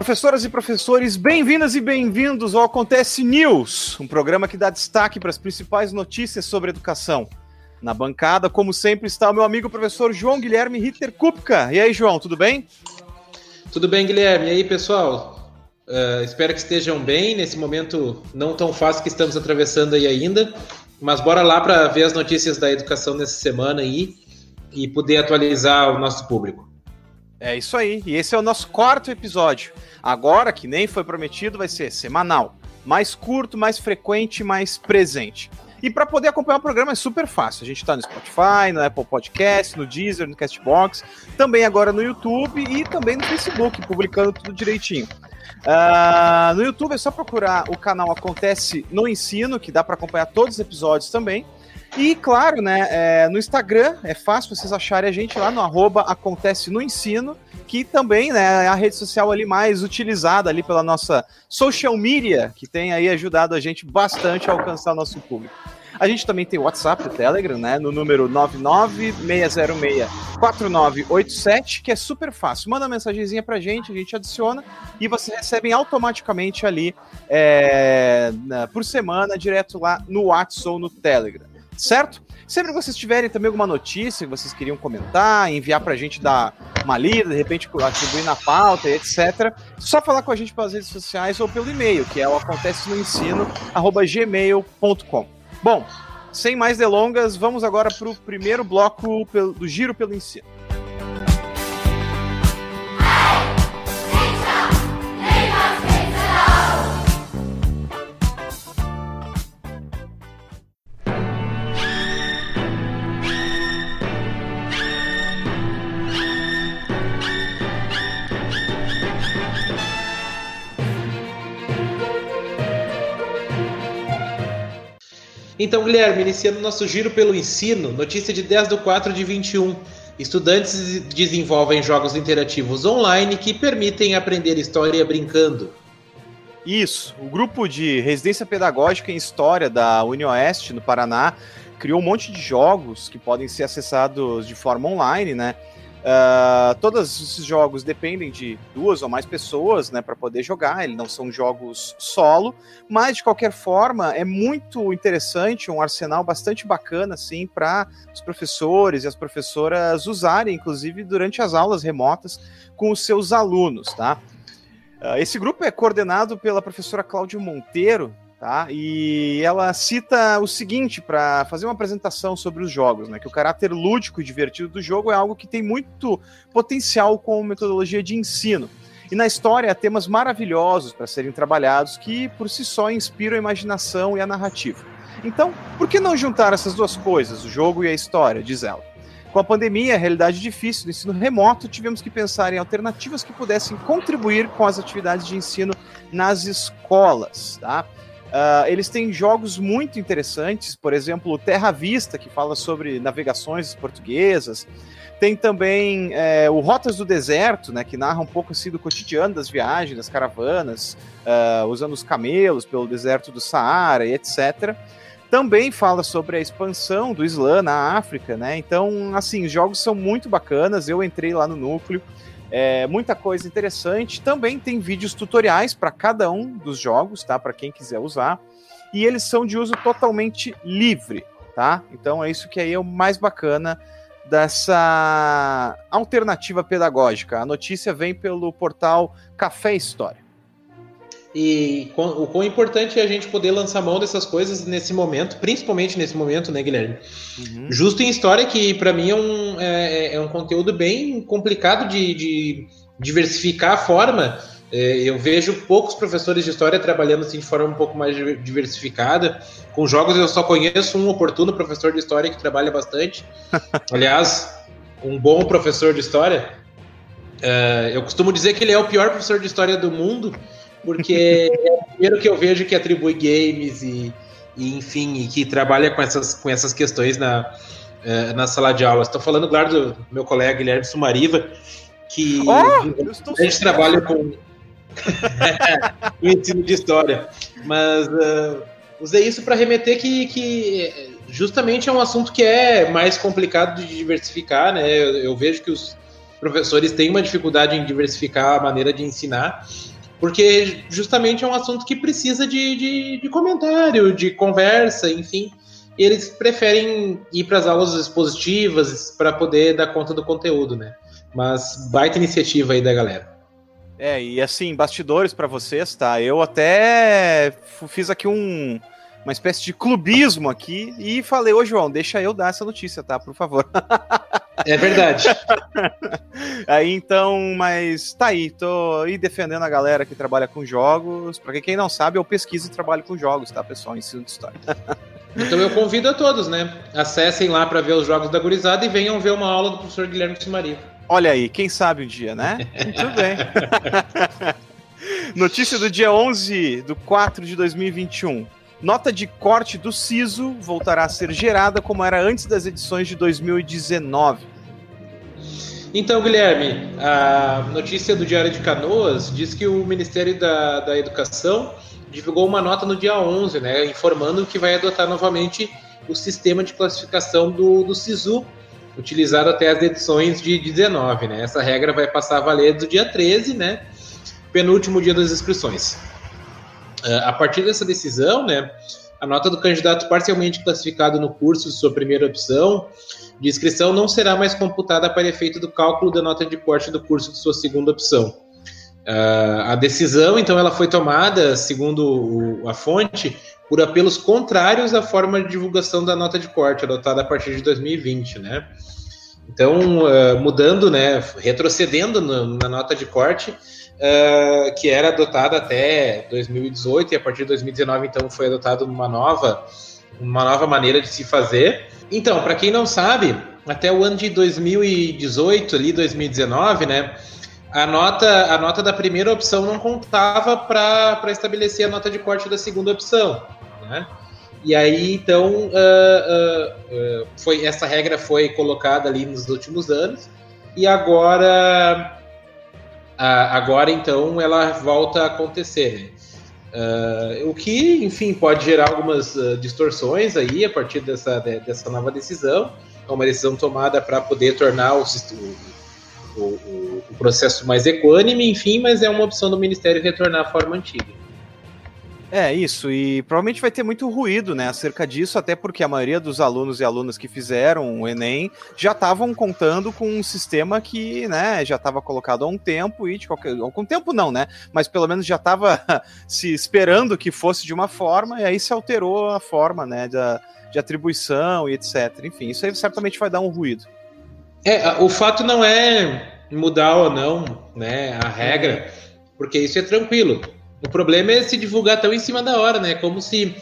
Professoras e professores, bem-vindas e bem-vindos ao Acontece News, um programa que dá destaque para as principais notícias sobre educação. Na bancada, como sempre, está o meu amigo professor João Guilherme Ritter Kupka. E aí, João, tudo bem? Tudo bem, Guilherme. E aí, pessoal? Uh, espero que estejam bem nesse momento não tão fácil que estamos atravessando aí ainda. Mas bora lá para ver as notícias da educação nessa semana aí e poder atualizar o nosso público. É isso aí. E esse é o nosso quarto episódio. Agora, que nem foi prometido, vai ser semanal. Mais curto, mais frequente, mais presente. E para poder acompanhar o programa é super fácil. A gente está no Spotify, no Apple Podcast, no Deezer, no Castbox, também agora no YouTube e também no Facebook, publicando tudo direitinho. Uh, no YouTube é só procurar o canal Acontece no Ensino, que dá para acompanhar todos os episódios também. E claro, né, é, no Instagram é fácil vocês acharem a gente lá no arroba Acontece no Ensino, que também né, é a rede social ali mais utilizada ali pela nossa social media, que tem aí ajudado a gente bastante a alcançar o nosso público. A gente também tem o WhatsApp, o Telegram, né? No número 996064987, que é super fácil. Manda uma mensagenzinha pra gente, a gente adiciona e vocês recebem automaticamente ali é, por semana, direto lá no WhatsApp ou no Telegram certo? Sempre que vocês tiverem também alguma notícia que vocês queriam comentar, enviar pra gente dar uma lida, de repente atribuir na pauta, etc., só falar com a gente pelas redes sociais ou pelo e-mail, que é o acontece no ensino, gmail.com. Bom, sem mais delongas, vamos agora para o primeiro bloco do Giro pelo Ensino. Então, Guilherme, iniciando nosso giro pelo ensino, notícia de 10 de 4 de 21. Estudantes desenvolvem jogos interativos online que permitem aprender história brincando. Isso. O grupo de residência pedagógica em história da UniOeste, no Paraná, criou um monte de jogos que podem ser acessados de forma online, né? Uh, todos esses jogos dependem de duas ou mais pessoas né, para poder jogar, eles não são jogos solo, mas de qualquer forma é muito interessante, um arsenal bastante bacana assim, para os professores e as professoras usarem, inclusive durante as aulas remotas com os seus alunos. Tá? Uh, esse grupo é coordenado pela professora Cláudia Monteiro, Tá? E ela cita o seguinte para fazer uma apresentação sobre os jogos, né? Que o caráter lúdico e divertido do jogo é algo que tem muito potencial como metodologia de ensino. E na história há temas maravilhosos para serem trabalhados que por si só inspiram a imaginação e a narrativa. Então, por que não juntar essas duas coisas, o jogo e a história, diz ela? Com a pandemia, a realidade difícil do ensino remoto, tivemos que pensar em alternativas que pudessem contribuir com as atividades de ensino nas escolas, tá? Uh, eles têm jogos muito interessantes, por exemplo, Terra Vista, que fala sobre navegações portuguesas. Tem também é, o Rotas do Deserto, né, que narra um pouco assim, do cotidiano das viagens, das caravanas, uh, usando os camelos pelo deserto do Saara e etc. Também fala sobre a expansão do Islã na África, né? Então, assim, os jogos são muito bacanas. Eu entrei lá no núcleo. É, muita coisa interessante. Também tem vídeos tutoriais para cada um dos jogos, tá? Para quem quiser usar. E eles são de uso totalmente livre, tá? Então é isso que aí é o mais bacana dessa alternativa pedagógica. A notícia vem pelo portal Café História. E o quão importante é a gente poder lançar mão dessas coisas nesse momento, principalmente nesse momento, né, Guilherme? Uhum. Justo em história, que para mim é um, é, é, um conteúdo bem complicado de, de diversificar a forma. É, eu vejo poucos professores de história trabalhando assim de forma um pouco mais diversificada. Com jogos eu só conheço um oportuno professor de história que trabalha bastante. Aliás, um bom professor de história. É, eu costumo dizer que ele é o pior professor de história do mundo porque é o primeiro que eu vejo que atribui games e, e enfim, e que trabalha com essas, com essas questões na, uh, na sala de aula. Estou falando, claro, do meu colega Guilherme Sumariva, que oh, a gente trabalha com o ensino de história. Mas uh, usei isso para remeter que, que justamente é um assunto que é mais complicado de diversificar, né? Eu, eu vejo que os, professores têm uma dificuldade em diversificar a maneira de ensinar, porque justamente é um assunto que precisa de, de, de comentário, de conversa, enfim. Eles preferem ir para as aulas expositivas para poder dar conta do conteúdo, né? Mas baita iniciativa aí da galera. É, e assim, bastidores para vocês, tá? Eu até fiz aqui um, uma espécie de clubismo aqui e falei, ô João, deixa eu dar essa notícia, tá? Por favor. É verdade. aí então, mas tá aí, tô aí defendendo a galera que trabalha com jogos. Pra quem não sabe, eu pesquiso e trabalho com jogos, tá, pessoal? Ensino de história. então eu convido a todos, né? Acessem lá para ver os jogos da gurizada e venham ver uma aula do professor Guilherme Simaria. Olha aí, quem sabe um dia, né? Muito bem. Notícia do dia 11 do 4 de 2021. Nota de corte do SISO voltará a ser gerada como era antes das edições de 2019. Então, Guilherme, a notícia do Diário de Canoas diz que o Ministério da, da Educação divulgou uma nota no dia 11, né, informando que vai adotar novamente o sistema de classificação do, do SISU, utilizado até as edições de 19. Né? Essa regra vai passar a valer do dia 13, né, penúltimo dia das inscrições. Uh, a partir dessa decisão, né, a nota do candidato parcialmente classificado no curso de sua primeira opção de inscrição não será mais computada para efeito do cálculo da nota de corte do curso de sua segunda opção. Uh, a decisão, então, ela foi tomada, segundo o, a fonte, por apelos contrários à forma de divulgação da nota de corte adotada a partir de 2020, né? Então, uh, mudando, né, retrocedendo no, na nota de corte, uh, que era adotada até 2018 e a partir de 2019 então foi adotada uma nova uma nova maneira de se fazer. Então, para quem não sabe, até o ano de 2018 ali 2019, né, a nota a nota da primeira opção não contava para estabelecer a nota de corte da segunda opção, né? E aí, então, uh, uh, foi, essa regra foi colocada ali nos últimos anos, e agora agora então ela volta a acontecer. Né? Uh, o que, enfim, pode gerar algumas uh, distorções aí a partir dessa, de, dessa nova decisão. É uma decisão tomada para poder tornar o, o, o, o, processo mais equânime, enfim, mas é uma opção do Ministério retornar à forma antiga. É, isso, e provavelmente vai ter muito ruído, né, acerca disso, até porque a maioria dos alunos e alunas que fizeram o Enem já estavam contando com um sistema que, né, já estava colocado há um tempo e de qualquer... algum tempo não, né, mas pelo menos já estava se esperando que fosse de uma forma e aí se alterou a forma, né, da, de atribuição e etc. Enfim, isso aí certamente vai dar um ruído. É, o fato não é mudar ou não, né, a regra, porque isso é tranquilo o problema é se divulgar tão em cima da hora, né? Como se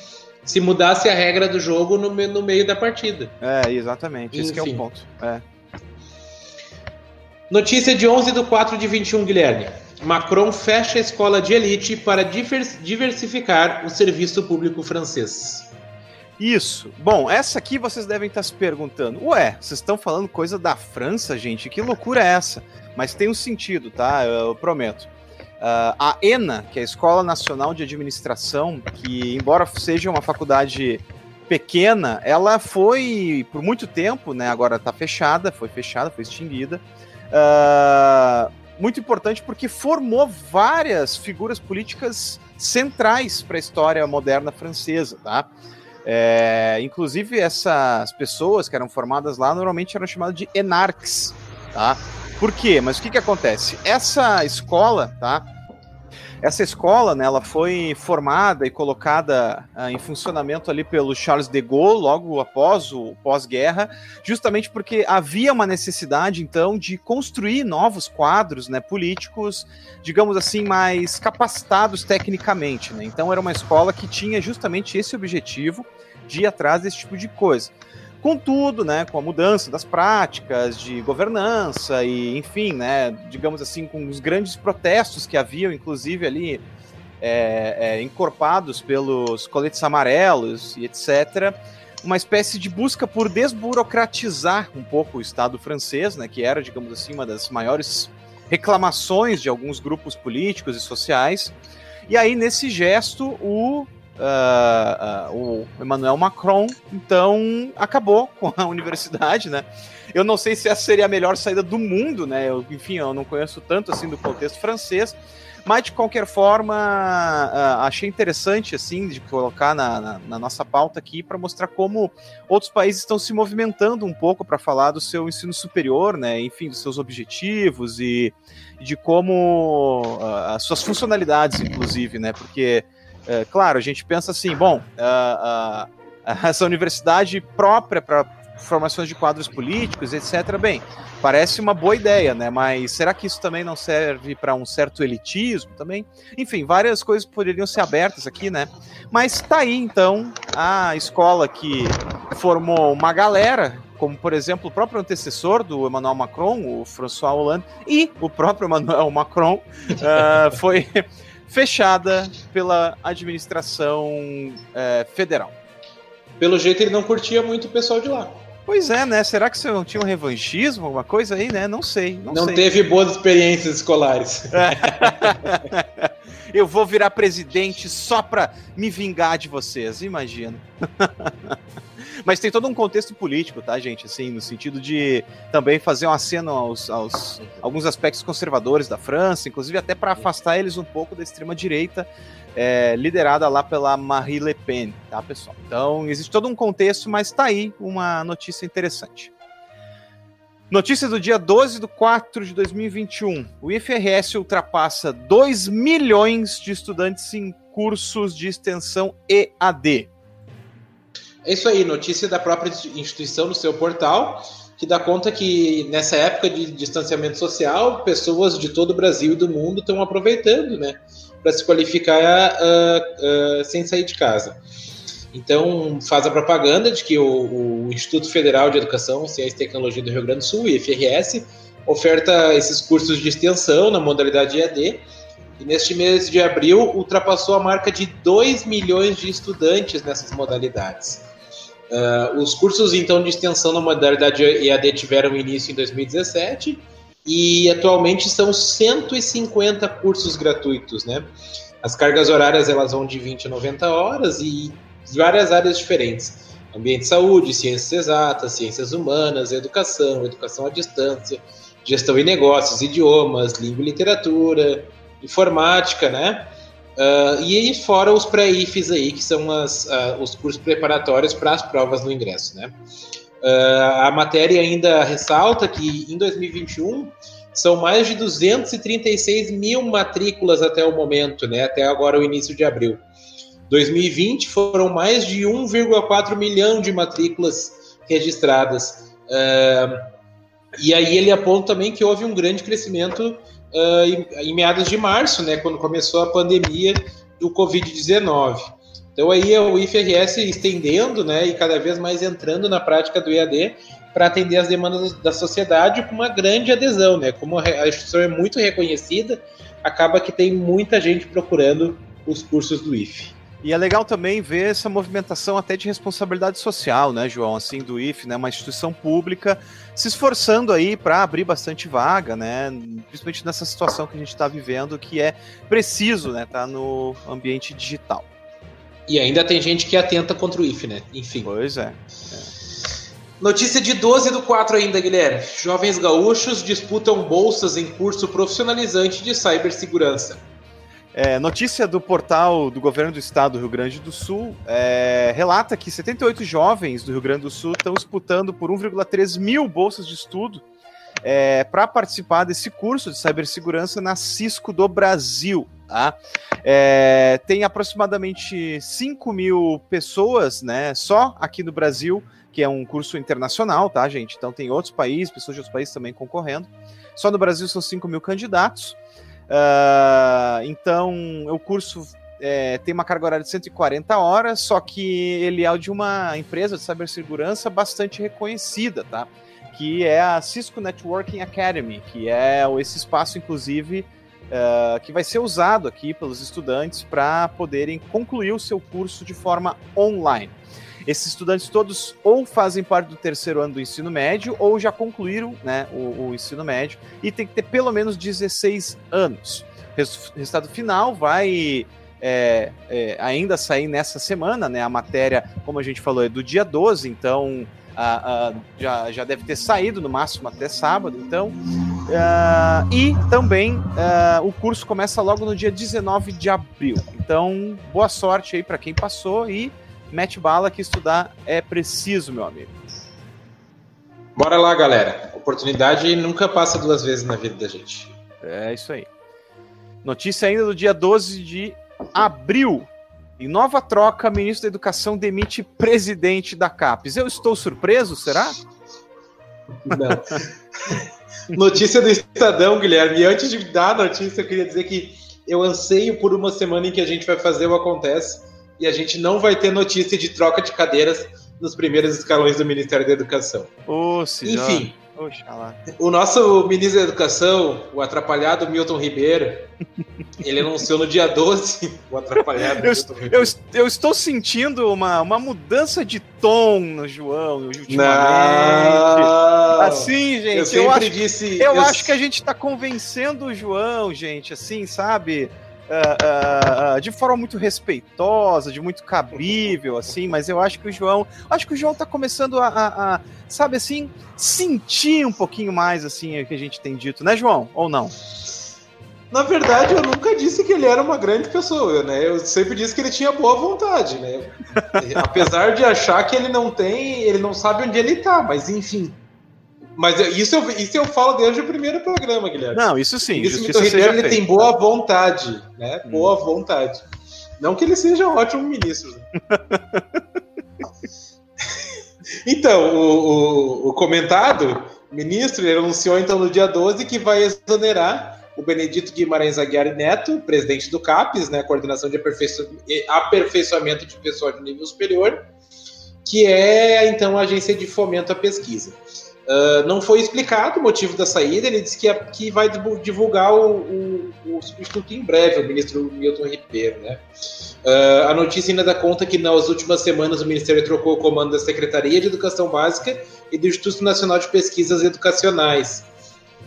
se mudasse a regra do jogo no, no meio da partida. É, exatamente. Esse é o ponto. É. Notícia de 11 de 4 de 21, Guilherme. Macron fecha a escola de elite para diversificar o serviço público francês. Isso. Bom, essa aqui vocês devem estar se perguntando. Ué, vocês estão falando coisa da França, gente? Que loucura é essa? Mas tem um sentido, tá? Eu prometo. Uh, a ENA, que é a Escola Nacional de Administração, que, embora seja uma faculdade pequena, ela foi por muito tempo, né? Agora está fechada, foi fechada, foi extinguida. Uh, muito importante porque formou várias figuras políticas centrais para a história moderna francesa, tá? É, inclusive essas pessoas que eram formadas lá normalmente eram chamadas de enarques, tá? Por quê? Mas o que, que acontece? Essa escola, tá? Essa escola, né, ela foi formada e colocada uh, em funcionamento ali pelo Charles de Gaulle logo após o pós-guerra, justamente porque havia uma necessidade então de construir novos quadros, né, políticos, digamos assim, mais capacitados tecnicamente, né? Então era uma escola que tinha justamente esse objetivo de ir atrás desse tipo de coisa. Contudo, né, com a mudança das práticas de governança e, enfim, né, digamos assim, com os grandes protestos que haviam, inclusive ali é, é, encorpados pelos coletes amarelos e etc., uma espécie de busca por desburocratizar um pouco o Estado francês, né, que era, digamos assim, uma das maiores reclamações de alguns grupos políticos e sociais. E aí, nesse gesto, o uh, uh, o Emmanuel Macron, então acabou com a universidade, né? Eu não sei se essa seria a melhor saída do mundo, né? Eu, enfim, eu não conheço tanto assim do contexto francês, mas de qualquer forma uh, achei interessante assim de colocar na, na, na nossa pauta aqui para mostrar como outros países estão se movimentando um pouco para falar do seu ensino superior, né? Enfim, dos seus objetivos e de como as suas funcionalidades, inclusive, né? Porque é, claro, a gente pensa assim, bom, uh, uh, essa universidade própria para formações de quadros políticos, etc. Bem, parece uma boa ideia, né? Mas será que isso também não serve para um certo elitismo também? Enfim, várias coisas poderiam ser abertas aqui, né? Mas tá aí então a escola que formou uma galera, como por exemplo o próprio antecessor do Emmanuel Macron, o François Hollande, e o próprio Emmanuel Macron uh, foi fechada pela administração é, federal. Pelo jeito ele não curtia muito o pessoal de lá. Pois é, né? Será que você não tinha um revanchismo, alguma coisa aí, né? Não sei. Não, não sei. teve boas experiências escolares. Eu vou virar presidente só pra me vingar de vocês, imagino. Mas tem todo um contexto político, tá, gente? Assim, no sentido de também fazer um aceno aos, aos alguns aspectos conservadores da França, inclusive até para afastar eles um pouco da extrema direita, é, liderada lá pela Marie Le Pen, tá, pessoal? Então, existe todo um contexto, mas tá aí uma notícia interessante. Notícia do dia 12 de 4 de 2021. O IFRS ultrapassa 2 milhões de estudantes em cursos de extensão EAD. É isso aí, notícia da própria instituição no seu portal, que dá conta que nessa época de distanciamento social, pessoas de todo o Brasil e do mundo estão aproveitando, né, para se qualificar uh, uh, sem sair de casa. Então, faz a propaganda de que o, o, Instituto Federal de Educação, Ciência e Tecnologia do Rio Grande do Sul, IFRS, oferta esses cursos de extensão na modalidade EAD, e neste mês de abril ultrapassou a marca de 2 milhões de estudantes nessas modalidades. Uh, os cursos, então, de extensão na modalidade EAD tiveram início em 2017 e atualmente são 150 cursos gratuitos, né? As cargas horárias elas vão de 20 a 90 horas e várias áreas diferentes. Ambiente de saúde, ciências exatas, ciências humanas, educação, educação à distância, gestão e negócios, idiomas, língua e literatura, informática, né? Uh, e aí fora os pré-IFs aí, que são as, uh, os cursos preparatórios para as provas no ingresso, né? Uh, a matéria ainda ressalta que em 2021 são mais de 236 mil matrículas até o momento, né? Até agora o início de abril. 2020 foram mais de 1,4 milhão de matrículas registradas. e aí ele aponta também que houve um grande crescimento uh, em, meados de março, né, quando começou a pandemia do Covid-19. Então aí é o IFRS estendendo, né, e cada vez mais entrando na prática do EAD para atender as demandas da sociedade com uma grande adesão, né? Como a instituição é muito reconhecida, acaba que tem muita gente procurando os cursos do IF. E é legal também ver essa movimentação até de responsabilidade social, né, João, assim, do IF, né, uma instituição pública se esforçando aí para abrir bastante vaga, né, principalmente nessa situação que a gente está vivendo, que é preciso, né, estar tá no ambiente digital. E ainda tem gente que atenta contra o IF, né, enfim. Pois é. é. Notícia de 12 do 4 ainda, Guilherme. Jovens gaúchos disputam bolsas em curso profissionalizante de cibersegurança. É, notícia do portal do governo do estado do Rio Grande do Sul é, relata que 78 jovens do Rio Grande do Sul estão disputando por 1,3 mil bolsas de estudo é, para participar desse curso de cibersegurança na Cisco do Brasil. Tá? É, tem aproximadamente 5 mil pessoas né, só aqui no Brasil, que é um curso internacional, tá, gente? Então tem outros países, pessoas de outros países também concorrendo. Só no Brasil são 5 mil candidatos. Uh, então, o curso é, tem uma carga horária de 140 horas, só que ele é de uma empresa de cibersegurança bastante reconhecida, tá? Que é a Cisco Networking Academy, que é esse espaço, inclusive, uh, que vai ser usado aqui pelos estudantes para poderem concluir o seu curso de forma online. Esses estudantes todos ou fazem parte do terceiro ano do ensino médio ou já concluíram né, o, o ensino médio e tem que ter pelo menos 16 anos. O resultado final vai é, é, ainda sair nessa semana, né? A matéria, como a gente falou, é do dia 12, então a, a, já, já deve ter saído no máximo até sábado, então. Uh, e também uh, o curso começa logo no dia 19 de abril. Então, boa sorte aí para quem passou e mete bala que estudar é preciso, meu amigo. Bora lá, galera. Oportunidade nunca passa duas vezes na vida da gente. É isso aí. Notícia ainda do dia 12 de abril. Em nova troca, ministro da Educação demite presidente da CAPES. Eu estou surpreso, será? Não. notícia do Estadão, Guilherme. E antes de dar a notícia, eu queria dizer que eu anseio por uma semana em que a gente vai fazer o Acontece e a gente não vai ter notícia de troca de cadeiras nos primeiros escalões do Ministério da Educação. Oh, Enfim, Oxalá. O nosso ministro da Educação, o atrapalhado Milton Ribeiro, ele anunciou no dia 12 o atrapalhado eu, Milton Ribeiro. Eu, eu, estou sentindo uma, uma mudança de tom no João ultimamente. Não. Assim, gente. Eu eu acho, disse. Eu, eu acho que a gente está convencendo o João, gente, assim, sabe? Uh, uh, de forma muito respeitosa, de muito cabível, assim, mas eu acho que o João. Acho que o João tá começando a, a, a, sabe assim, sentir um pouquinho mais assim o que a gente tem dito, né, João? Ou não? Na verdade, eu nunca disse que ele era uma grande pessoa, né? Eu sempre disse que ele tinha boa vontade, né? Apesar de achar que ele não tem, ele não sabe onde ele tá, mas enfim. Mas isso eu, isso eu falo desde o primeiro programa, Guilherme. Não, isso sim. Esse Vitor Ribeiro ele tem boa vontade, né? Hum. Boa vontade. Não que ele seja um ótimo ministro. Então, o, o, o, comentado ministro ele anunciou então no dia 12 que vai exonerar o Benedito Guimarães Aguiar Neto, presidente do CAPES, né, Coordenação de Aperfeiçoamento de Pessoal de Nível Superior, que é então a agência de fomento à pesquisa. Uh, não foi explicado o motivo da saída, ele disse que, que vai divulgar o, o, o, substituto em breve, o ministro Milton Ribeiro. Né? Uh, a notícia ainda dá conta que nas últimas semanas o Ministério trocou o comando da Secretaria de Educação Básica e do Instituto Nacional de Pesquisas Educacionais,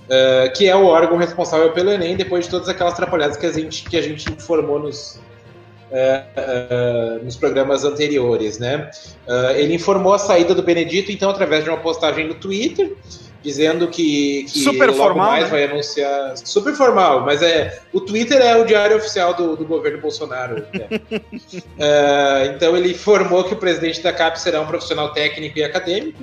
uh, que é o órgão responsável pelo Enem, depois de todas aquelas atrapalhadas que a gente, que a gente informou nos, uh, uh, nos programas anteriores, né? Uh, ele informou a saída do Benedito, então, através de uma postagem no Twitter, dizendo que, que super formal, mais né? vai anunciar. Super formal, mas é o Twitter é o diário oficial do, do governo Bolsonaro. Né? então ele informou que o presidente da CAP será um profissional técnico e acadêmico,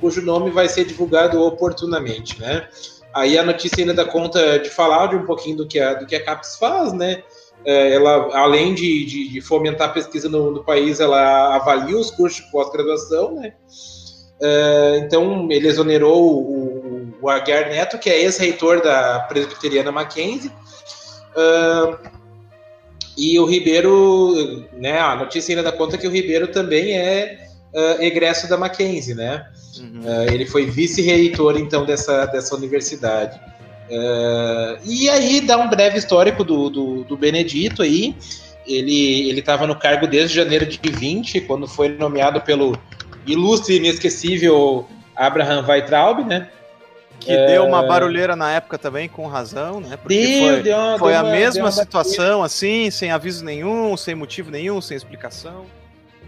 cujo nome vai ser divulgado oportunamente, né? Aí a notícia ainda dá conta de falar de um pouquinho do que a, do que a CAPES faz, né? É, ela, além de, de, de, fomentar a pesquisa no, no, país, ela avalia os cursos de pós-graduação, né? É, então, ele exonerou o, o Aguiar Neto, que é ex-reitor da Presbiteriana Mackenzie, uh, e o Ribeiro, né, a notícia ainda dá conta que o Ribeiro também é uh, egresso da Mackenzie, né? Uhum. Uh, ele foi vice-reitor, então, dessa, dessa universidade. Uh, e aí dá um breve histórico do, do, do Benedito aí. Ele estava no cargo desde janeiro de 20, quando foi nomeado pelo ilustre e inesquecível Abraham Weitraub, né? Que é... deu uma barulheira na época também, com razão, né? Porque deu, foi, deu, foi deu a uma, mesma situação, assim, sem aviso nenhum, sem motivo nenhum, sem explicação.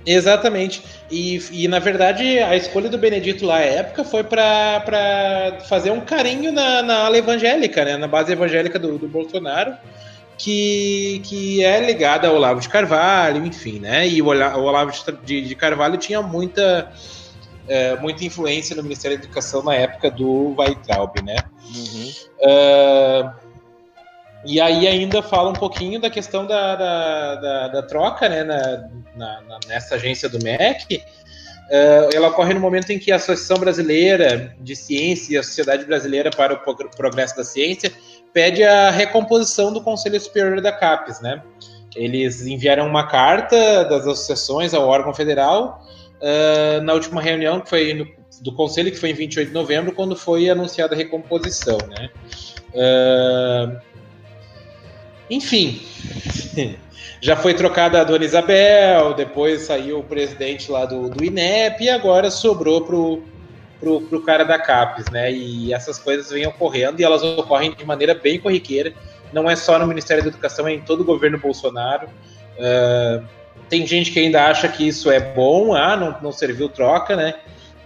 Exatamente. E, e na verdade a escolha do Benedito lá à época foi para fazer um carinho na, na ala evangélica, né? Na base evangélica do, do Bolsonaro, que, que é ligada ao Olavo de Carvalho, enfim, né? E o Olavo de, de Carvalho tinha muita, é, muita influência no Ministério da Educação na época do Weitraub, né? Uhum. Uh, e aí ainda fala um pouquinho da questão da, da, da, da troca né, na, na, nessa agência do MEC. Uh, ela ocorre no momento em que a Associação Brasileira de Ciência e a Sociedade Brasileira para o Progresso da Ciência pede a recomposição do Conselho Superior da CAPES. Né? Eles enviaram uma carta das associações ao órgão federal uh, na última reunião que foi no, do Conselho, que foi em 28 de novembro, quando foi anunciada a recomposição. Né? Uh, enfim, já foi trocada a Dona Isabel, depois saiu o presidente lá do, do INEP e agora sobrou pro, pro, pro cara da CAPES, né? E essas coisas vêm ocorrendo e elas ocorrem de maneira bem corriqueira. Não é só no Ministério da Educação, é em todo o governo Bolsonaro. Uh, tem gente que ainda acha que isso é bom, ah, não, não serviu troca, né?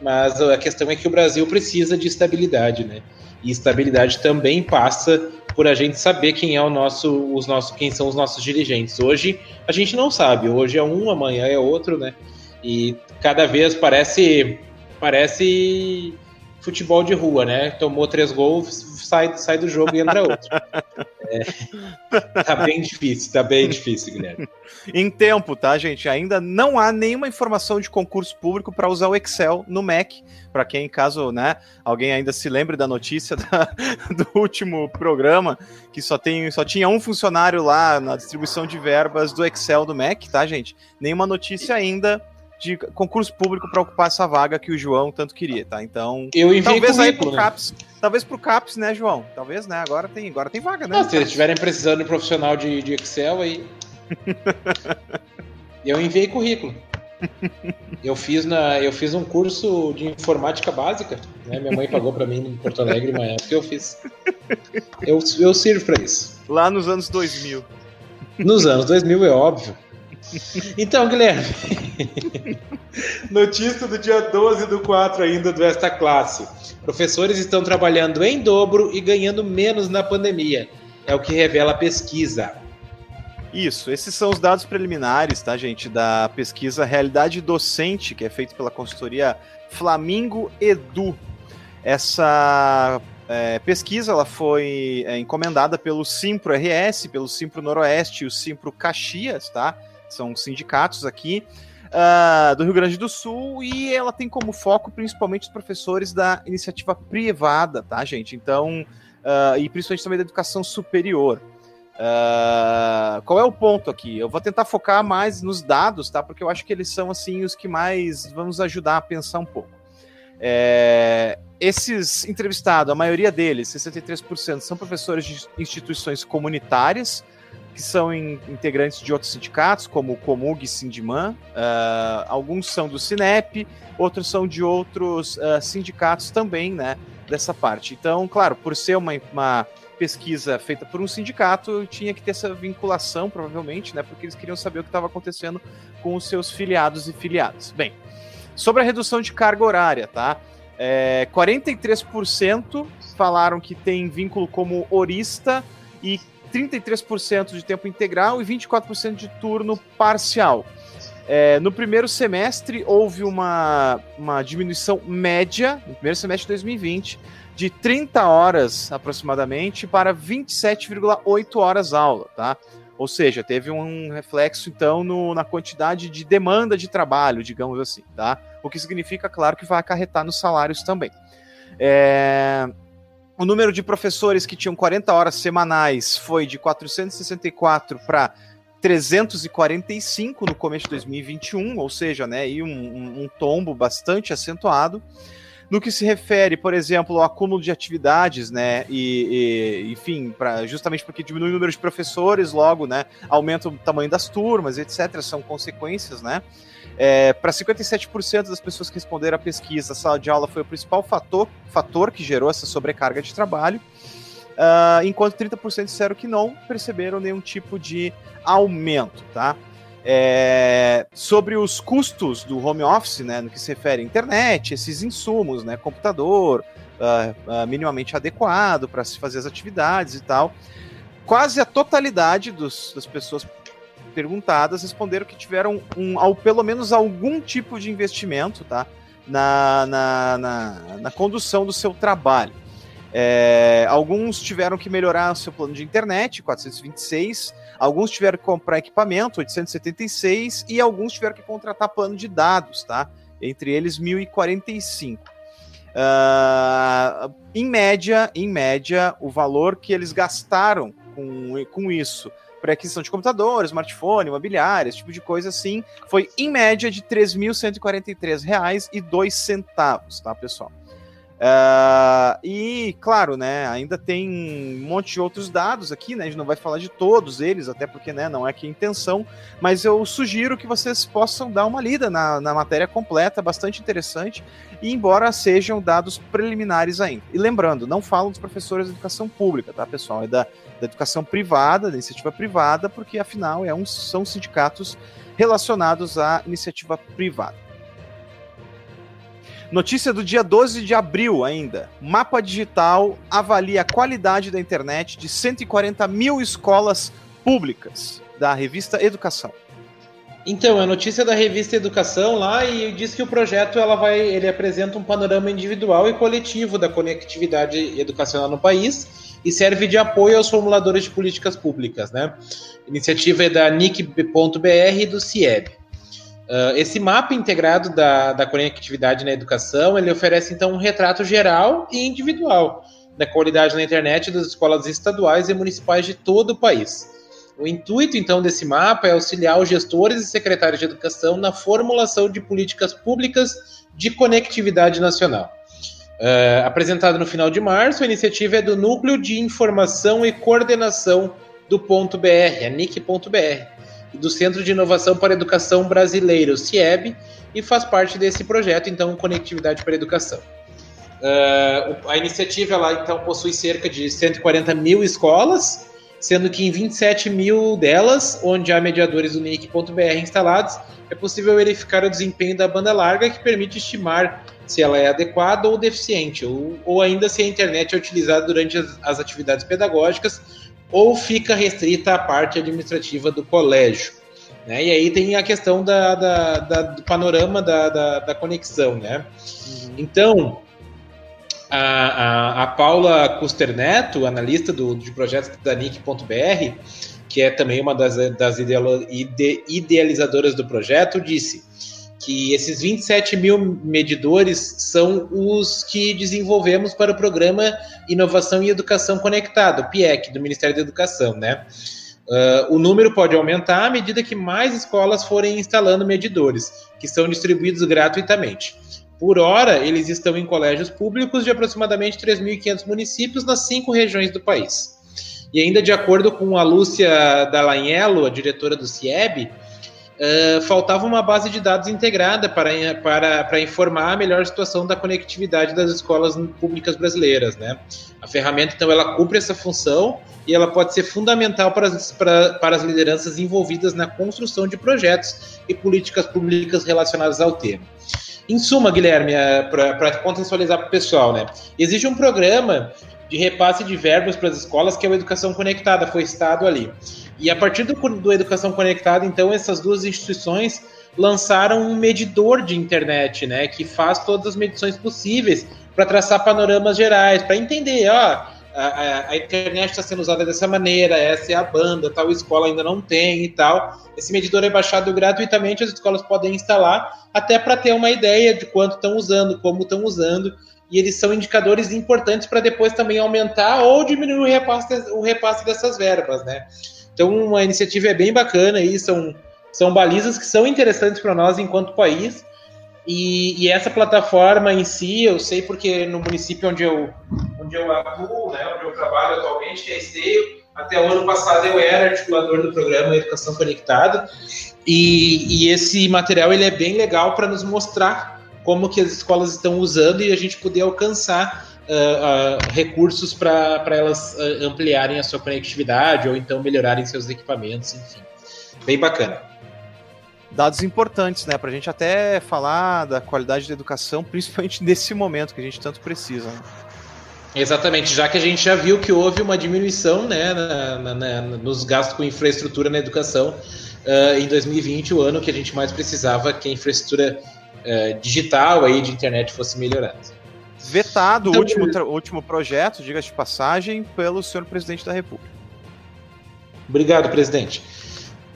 Mas a questão é que o Brasil precisa de estabilidade, né? E estabilidade também passa por a gente saber quem é o nosso, os nossos, quem são os nossos dirigentes. Hoje a gente não sabe, hoje é um, amanhã é outro, né? E cada vez parece parece futebol de rua, né? Tomou três gols, sai, sai do jogo e entra outro. É, tá bem difícil, tá bem difícil, Guilherme. em tempo, tá, gente? Ainda não há nenhuma informação de concurso público para usar o Excel no Mac. Para quem, caso né, alguém ainda se lembre da notícia da, do último programa, que só, tem, só tinha um funcionário lá na distribuição de verbas do Excel do Mac, tá, gente? Nenhuma notícia ainda de concurso público para ocupar essa vaga que o João tanto queria, tá? Então, eu enviei talvez aí pro né? CAPS, talvez pro CAPS, né, João? Talvez, né? Agora tem, agora tem vaga, né? Não, se eles estiverem precisando de profissional de, de Excel aí. eu enviei currículo. Eu fiz na, eu fiz um curso de informática básica, né? Minha mãe pagou para mim em Porto Alegre, uma época eu fiz. Eu, eu sirvo para isso. Lá nos anos 2000. Nos anos 2000 é óbvio. Então, Guilherme, notícia do dia 12 do 4 ainda do Esta Classe. Professores estão trabalhando em dobro e ganhando menos na pandemia. É o que revela a pesquisa. Isso, esses são os dados preliminares, tá, gente, da pesquisa Realidade Docente, que é feita pela consultoria Flamingo Edu. Essa é, pesquisa ela foi é, encomendada pelo Simpro RS, pelo Simpro Noroeste e o Simpro Caxias, tá? São sindicatos aqui uh, do Rio Grande do Sul, e ela tem como foco principalmente os professores da iniciativa privada, tá, gente? Então, uh, e principalmente também da educação superior. Uh, qual é o ponto aqui? Eu vou tentar focar mais nos dados, tá? Porque eu acho que eles são assim os que mais vão nos ajudar a pensar um pouco. É, esses entrevistados, a maioria deles, 63%, são professores de instituições comunitárias, que são in, integrantes de outros sindicatos, como o Comug e Sindiman. Uh, alguns são do Sinep, outros são de outros uh, sindicatos também, né? Dessa parte. Então, claro, por ser uma, uma pesquisa feita por um sindicato, tinha que ter essa vinculação, provavelmente, né? Porque eles queriam saber o que estava acontecendo com os seus filiados e filiadas. Bem, sobre a redução de carga horária, tá? É, 43% falaram que tem vínculo como horista e 33% de tempo integral e 24% de turno parcial. É, no primeiro semestre, houve uma, uma diminuição média, no primeiro semestre de 2020, de 30 horas aproximadamente para 27,8 horas aula, tá? Ou seja, teve um reflexo, então, no, na quantidade de demanda de trabalho, digamos assim, tá? O que significa, claro, que vai acarretar nos salários também. É, o número de professores que tinham 40 horas semanais foi de 464 para 345 no começo de 2021, ou seja, né, um, um, um, tombo bastante acentuado. No que se refere, por exemplo, ao acúmulo de atividades, né, e, e enfim, pra, justamente porque diminui o número de professores, logo, né, aumenta o tamanho das turmas, etc., são consequências, né, é, Para 57% das pessoas que responderam à pesquisa, a sala de aula foi o principal fator, fator que gerou essa sobrecarga de trabalho, uh, enquanto 30% disseram que não perceberam nenhum tipo de aumento, tá? É, sobre os custos do home office, né, no que se refere à internet, esses insumos, né, computador uh, uh, minimamente adequado para se fazer as atividades e tal, quase a totalidade dos, das pessoas perguntadas responderam que tiveram um, ao, pelo menos algum tipo de investimento tá? na, na, na, na condução do seu trabalho. É, alguns tiveram que melhorar seu plano de internet, 426, alguns tiveram que comprar equipamento, 876, e alguns tiveram que contratar plano de dados, tá? Entre eles, 1045. Uh, ah, em média, em média, o valor que eles gastaram com, com isso para aquisição de computador, smartphone, imobiliário, esse tipo de coisa assim, foi em média de R$ 3.143,02, tá, pessoal? Uh, e, claro, né, ainda tem um monte de outros dados aqui, né, a gente não vai falar de todos eles, até porque né, não é que a intenção, mas eu sugiro que vocês possam dar uma lida na, na matéria completa, bastante interessante, e embora sejam dados preliminares ainda. E lembrando, não falam dos professores de educação pública, tá, pessoal? É da, da educação privada, da iniciativa privada, porque afinal é um, são sindicatos relacionados à iniciativa privada. Notícia do dia 12 de abril ainda. Mapa Digital avalia a qualidade da internet de 140 mil escolas públicas da revista Educação. Então, a notícia da revista Educação lá e diz que o projeto ela vai, ele apresenta um panorama individual e coletivo da conectividade educacional no país e serve de apoio aos formuladores de políticas públicas, né? A iniciativa é da NIC.br e do CIEB. Uh, esse mapa integrado da, da conectividade na educação, ele oferece então um retrato geral e individual da qualidade na internet das escolas estaduais e municipais de todo o país. O intuito então desse mapa é auxiliar os gestores e secretários de educação na formulação de políticas públicas de conectividade nacional. Uh, apresentado no final de março, a iniciativa é do Núcleo de Informação e Coordenação do Ponto BR, a NIC.br do Centro de Inovação para a Educação Brasileiro, CIEB, e faz parte desse projeto, então, Conectividade para a Educação. Uh, a iniciativa, ela, então, possui cerca de 140 mil escolas, sendo que em 27 mil delas, onde há mediadores do NIC.br instalados, é possível verificar o desempenho da banda larga, que permite estimar se ela é adequada ou deficiente, ou, ou ainda se a internet é utilizada durante as, as atividades pedagógicas, ou fica restrita à parte administrativa do colégio. Né? E aí tem a questão da, da, da do panorama da, da, da conexão. Né? Uhum. Então, a, a, a, Paula Custer Neto, analista do, de projetos da NIC.br, que é também uma das, das idealizadoras do projeto, disse que esses 27 mil medidores são os que desenvolvemos para o programa Inovação e Educação Conectada, o PIEC, do Ministério da Educação, né? Uh, o número pode aumentar à medida que mais escolas forem instalando medidores, que são distribuídos gratuitamente. Por hora, eles estão em colégios públicos de aproximadamente 3.500 municípios nas cinco regiões do país. E ainda de acordo com a Lúcia Dallagnello, a diretora do CIEB, Uh, faltava uma base de dados integrada para, para, para informar a melhor situação da conectividade das escolas públicas brasileiras. Né? A ferramenta, então, ela cumpre essa função e ela pode ser fundamental para as, para, para as lideranças envolvidas na construção de projetos e políticas públicas relacionadas ao tema. Em suma, Guilherme, eh, para contextualizar para o pessoal, né? existe um programa de repasse de verbos para as escolas que é o Educação Conectada, foi estado ali. E a partir do, do Educação Conectada, então, essas duas instituições lançaram um medidor de internet, né, que faz todas as medições possíveis para traçar panoramas gerais, para entender, ó, a, a, internet está sendo usada dessa maneira, essa é a banda, tal escola ainda não tem e tal. Esse medidor é baixado gratuitamente, as escolas podem instalar, até para ter uma ideia de quanto estão usando, como estão usando, e eles são indicadores importantes para depois também aumentar ou diminuir o repasse, o repasse dessas verbas, né? Então, a iniciativa é bem bacana aí, são, são balizas que são interessantes para nós enquanto país. E, e, essa plataforma em si, eu sei porque no município onde eu, onde eu atuo, né, onde eu trabalho atualmente, que é Esteio, até o ano passado eu era articulador do programa Educação Conectada. E, e esse material ele é bem legal para nos mostrar como que as escolas estão usando e a gente poder alcançar uh, uh, recursos para elas uh, ampliarem a sua conectividade ou então melhorarem seus equipamentos, enfim. Bem bacana. Dados importantes, né? Para a gente até falar da qualidade da educação, principalmente nesse momento que a gente tanto precisa. Né? Exatamente, já que a gente já viu que houve uma diminuição né, na, na, na, nos gastos com infraestrutura na educação uh, em 2020, o ano que a gente mais precisava que a infraestrutura uh, digital aí de internet fosse melhorada vetado então, o último, último projeto, diga de passagem, pelo senhor presidente da República. Obrigado, presidente.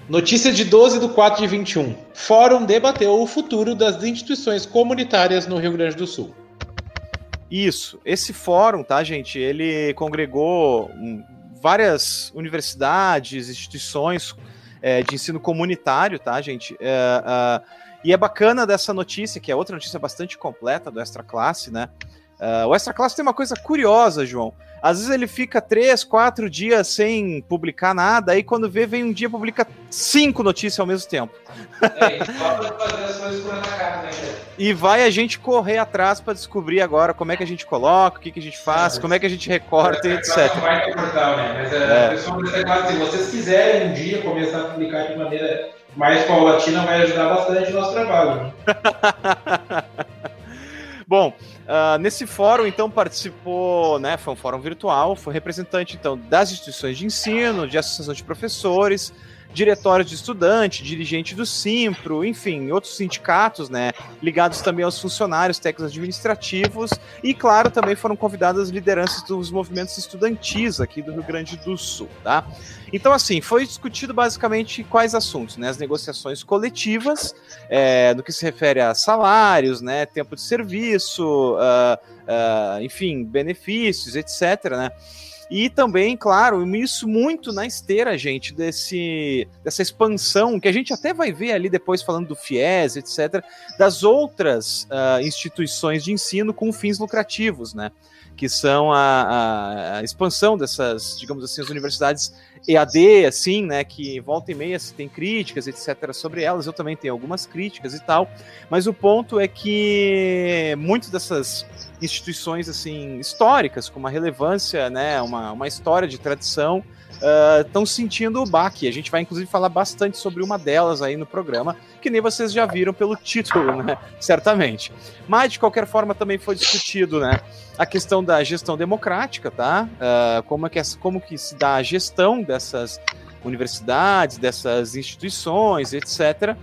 Notícia de 12 de 4 de 21. Fórum debateu o futuro das instituições comunitárias no Rio Grande do Sul. Isso. Esse fórum, tá, gente? Ele congregou hum, várias universidades, instituições é, de ensino comunitário, tá, gente? É, é, e é bacana dessa notícia, que é outra notícia bastante completa do Extra Classe, né? Uh, o Extra Classe tem uma coisa curiosa, João. Às vezes ele fica três, quatro dias sem publicar nada, aí quando vê, vem um dia publica cinco notícias ao mesmo tempo. É, né, e vai a gente correr atrás para descobrir agora como é que a gente coloca, o que, que a gente faz, é, como é que a gente recorta, é, etc. Vai portal, né? Mas é, é. se vocês quiserem um dia começar a publicar de maneira mais paulatina, vai ajudar bastante o nosso trabalho. Bom, uh, nesse fórum, então, participou, né, foi um fórum virtual, foi representante, então, das instituições de ensino, de associações de professores, diretórios de estudante, dirigente do Simpro, enfim, outros sindicatos, né, ligados também aos funcionários técnicos administrativos e, claro, também foram convidadas lideranças dos movimentos estudantis aqui do Rio Grande do Sul, tá? Então, assim, foi discutido basicamente quais assuntos, né? As negociações coletivas, é, no que se refere a salários, né? Tempo de serviço, uh, uh, enfim, benefícios, etc, né? E também, claro, isso muito na esteira, gente, desse, dessa expansão, que a gente até vai ver ali depois falando do FIES, etc., das outras uh, instituições de ensino com fins lucrativos, né? Que são a, a, a expansão dessas, digamos assim, as universidades EAD, assim, né, que volta e meia se tem críticas, etc, sobre elas, eu também tenho algumas críticas e tal, mas o ponto é que muitas dessas instituições, assim, históricas, com uma relevância, né, uma, uma história de tradição, estão uh, sentindo o baque. A gente vai, inclusive, falar bastante sobre uma delas aí no programa, que nem vocês já viram pelo título, né? Certamente. Mas, de qualquer forma, também foi discutido, né? A questão da gestão democrática, tá? Uh, como, é que, como que se dá a gestão dessas universidades, dessas instituições, etc.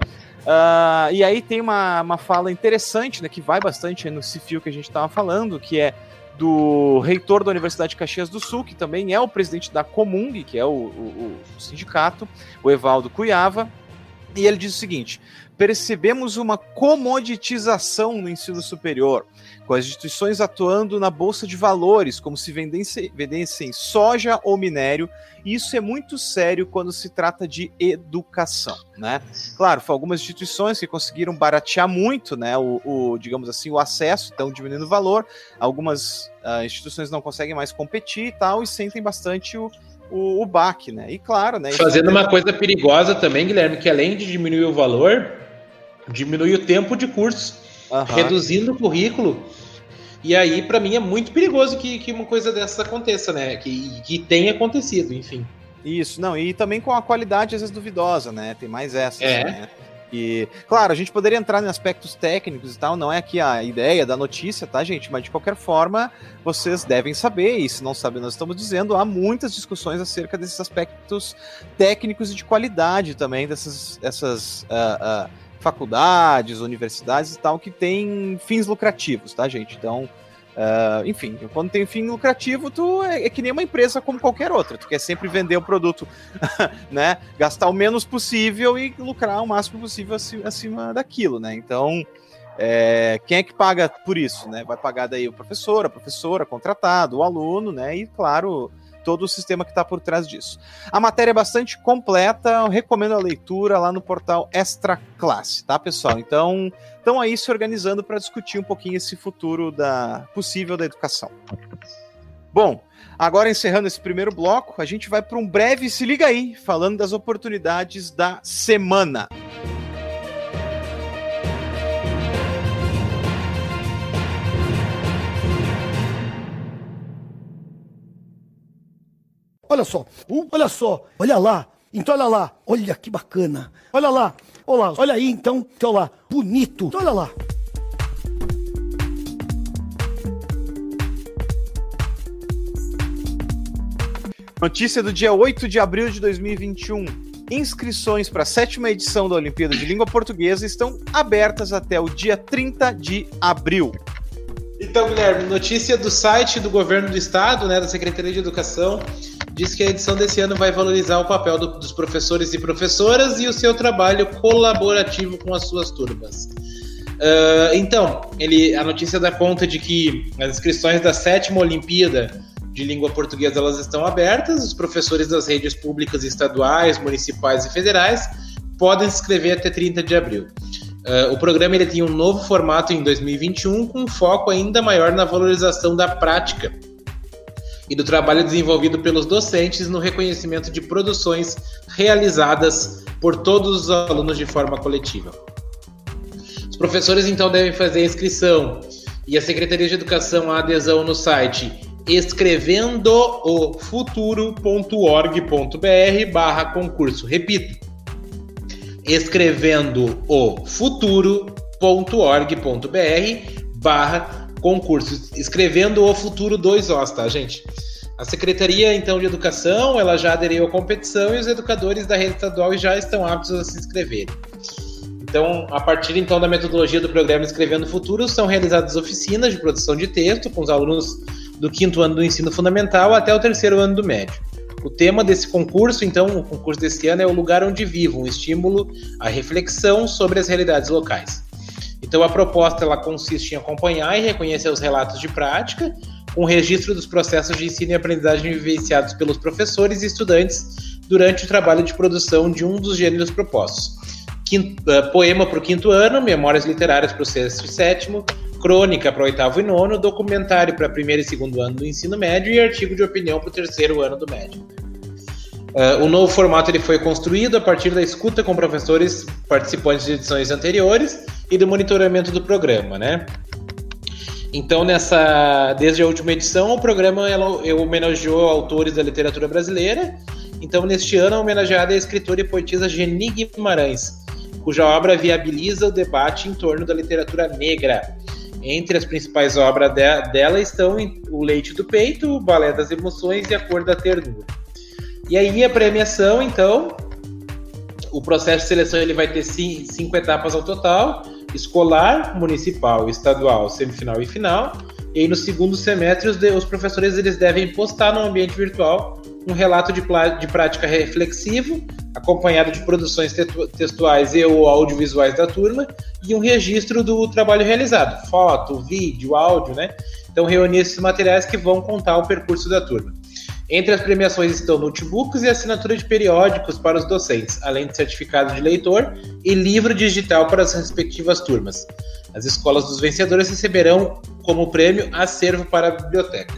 Uh, e aí tem uma, uma fala interessante, né? Que vai bastante no fio que a gente estava falando, que é do reitor da Universidade de Caxias do Sul, que também é o presidente da Comung, que é o, o, o sindicato, o Evaldo Cuiava, e ele diz o seguinte: percebemos uma comoditização no ensino superior, com as instituições atuando na bolsa de valores, como se vendessem, soja ou minério, e isso é muito sério quando se trata de educação, né? Claro, foram algumas instituições que conseguiram baratear muito, né, o, o digamos assim, o acesso, estão diminuindo o valor, algumas uh, instituições não conseguem mais competir e tal, e sentem bastante o, o, o baque, né? E claro, né? Fazendo uma coisa perigosa também, Guilherme, que além de diminuir o valor, diminui o tempo de curso, uhum. reduzindo o currículo. E aí, para mim, é muito perigoso que, que uma coisa dessas aconteça, né? Que, que tenha acontecido, enfim. Isso, não, e também com a qualidade às vezes duvidosa, né? Tem mais essas, é. né? E, claro, a gente poderia entrar em aspectos técnicos e tal, não é aqui a ideia da notícia, tá, gente? Mas de qualquer forma, vocês devem saber, e se não sabem, nós estamos dizendo, há muitas discussões acerca desses aspectos técnicos e de qualidade também dessas essas, uh, uh, faculdades, universidades e tal, que têm fins lucrativos, tá, gente? Então, Uh, enfim, quando tem fim lucrativo, tu é, é, que nem uma empresa como qualquer outra. Tu quer sempre vender o produto, né? Gastar o menos possível e lucrar o máximo possível acima, daquilo, né? Então, é, quem é que paga por isso, né? Vai pagar daí o professor, a professora, contratado, o aluno, né? E claro, todo o sistema que está por trás disso. A matéria é bastante completa, eu recomendo a leitura lá no portal Extra Classe, tá, pessoal? Então, estão aí se organizando para discutir um pouquinho esse futuro da possível da educação. Bom, agora encerrando esse primeiro bloco, a gente vai para um breve se liga aí, falando das oportunidades da semana. Olha só, uh, olha só, olha lá. Então olha lá, olha que bacana. Olha lá, olha, olha aí então, então lá, bonito. Então, olha lá. Notícia do dia 8 de abril de 2021. Inscrições para a sétima edição da Olimpíada de Língua Portuguesa estão abertas até o dia 30 de abril. Então, Guilherme, notícia do site do governo do estado, né, da Secretaria de Educação, diz que a edição desse ano vai valorizar o papel do, dos professores e professoras e o seu trabalho colaborativo com as suas turmas. Uh, então, ele, a notícia dá conta de que as inscrições da sétima Olimpíada de língua portuguesa elas estão abertas. Os professores das redes públicas estaduais, municipais e federais podem se inscrever até 30 de abril. Uh, o programa ele tem um novo formato em 2021 com foco ainda maior na valorização da prática e do trabalho desenvolvido pelos docentes no reconhecimento de produções realizadas por todos os alunos de forma coletiva. Os professores então devem fazer a inscrição e a Secretaria de Educação a adesão no site escrevendoofuturo.org.br barra concurso. Repito, escrevendoofuturo.org.br barra concurso. Escrevendo o futuro dois Os, tá, gente? A Secretaria, então, de Educação, ela já aderiu à competição e os educadores da rede estadual já estão aptos a se inscreverem. Então, a partir então da metodologia do programa Escrevendo o Futuro, são realizadas oficinas de produção de texto com os alunos do quinto ano do ensino fundamental até o terceiro ano do médio. O tema desse concurso, então, o concurso desse ano é o lugar onde vivo, um estímulo à reflexão sobre as realidades locais. Então, a proposta ela consiste em acompanhar e reconhecer os relatos de prática, com registro dos processos de ensino e aprendizagem vivenciados pelos professores e estudantes durante o trabalho de produção de um dos gêneros propostos. Quinto, uh, poema para o quinto ano, memórias literárias para o sexto e sétimo, crônica para o oitavo e nono, documentário para primeiro e segundo ano do ensino médio e artigo de opinião para o terceiro ano do médio. Uh, o novo formato ele foi construído a partir da escuta com professores participantes de edições anteriores e do monitoramento do programa, né? Então, nessa, desde a última edição, o programa ela, homenageou autores da literatura brasileira. Então, neste ano, a homenageada é a escritora e poetisa Geni Guimarães, cuja obra viabiliza o debate em torno da literatura negra. Entre as principais obras de, dela estão O Leite do Peito, O Balé das Emoções e A Cor da Ternura. E aí a premiação, então, o processo de seleção ele vai ter cinco etapas ao total: escolar, municipal, estadual, semifinal e final. E aí no segundo semestre os, professores eles devem postar no ambiente virtual um relato de, de prática reflexivo, acompanhado de produções textuais e ou audiovisuais da turma, e um registro do trabalho realizado, foto, vídeo, áudio, né? Então, reunir esses materiais que vão contar o percurso da turma. Entre as premiações estão notebooks e assinatura de periódicos para os docentes, além de certificado de leitor e livro digital para as respectivas turmas. As escolas dos vencedores receberão como prêmio acervo para a biblioteca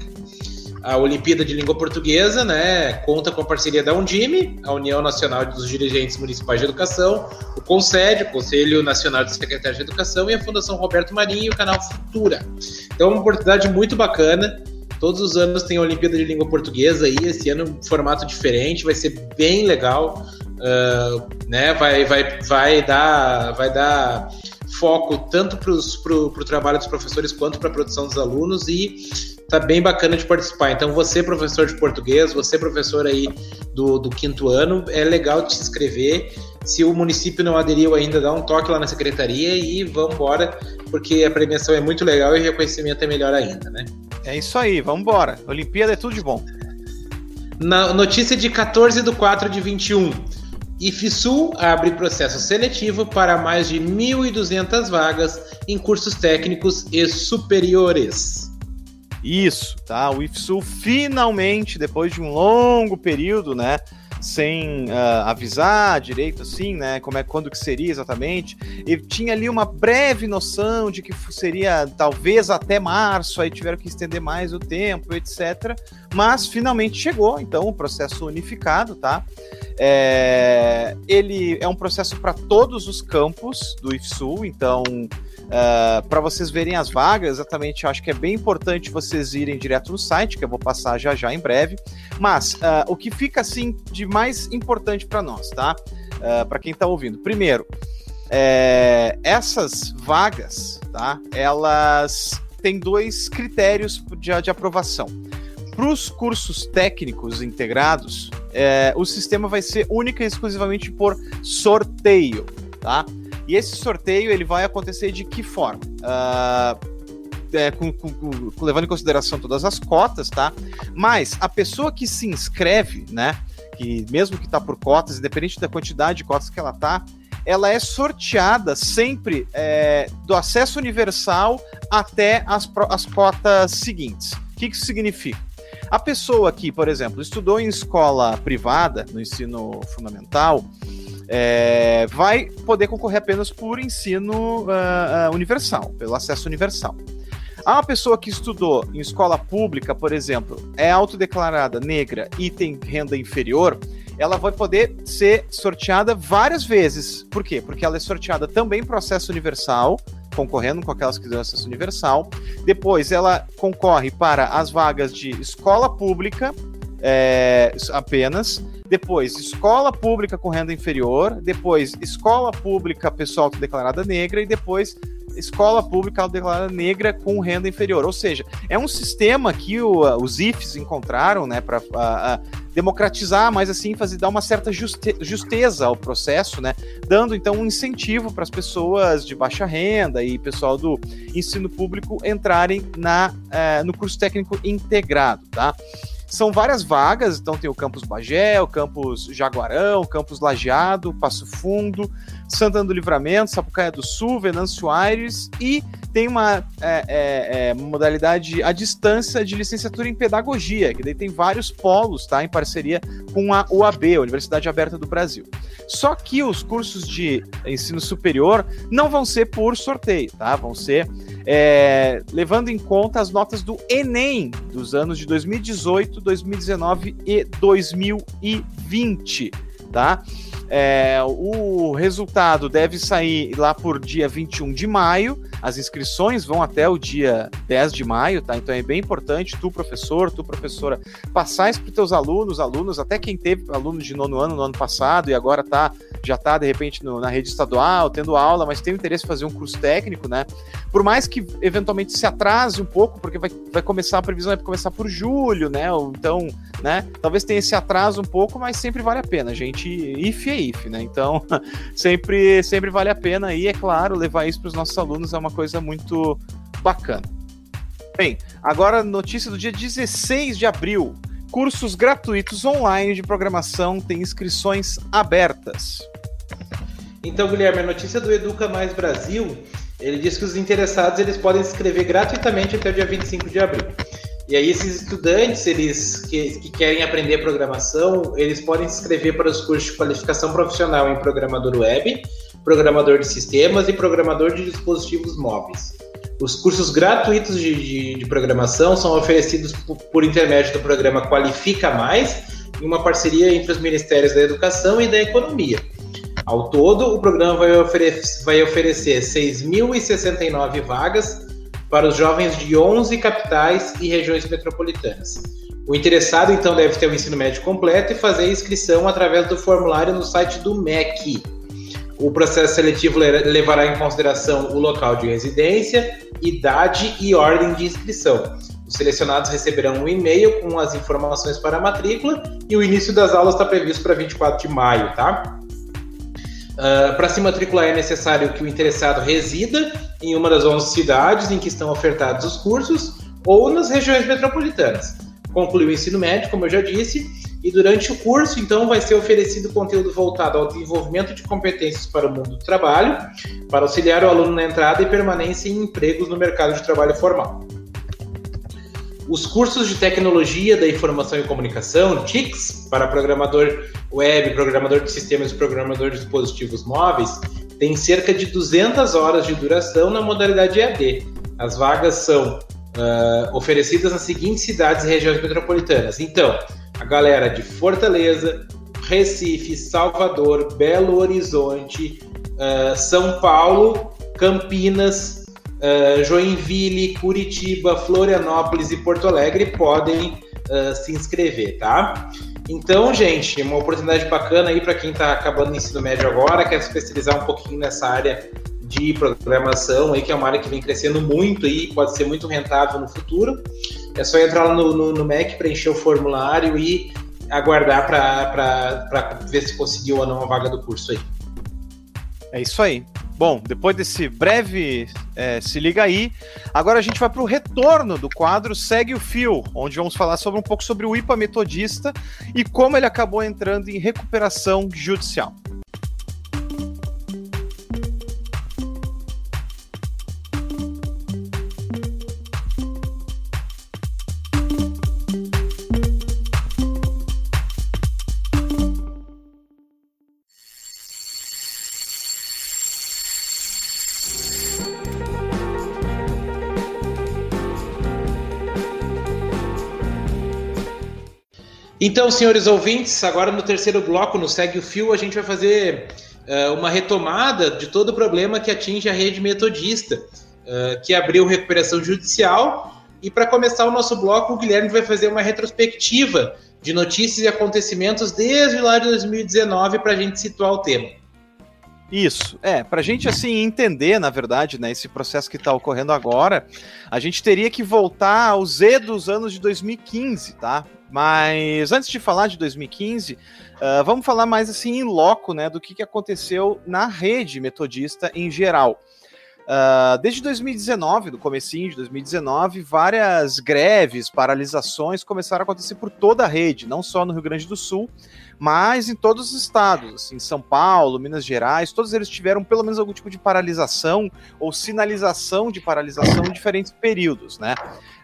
a Olimpíada de Língua Portuguesa, né, conta com a parceria da Undime, a União Nacional dos Dirigentes Municipais de Educação, o CONSED, o Conselho Nacional de Secretários de Educação, e a Fundação Roberto Marinho e o canal Futura. Então, uma oportunidade muito bacana. Todos os anos tem a Olimpíada de Língua Portuguesa aí, esse ano formato diferente, vai ser bem legal, uh, né? Vai, vai, vai dar, vai dar foco tanto para o trabalho dos professores quanto para a produção dos alunos e tá bem bacana de participar. Então, você, professor de português, você, professor aí do, do quinto ano, é legal de se inscrever. Se o município não aderiu ainda, dá um toque lá na secretaria e vamos embora, porque a premiação é muito legal e o reconhecimento é melhor ainda, né? É isso aí, vamos embora. Olimpíada é tudo de bom. Na notícia de 14 de 4 de 21. IFSUL abre processo seletivo para mais de 1.200 vagas em cursos técnicos e superiores. Isso, tá? O IFSU finalmente, depois de um longo período, né? Sem uh, avisar direito, assim, né? Como é quando que seria exatamente. E tinha ali uma breve noção de que seria talvez até março, aí tiveram que estender mais o tempo, etc. Mas finalmente chegou, então, o processo unificado, tá? É, ele é um processo para todos os campos do IFSU, então Uh, ah, para vocês verem as vagas, exatamente, acho que é bem importante vocês irem direto no site, que eu vou passar já já em breve. Mas uh, o que fica assim de mais importante para nós, tá? Uh, ah, para quem está ouvindo. Primeiro, é, essas vagas, tá? Elas têm dois critérios de, de aprovação. Para os cursos técnicos integrados, é, o sistema vai ser única e exclusivamente por sorteio, tá? E esse sorteio ele vai acontecer de que forma? Uh, é, com, com, com, levando em consideração todas as cotas, tá? Mas a pessoa que se inscreve, né? Que mesmo que está por cotas, independente da quantidade de cotas que ela tá, ela é sorteada sempre é, do acesso universal até as, as cotas seguintes. O que, que isso significa? A pessoa que, por exemplo, estudou em escola privada, no ensino fundamental, é, vai poder concorrer apenas por ensino uh, universal, pelo acesso universal. A pessoa que estudou em escola pública, por exemplo, é autodeclarada negra e tem renda inferior, ela vai poder ser sorteada várias vezes. Por quê? Porque ela é sorteada também em processo universal, concorrendo com aquelas que dão acesso universal. Depois ela concorre para as vagas de escola pública é, apenas. Depois, escola pública com renda inferior. Depois, escola pública pessoal declarada negra. E depois, escola pública declarada negra com renda inferior. Ou seja, é um sistema que o, os IFs encontraram né, para democratizar mais assim, fazer dar uma certa juste, justeza ao processo, né? Dando então um incentivo para as pessoas de baixa renda e pessoal do ensino público entrarem na, eh, no curso técnico integrado, tá? São várias vagas, então tem o campus Bagé, o campus Jaguarão, o campus Lajeado, Passo Fundo, Santana do Livramento, Sapucaia do Sul, Venâncio Aires e tem uma é, é, é, modalidade à distância de licenciatura em pedagogia, que daí tem vários polos, tá? Em parceria com a UAB, a Universidade Aberta do Brasil. Só que os cursos de ensino superior não vão ser por sorteio, tá? Vão ser é, levando em conta as notas do Enem dos anos de 2018, 2019 e 2020, tá? É, o resultado deve sair lá por dia 21 de maio. As inscrições vão até o dia 10 de maio, tá? Então é bem importante tu, professor, tu, professora, passar isso para teus alunos, alunos, até quem teve aluno de nono ano no ano passado e agora tá, já está de repente no, na rede estadual, tendo aula, mas tem interesse em fazer um curso técnico, né? Por mais que eventualmente se atrase um pouco, porque vai, vai começar, a previsão é começar por julho, né? Ou então, né? Talvez tenha esse atraso um pouco, mas sempre vale a pena, gente. IF é IF, né? Então, sempre, sempre vale a pena e, é claro, levar isso para os nossos alunos é uma coisa muito bacana. Bem, agora notícia do dia 16 de abril. Cursos gratuitos online de programação têm inscrições abertas. Então, Guilherme, a notícia do Educa Mais Brasil, ele diz que os interessados eles podem se inscrever gratuitamente até o dia 25 de abril. E aí esses estudantes, eles que, que, querem aprender programação, eles podem se inscrever para os cursos de qualificação profissional em programador web, programador de sistemas e programador de dispositivos móveis. Os cursos gratuitos de, de, de programação são oferecidos por, por, intermédio do programa Qualifica Mais, em uma parceria entre os Ministérios da Educação e da Economia. Ao todo, o programa vai, ofere vai oferecer 6.069 vagas para os jovens de 11 capitais e regiões metropolitanas. O interessado, então, deve ter o ensino médio completo e fazer a inscrição através do formulário no site do MEC. O processo seletivo levará em consideração o local de residência, idade e ordem de inscrição. Os selecionados receberão um e-mail com as informações para a matrícula e o início das aulas está previsto para 24 de maio, tá? Uh, para se matricular é necessário que o interessado resida em uma das 11 cidades em que estão ofertados os cursos ou nas regiões metropolitanas. Conclui o ensino médio, como eu já disse, e durante o curso, então, vai ser oferecido conteúdo voltado ao desenvolvimento de competências para o mundo do trabalho, para auxiliar o aluno na entrada e permanência em empregos no mercado de trabalho formal. Os cursos de tecnologia da informação e comunicação, TICS, para programador web, programador de sistemas e programador de dispositivos móveis, têm cerca de 200 horas de duração na modalidade EAD. As vagas são uh, oferecidas nas seguintes cidades e regiões metropolitanas. Então, a galera de Fortaleza, Recife, Salvador, Belo Horizonte, uh, São Paulo, Campinas, uh, Joinville, Curitiba, Florianópolis e Porto Alegre podem uh, se inscrever, tá? Então, gente, uma oportunidade bacana aí para quem está acabando o ensino médio agora, quer se especializar um pouquinho nessa área de programação aí, que é uma área que vem crescendo muito e pode ser muito rentável no futuro. É só entrar lá no, no, no MEC, preencher o formulário e aguardar para ver se conseguiu ou não a vaga do curso aí. É isso aí. Bom, depois desse breve é, se liga aí, agora a gente vai para o retorno do quadro Segue o Fio, onde vamos falar sobre um pouco sobre o IPA Metodista e como ele acabou entrando em recuperação judicial. Então, senhores ouvintes, agora no terceiro bloco, no Segue o Fio, a gente vai fazer uh, uma retomada de todo o problema que atinge a rede metodista, uh, que abriu recuperação judicial. E para começar o nosso bloco, o Guilherme vai fazer uma retrospectiva de notícias e acontecimentos desde lá de 2019 para a gente situar o tema. Isso, é, para a gente assim entender, na verdade, né, esse processo que está ocorrendo agora, a gente teria que voltar ao Z dos anos de 2015, tá? Mas antes de falar de 2015, uh, ah, vamos falar mais assim em loco, né, do que, que aconteceu na rede metodista em geral. Uh, desde 2019, do comecinho de 2019, várias greves, paralisações começaram a acontecer por toda a rede, não só no Rio Grande do Sul, mas em todos os estados, assim, São Paulo, Minas Gerais, todos eles tiveram pelo menos algum tipo de paralisação ou sinalização de paralisação em diferentes períodos, né?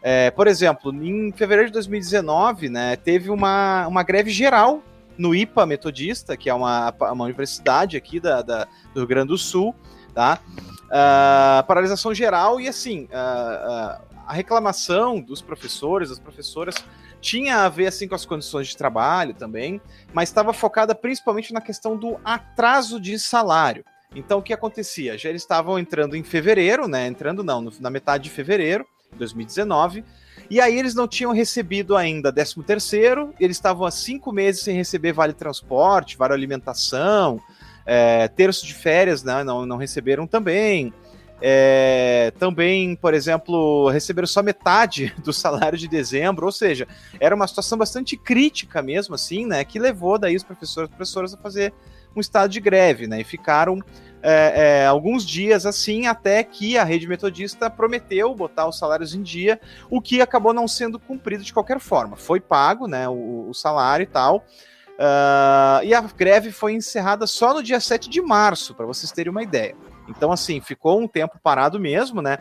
É, por exemplo, em fevereiro de 2019, né, teve uma, uma greve geral no IPA Metodista, que é uma, uma universidade aqui da, da do Rio Grande do Sul, tá? Uh, paralisação geral e assim, uh, uh, a reclamação dos professores, das professoras, tinha a ver assim com as condições de trabalho também, mas estava focada principalmente na questão do atraso de salário. Então o que acontecia? Já eles estavam entrando em fevereiro, né? Entrando não, na metade de fevereiro, 2019. E aí eles não tinham recebido ainda 13 terceiro, eles estavam há cinco meses sem receber vale transporte, vale alimentação, é, terço de férias né, não, não receberam também. É, também, por exemplo, receberam só metade do salário de dezembro, ou seja, era uma situação bastante crítica mesmo, assim, né? Que levou daí os professores e professoras a fazer um estado de greve, né? E ficaram é, é, alguns dias assim, até que a rede metodista prometeu botar os salários em dia, o que acabou não sendo cumprido de qualquer forma. Foi pago, né? O, o salário e tal. Uh, e a greve foi encerrada só no dia 7 de março, para vocês terem uma ideia. Então, assim, ficou um tempo parado mesmo, né?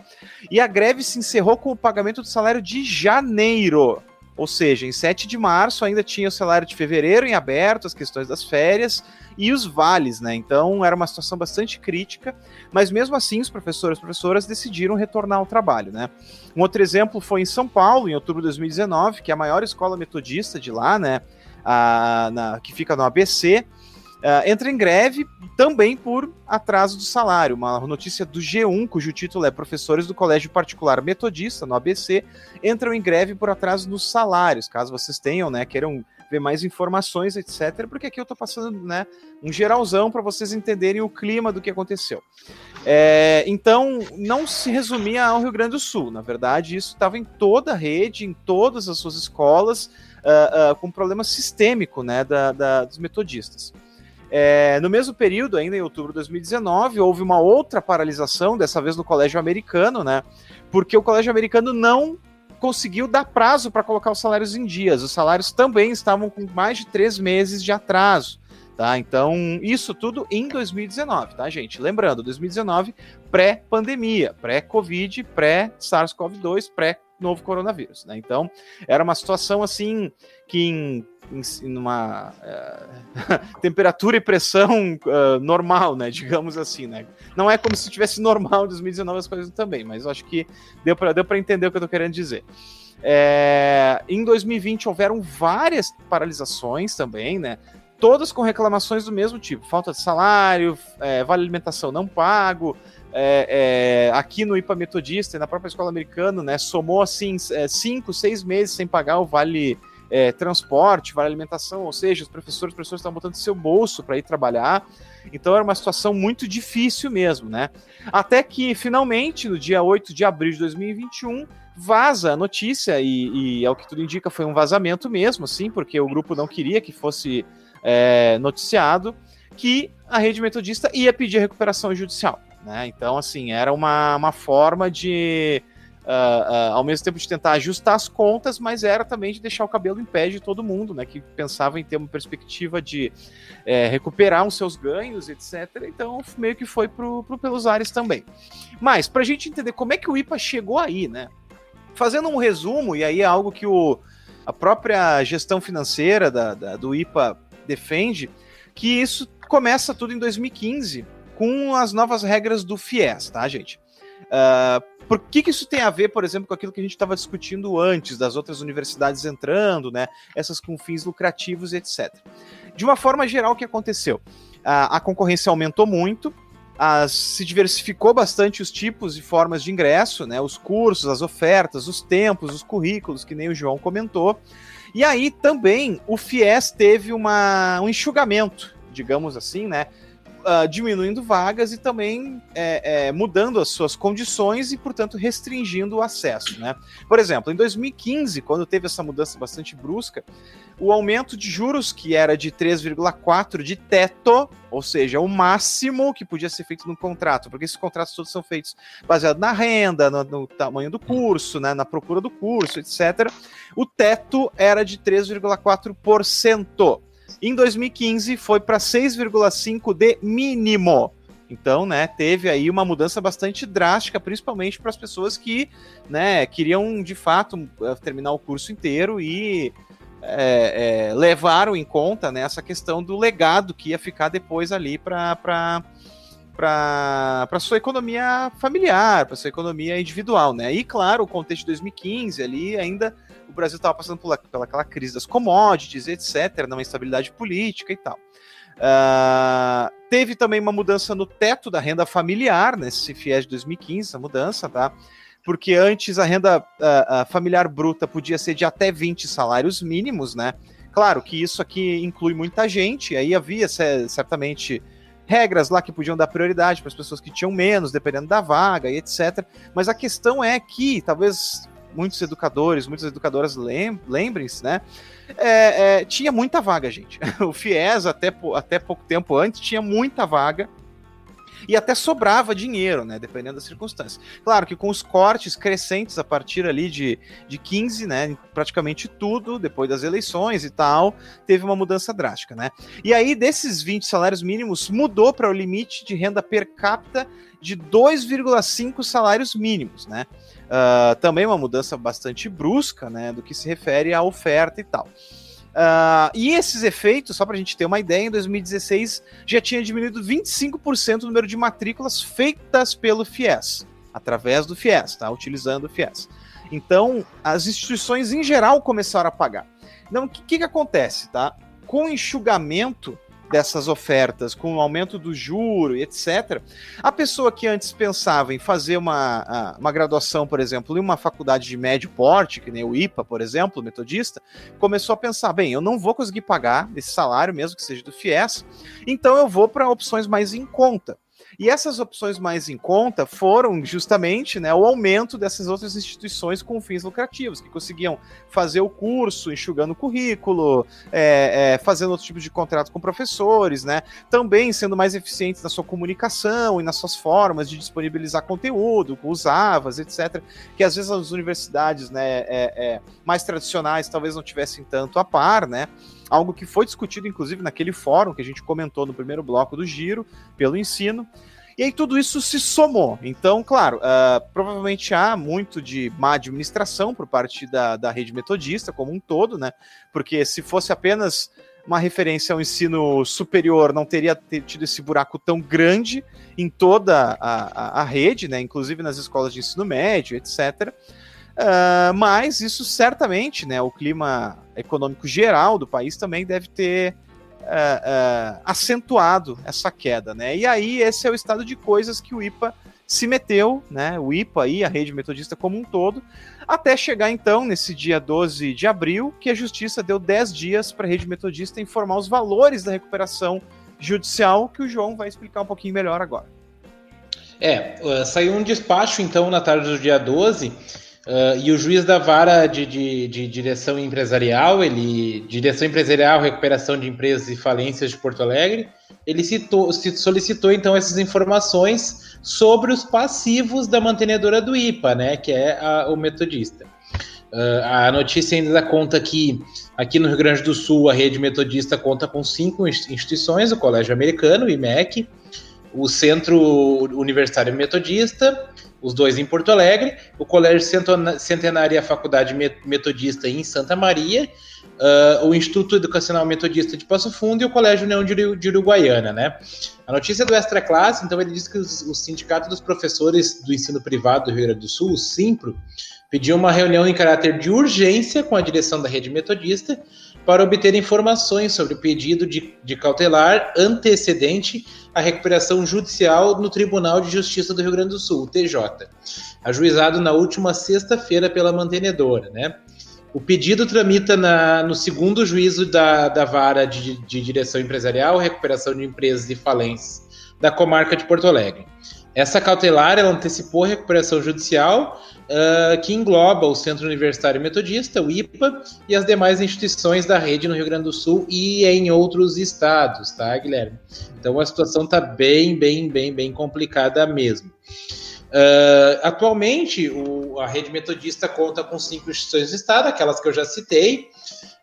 E a greve se encerrou com o pagamento do salário de janeiro. Ou seja, em 7 de março ainda tinha o salário de fevereiro em aberto, as questões das férias e os vales, né? Então era uma situação bastante crítica, mas mesmo assim os professores e professoras decidiram retornar ao trabalho, né? Um outro exemplo foi em São Paulo, em outubro de 2019, que é a maior escola metodista de lá, né? a, na, que fica no ABC, Uh, entra em greve também por atraso do salário. Uma notícia do G1, cujo título é Professores do Colégio Particular Metodista, no ABC, entram em greve por atraso nos salários. Caso vocês tenham, né, queiram ver mais informações, etc., porque aqui eu estou passando né, um geralzão para vocês entenderem o clima do que aconteceu. É, então, não se resumia ao Rio Grande do Sul. Na verdade, isso estava em toda a rede, em todas as suas escolas uh, uh, com um problema sistêmico né, da, da dos metodistas. É, no mesmo período, ainda em outubro de 2019, houve uma outra paralisação, dessa vez no Colégio Americano, né? Porque o Colégio Americano não conseguiu dar prazo para colocar os salários em dias. Os salários também estavam com mais de três meses de atraso. Tá? Então, isso tudo em 2019, tá, gente? Lembrando, 2019, pré-pandemia, pré-Covid, pré-SARS-CoV-2, pré novo coronavírus, né? Então, era uma situação assim que em, em, em uma uh, temperatura e pressão uh, normal, né? Digamos assim, né? Não é como se tivesse normal em 2019 as coisas também, mas acho que deu para deu entender o que eu tô querendo dizer. É, em 2020 houveram várias paralisações também, né? Todas com reclamações do mesmo tipo: falta de salário, é, vale alimentação não pago, é, é, aqui no IPA Metodista e na própria escola americana, né, somou assim é, cinco, seis meses sem pagar o vale é, transporte, vale alimentação, ou seja, os professores, professores estavam botando seu bolso para ir trabalhar. Então era uma situação muito difícil mesmo, né? Até que finalmente, no dia 8 de abril de 2021, vaza a notícia, e, e ao que tudo indica foi um vazamento mesmo, assim, porque o grupo não queria que fosse é, noticiado, que a rede metodista ia pedir recuperação judicial. Né? Então, assim, era uma, uma forma de, uh, uh, ao mesmo tempo, de tentar ajustar as contas, mas era também de deixar o cabelo em pé de todo mundo, né? Que pensava em ter uma perspectiva de é, recuperar os seus ganhos, etc. Então, meio que foi pro, pro pelos ares também. Mas, para a gente entender como é que o IPA chegou aí, né? Fazendo um resumo, e aí é algo que o, a própria gestão financeira da, da do IPA defende, que isso começa tudo em 2015, com as novas regras do FIES, tá, gente? Uh, por que, que isso tem a ver, por exemplo, com aquilo que a gente estava discutindo antes, das outras universidades entrando, né? Essas com fins lucrativos, etc. De uma forma geral, o que aconteceu? a, a concorrência aumentou muito, as, se diversificou bastante os tipos e formas de ingresso, né? Os cursos, as ofertas, os tempos, os currículos, que nem o João comentou. E aí também o FIES teve uma, um enxugamento, digamos assim, né? Uh, diminuindo vagas e também é, é, mudando as suas condições e, portanto, restringindo o acesso. Né? Por exemplo, em 2015, quando teve essa mudança bastante brusca, o aumento de juros, que era de 3,4 de teto, ou seja, o máximo que podia ser feito no contrato, porque esses contratos todos são feitos baseados na renda, no, no tamanho do curso, né, na procura do curso, etc. O teto era de 3,4%. Em 2015 foi para 6,5 de mínimo. Então, né, teve aí uma mudança bastante drástica, principalmente para as pessoas que, né, queriam de fato terminar o curso inteiro e é, é, levaram em conta né, essa questão do legado que ia ficar depois ali para para sua economia familiar, para sua economia individual, né? E claro, o contexto de 2015 ali ainda o Brasil estava passando por, pela aquela crise das commodities, etc, uma instabilidade política e tal. Uh, teve também uma mudança no teto da renda familiar nesse FIES de 2015, essa mudança, tá? porque antes a renda uh, familiar bruta podia ser de até 20 salários mínimos, né? Claro que isso aqui inclui muita gente, aí havia certamente regras lá que podiam dar prioridade para as pessoas que tinham menos, dependendo da vaga e etc. Mas a questão é que, talvez muitos educadores, muitas educadoras lembrem-se, né? É, é, tinha muita vaga, gente. O FIES, até, até pouco tempo antes, tinha muita vaga e até sobrava dinheiro, né, dependendo das circunstâncias. Claro que com os cortes crescentes a partir ali de, de 15, né, praticamente tudo, depois das eleições e tal, teve uma mudança drástica, né. E aí, desses 20 salários mínimos, mudou para o limite de renda per capita de 2,5 salários mínimos, né. Uh, também uma mudança bastante brusca, né, do que se refere à oferta e tal. Uh, e esses efeitos, só para a gente ter uma ideia, em 2016 já tinha diminuído 25% o número de matrículas feitas pelo FIES, através do FIES, tá? utilizando o FIES. Então, as instituições em geral começaram a pagar. Então, o que, que acontece? Tá? Com enxugamento dessas ofertas, com o aumento do juro e etc., a pessoa que antes pensava em fazer uma, uma graduação, por exemplo, em uma faculdade de médio porte, que nem o IPA, por exemplo, metodista, começou a pensar: bem, eu não vou conseguir pagar esse salário, mesmo que seja do FIES, então eu vou para opções mais em conta. E essas opções mais em conta foram justamente né, o aumento dessas outras instituições com fins lucrativos, que conseguiam fazer o curso, enxugando o currículo, é, é, fazendo outro tipo de contrato com professores, né? Também sendo mais eficientes na sua comunicação e nas suas formas de disponibilizar conteúdo, com os AVAs, etc. Que às vezes as universidades né, é, é mais tradicionais talvez não tivessem tanto a par, né? Algo que foi discutido, inclusive, naquele fórum que a gente comentou no primeiro bloco do Giro, pelo ensino. E aí tudo isso se somou. Então, claro, uh, provavelmente há muito de má administração por parte da, da rede metodista como um todo, né? Porque se fosse apenas uma referência ao ensino superior, não teria tido esse buraco tão grande em toda a, a, a rede, né? Inclusive nas escolas de ensino médio, etc. Uh, mas isso certamente, né? O clima econômico geral do país também deve ter uh, uh, acentuado essa queda, né? E aí esse é o estado de coisas que o IPA se meteu, né? O IPA e a rede metodista como um todo, até chegar então nesse dia 12 de abril, que a justiça deu 10 dias para a rede metodista informar os valores da recuperação judicial, que o João vai explicar um pouquinho melhor agora. É, saiu um despacho então na tarde do dia 12 Uh, e o juiz da vara de, de, de, direção empresarial, ele direção empresarial, recuperação de empresas e falências de Porto Alegre, ele citou, solicitou então essas informações sobre os passivos da mantenedora do IPA, né, que é a, o metodista. Uh, a notícia ainda dá conta que aqui no Rio Grande do Sul a rede metodista conta com cinco instituições: o Colégio Americano, o IMEC, o Centro Universitário Metodista, os dois em Porto Alegre, o Colégio Centenário e a Faculdade Metodista em Santa Maria, uh, o Instituto Educacional Metodista de Passo Fundo e o Colégio União de Uruguaiana, né? A notícia do Extra Classe, então, ele diz que o Sindicato dos Professores do Ensino Privado do Rio Grande do Sul, o SIMPRO, pediu uma reunião em caráter de urgência com a direção da rede metodista para obter informações sobre o pedido de, de cautelar antecedente à recuperação judicial no Tribunal de Justiça do Rio Grande do Sul, TJ, ajuizado na última sexta-feira pela mantenedora, né? O pedido tramita na, no segundo juízo da, da vara de, de direção empresarial, recuperação de empresas e falências da comarca de Porto Alegre. Essa cautelar ela antecipou a recuperação judicial uh, que engloba o Centro Universitário Metodista, o IPA, e as demais instituições da rede no Rio Grande do Sul e em outros estados, tá, Guilherme? Então a situação está bem, bem, bem, bem complicada mesmo. Uh, atualmente, o, a rede metodista conta com cinco instituições do Estado, aquelas que eu já citei,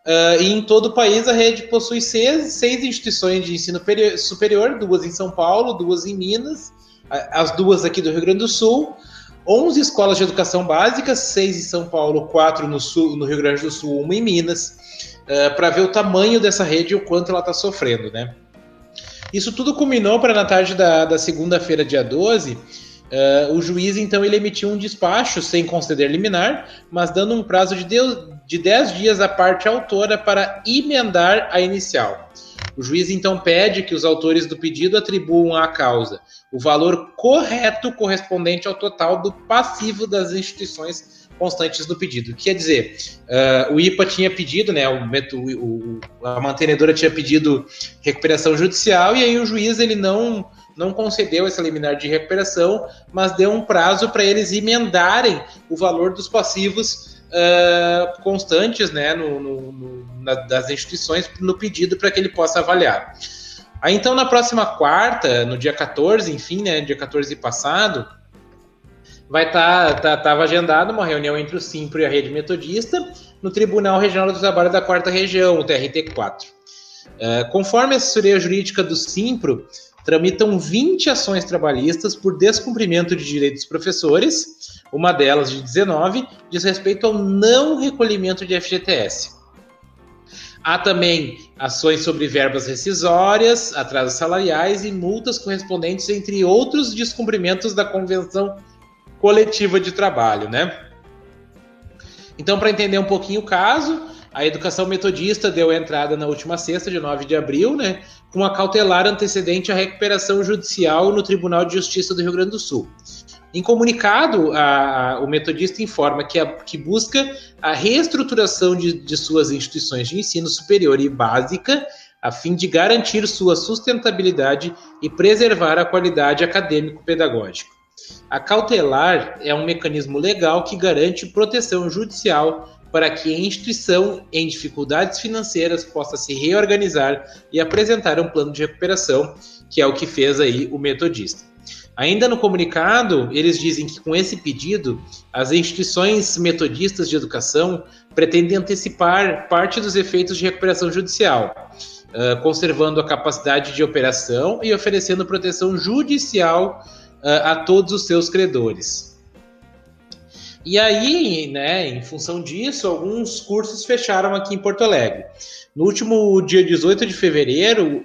uh, e em todo o país a rede possui seis, seis instituições de ensino superior, duas em São Paulo, duas em Minas, as duas aqui do Rio Grande do Sul, 11 escolas de educação básica, seis em São Paulo, quatro no, sul, no Rio Grande do Sul, uma em Minas, uh, eh, para ver o tamanho dessa rede e o quanto ela está sofrendo, né? Isso tudo culminou para na tarde da, da segunda-feira, dia 12, uh, eh, o juiz então ele emitiu um despacho sem conceder liminar, mas dando um prazo de, de 10 dias à parte autora para emendar a inicial. O juiz então pede que os autores do pedido atribuam à causa o valor correto correspondente ao total do passivo das instituições constantes do pedido. Quer dizer, uh, o IPA tinha pedido, né, o, o, a mantenedora tinha pedido recuperação judicial e aí o juiz ele não não concedeu essa liminar de recuperação, mas deu um prazo para eles emendarem o valor dos passivos uh, constantes né, no, no, no, na, das instituições no pedido para que ele possa avaliar. Aí então na próxima quarta, no dia 14, enfim, né, dia 14 passado, vai estar tá, tá, tava agendada uma reunião entre o Simpro e a Rede Metodista no Tribunal Regional do Trabalho da Quarta Região, o TRT4. Uh, conforme a assessoria jurídica do Simpro, tramitam 20 ações trabalhistas por descumprimento de direitos dos professores, uma delas de 19 diz respeito ao não recolhimento de FGTS. Há também ações sobre verbas rescisórias, atrasos salariais e multas correspondentes, entre outros descumprimentos da Convenção Coletiva de Trabalho, né? Então, para entender um pouquinho o caso, a educação metodista deu entrada na última sexta, de 9 de abril, né, com a cautelar antecedente à recuperação judicial no Tribunal de Justiça do Rio Grande do Sul. Em comunicado, a, a, o metodista informa que, a, que busca a reestruturação de, de suas instituições de ensino superior e básica, a fim de garantir sua sustentabilidade e preservar a qualidade acadêmico-pedagógica. A cautelar é um mecanismo legal que garante proteção judicial para que a instituição em dificuldades financeiras possa se reorganizar e apresentar um plano de recuperação, que é o que fez aí o metodista. Ainda no comunicado, eles dizem que com esse pedido, as instituições metodistas de educação pretendem antecipar parte dos efeitos de recuperação judicial, uh, conservando a capacidade de operação e oferecendo proteção judicial uh, a todos os seus credores. E aí, né, em função disso, alguns cursos fecharam aqui em Porto Alegre. No último dia 18 de fevereiro,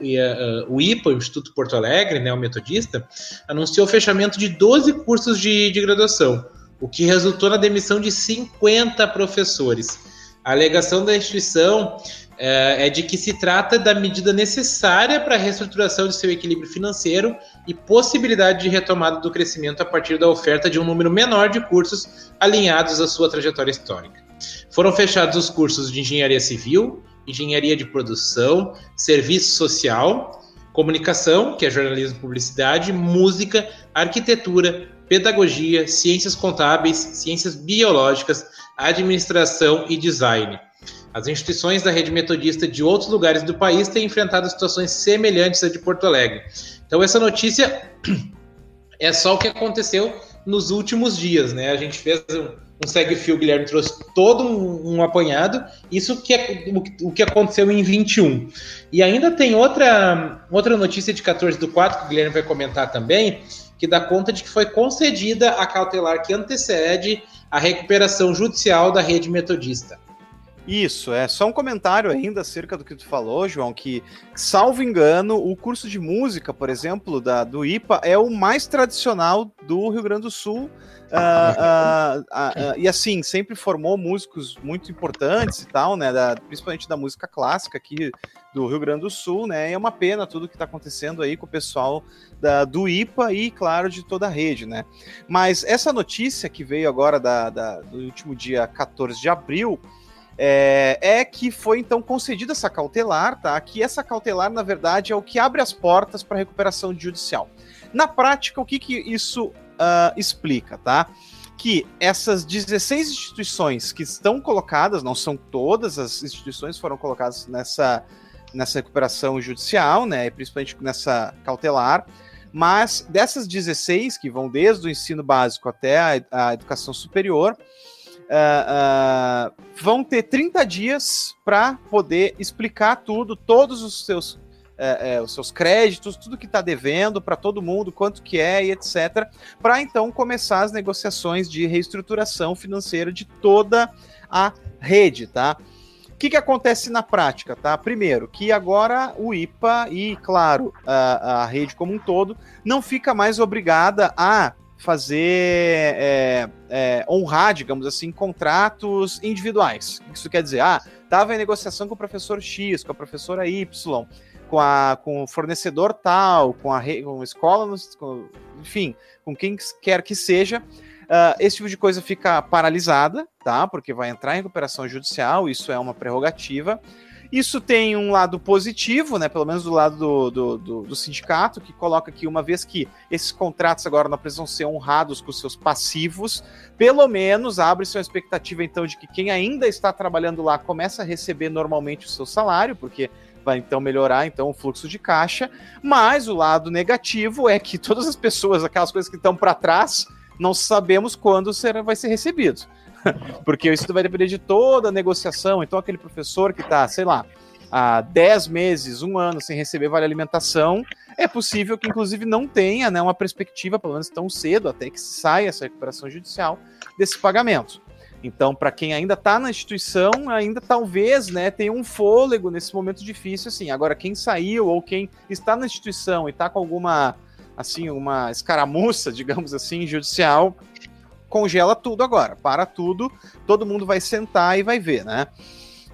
o IPA, o Instituto Porto Alegre, né, o metodista, anunciou o fechamento de 12 cursos de, de graduação, o que resultou na demissão de 50 professores. A alegação da instituição é de que se trata da medida necessária para a reestruturação de seu equilíbrio financeiro e possibilidade de retomada do crescimento a partir da oferta de um número menor de cursos alinhados à sua trajetória histórica. Foram fechados os cursos de engenharia civil, engenharia de produção, serviço social, comunicação, que é jornalismo e publicidade, música, arquitetura, pedagogia, ciências contábeis, ciências biológicas, administração e design. As instituições da rede metodista de outros lugares do país têm enfrentado situações semelhantes à de Porto Alegre. Então, essa notícia é só o que aconteceu nos últimos dias, né? A gente fez um, segue-fio, Guilherme trouxe todo um, um, apanhado, isso que é o, o, que aconteceu em 21. E ainda tem outra, outra notícia de 14 do 4, que o Guilherme vai comentar também, que dá conta de que foi concedida a cautelar que antecede a recuperação judicial da rede metodista. Isso, é só um comentário ainda acerca do que tu falou, João, que, salvo engano, o curso de música, por exemplo, da, do IPA, é o mais tradicional do Rio Grande do Sul. Uh, uh, uh, e assim, sempre formou músicos muito importantes e tal, né? Da, principalmente da música clássica aqui do Rio Grande do Sul, né? E é uma pena tudo que está acontecendo aí com o pessoal da, do IPA e, claro, de toda a rede, né? Mas essa notícia que veio agora da, da do último dia 14 de abril é, é, que foi então concedida essa cautelar, tá? Que essa cautelar, na verdade, é o que abre as portas para recuperação judicial. Na prática, o que, que isso uh, explica, tá? Que essas 16 instituições que estão colocadas, não são todas as instituições foram colocadas nessa, nessa recuperação judicial, né? Principalmente nessa cautelar. Mas dessas 16, que vão desde o ensino básico até a, a educação superior, uh, vão ter 30 dias para poder explicar tudo, todos os seus, uh, os seus créditos, tudo que está devendo para todo mundo, quanto que é e etc. Para então começar as negociações de reestruturação financeira de toda a rede, tá? O que, que acontece na prática, tá? Primeiro, que agora o IPA e, claro, a, a rede como um todo não fica mais obrigada a fazer é, é, honrar, digamos assim, contratos individuais. Isso quer dizer, ah, estava em negociação com o professor X, com a professora Y, com, a, com o fornecedor tal, com a, com a escola, com, enfim, com quem quer que seja. Uh, esse tipo de coisa fica paralisada, tá? Porque vai entrar em recuperação judicial, isso é uma prerrogativa. Isso tem um lado positivo, né? Pelo menos do lado do, do, do, do, sindicato, que coloca que uma vez que esses contratos agora não precisam ser honrados com seus passivos, pelo menos abre-se uma expectativa, então, de que quem ainda está trabalhando lá começa a receber normalmente o seu salário, porque vai então melhorar então o fluxo de caixa. Mas o lado negativo é que todas as pessoas, aquelas coisas que estão para trás, não sabemos quando será, vai ser recebido. Porque isso vai depender de toda a negociação. Então, aquele professor que está, sei lá, há 10 meses, um ano sem receber vale alimentação, é possível que, inclusive, não tenha né, uma perspectiva, pelo menos tão cedo, até que saia essa recuperação judicial, desse pagamento. Então, para quem ainda está na instituição, ainda talvez né, tenha um fôlego nesse momento difícil. assim. Agora, quem saiu ou quem está na instituição e está com alguma assim uma escaramuça, digamos assim, judicial, congela tudo agora, para tudo, todo mundo vai sentar e vai ver, né?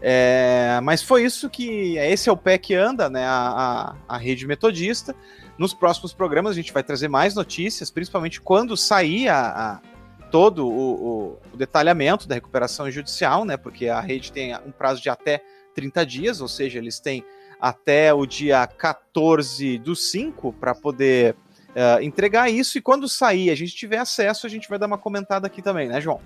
É, mas foi isso que. Esse é o pé que anda, né? A, a, a, rede metodista. Nos próximos programas a gente vai trazer mais notícias, principalmente quando sair a, a todo o, o, o, detalhamento da recuperação judicial, né? Porque a rede tem um prazo de até 30 dias, ou seja, eles têm até o dia 14 do 5 para poder uh, entregar isso e quando sair, a gente tiver acesso, a gente vai dar uma comentada aqui também, né, João?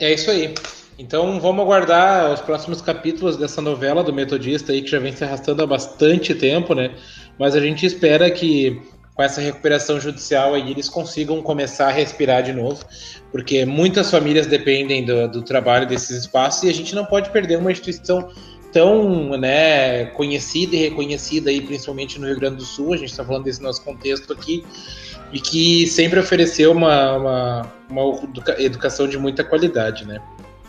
É isso aí. Então vamos aguardar os próximos capítulos dessa novela do Metodista aí, que já vem se arrastando há bastante tempo, né? Mas a gente espera que com essa recuperação judicial aí eles consigam começar a respirar de novo, porque muitas famílias dependem do, do trabalho desses espaços e a gente não pode perder uma instituição tão né, conhecida e reconhecida aí, principalmente no Rio Grande do Sul, a gente está falando desse nosso contexto aqui, e que sempre ofereceu uma, uma, uma educação de muita qualidade, né?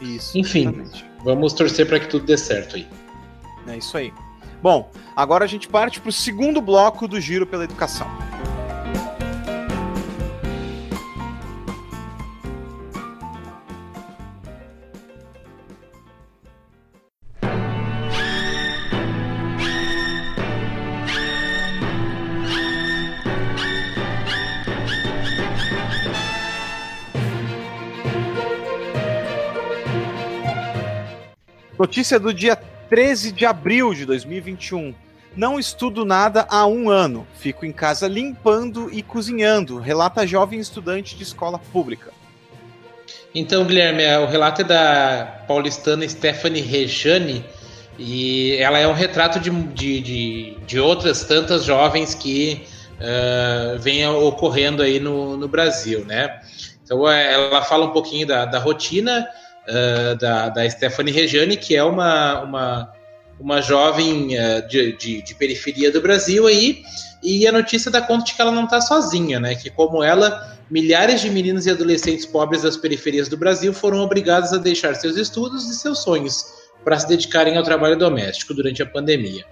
Isso. Enfim, exatamente. vamos torcer para que tudo dê certo aí. É isso aí. Bom, agora a gente parte para o segundo bloco do Giro pela Educação. Notícia do dia 13 de abril de 2021. Não estudo nada há um ano. Fico em casa limpando e cozinhando, relata jovem estudante de escola pública. Então, Guilherme, é, o relato é da paulistana Stephanie Rejane e ela é um retrato de, de, de, de outras tantas jovens que uh, vêm ocorrendo aí no, no Brasil, né? Então é, ela fala um pouquinho da, da rotina uh, da, da Stephanie Regiane, que é uma, uma, uma jovem uh, de, de, de, periferia do Brasil aí, e a notícia dá conta de que ela não está sozinha, né? Que como ela, milhares de meninos e adolescentes pobres das periferias do Brasil foram obrigados a deixar seus estudos e seus sonhos para se dedicarem ao trabalho doméstico durante a pandemia.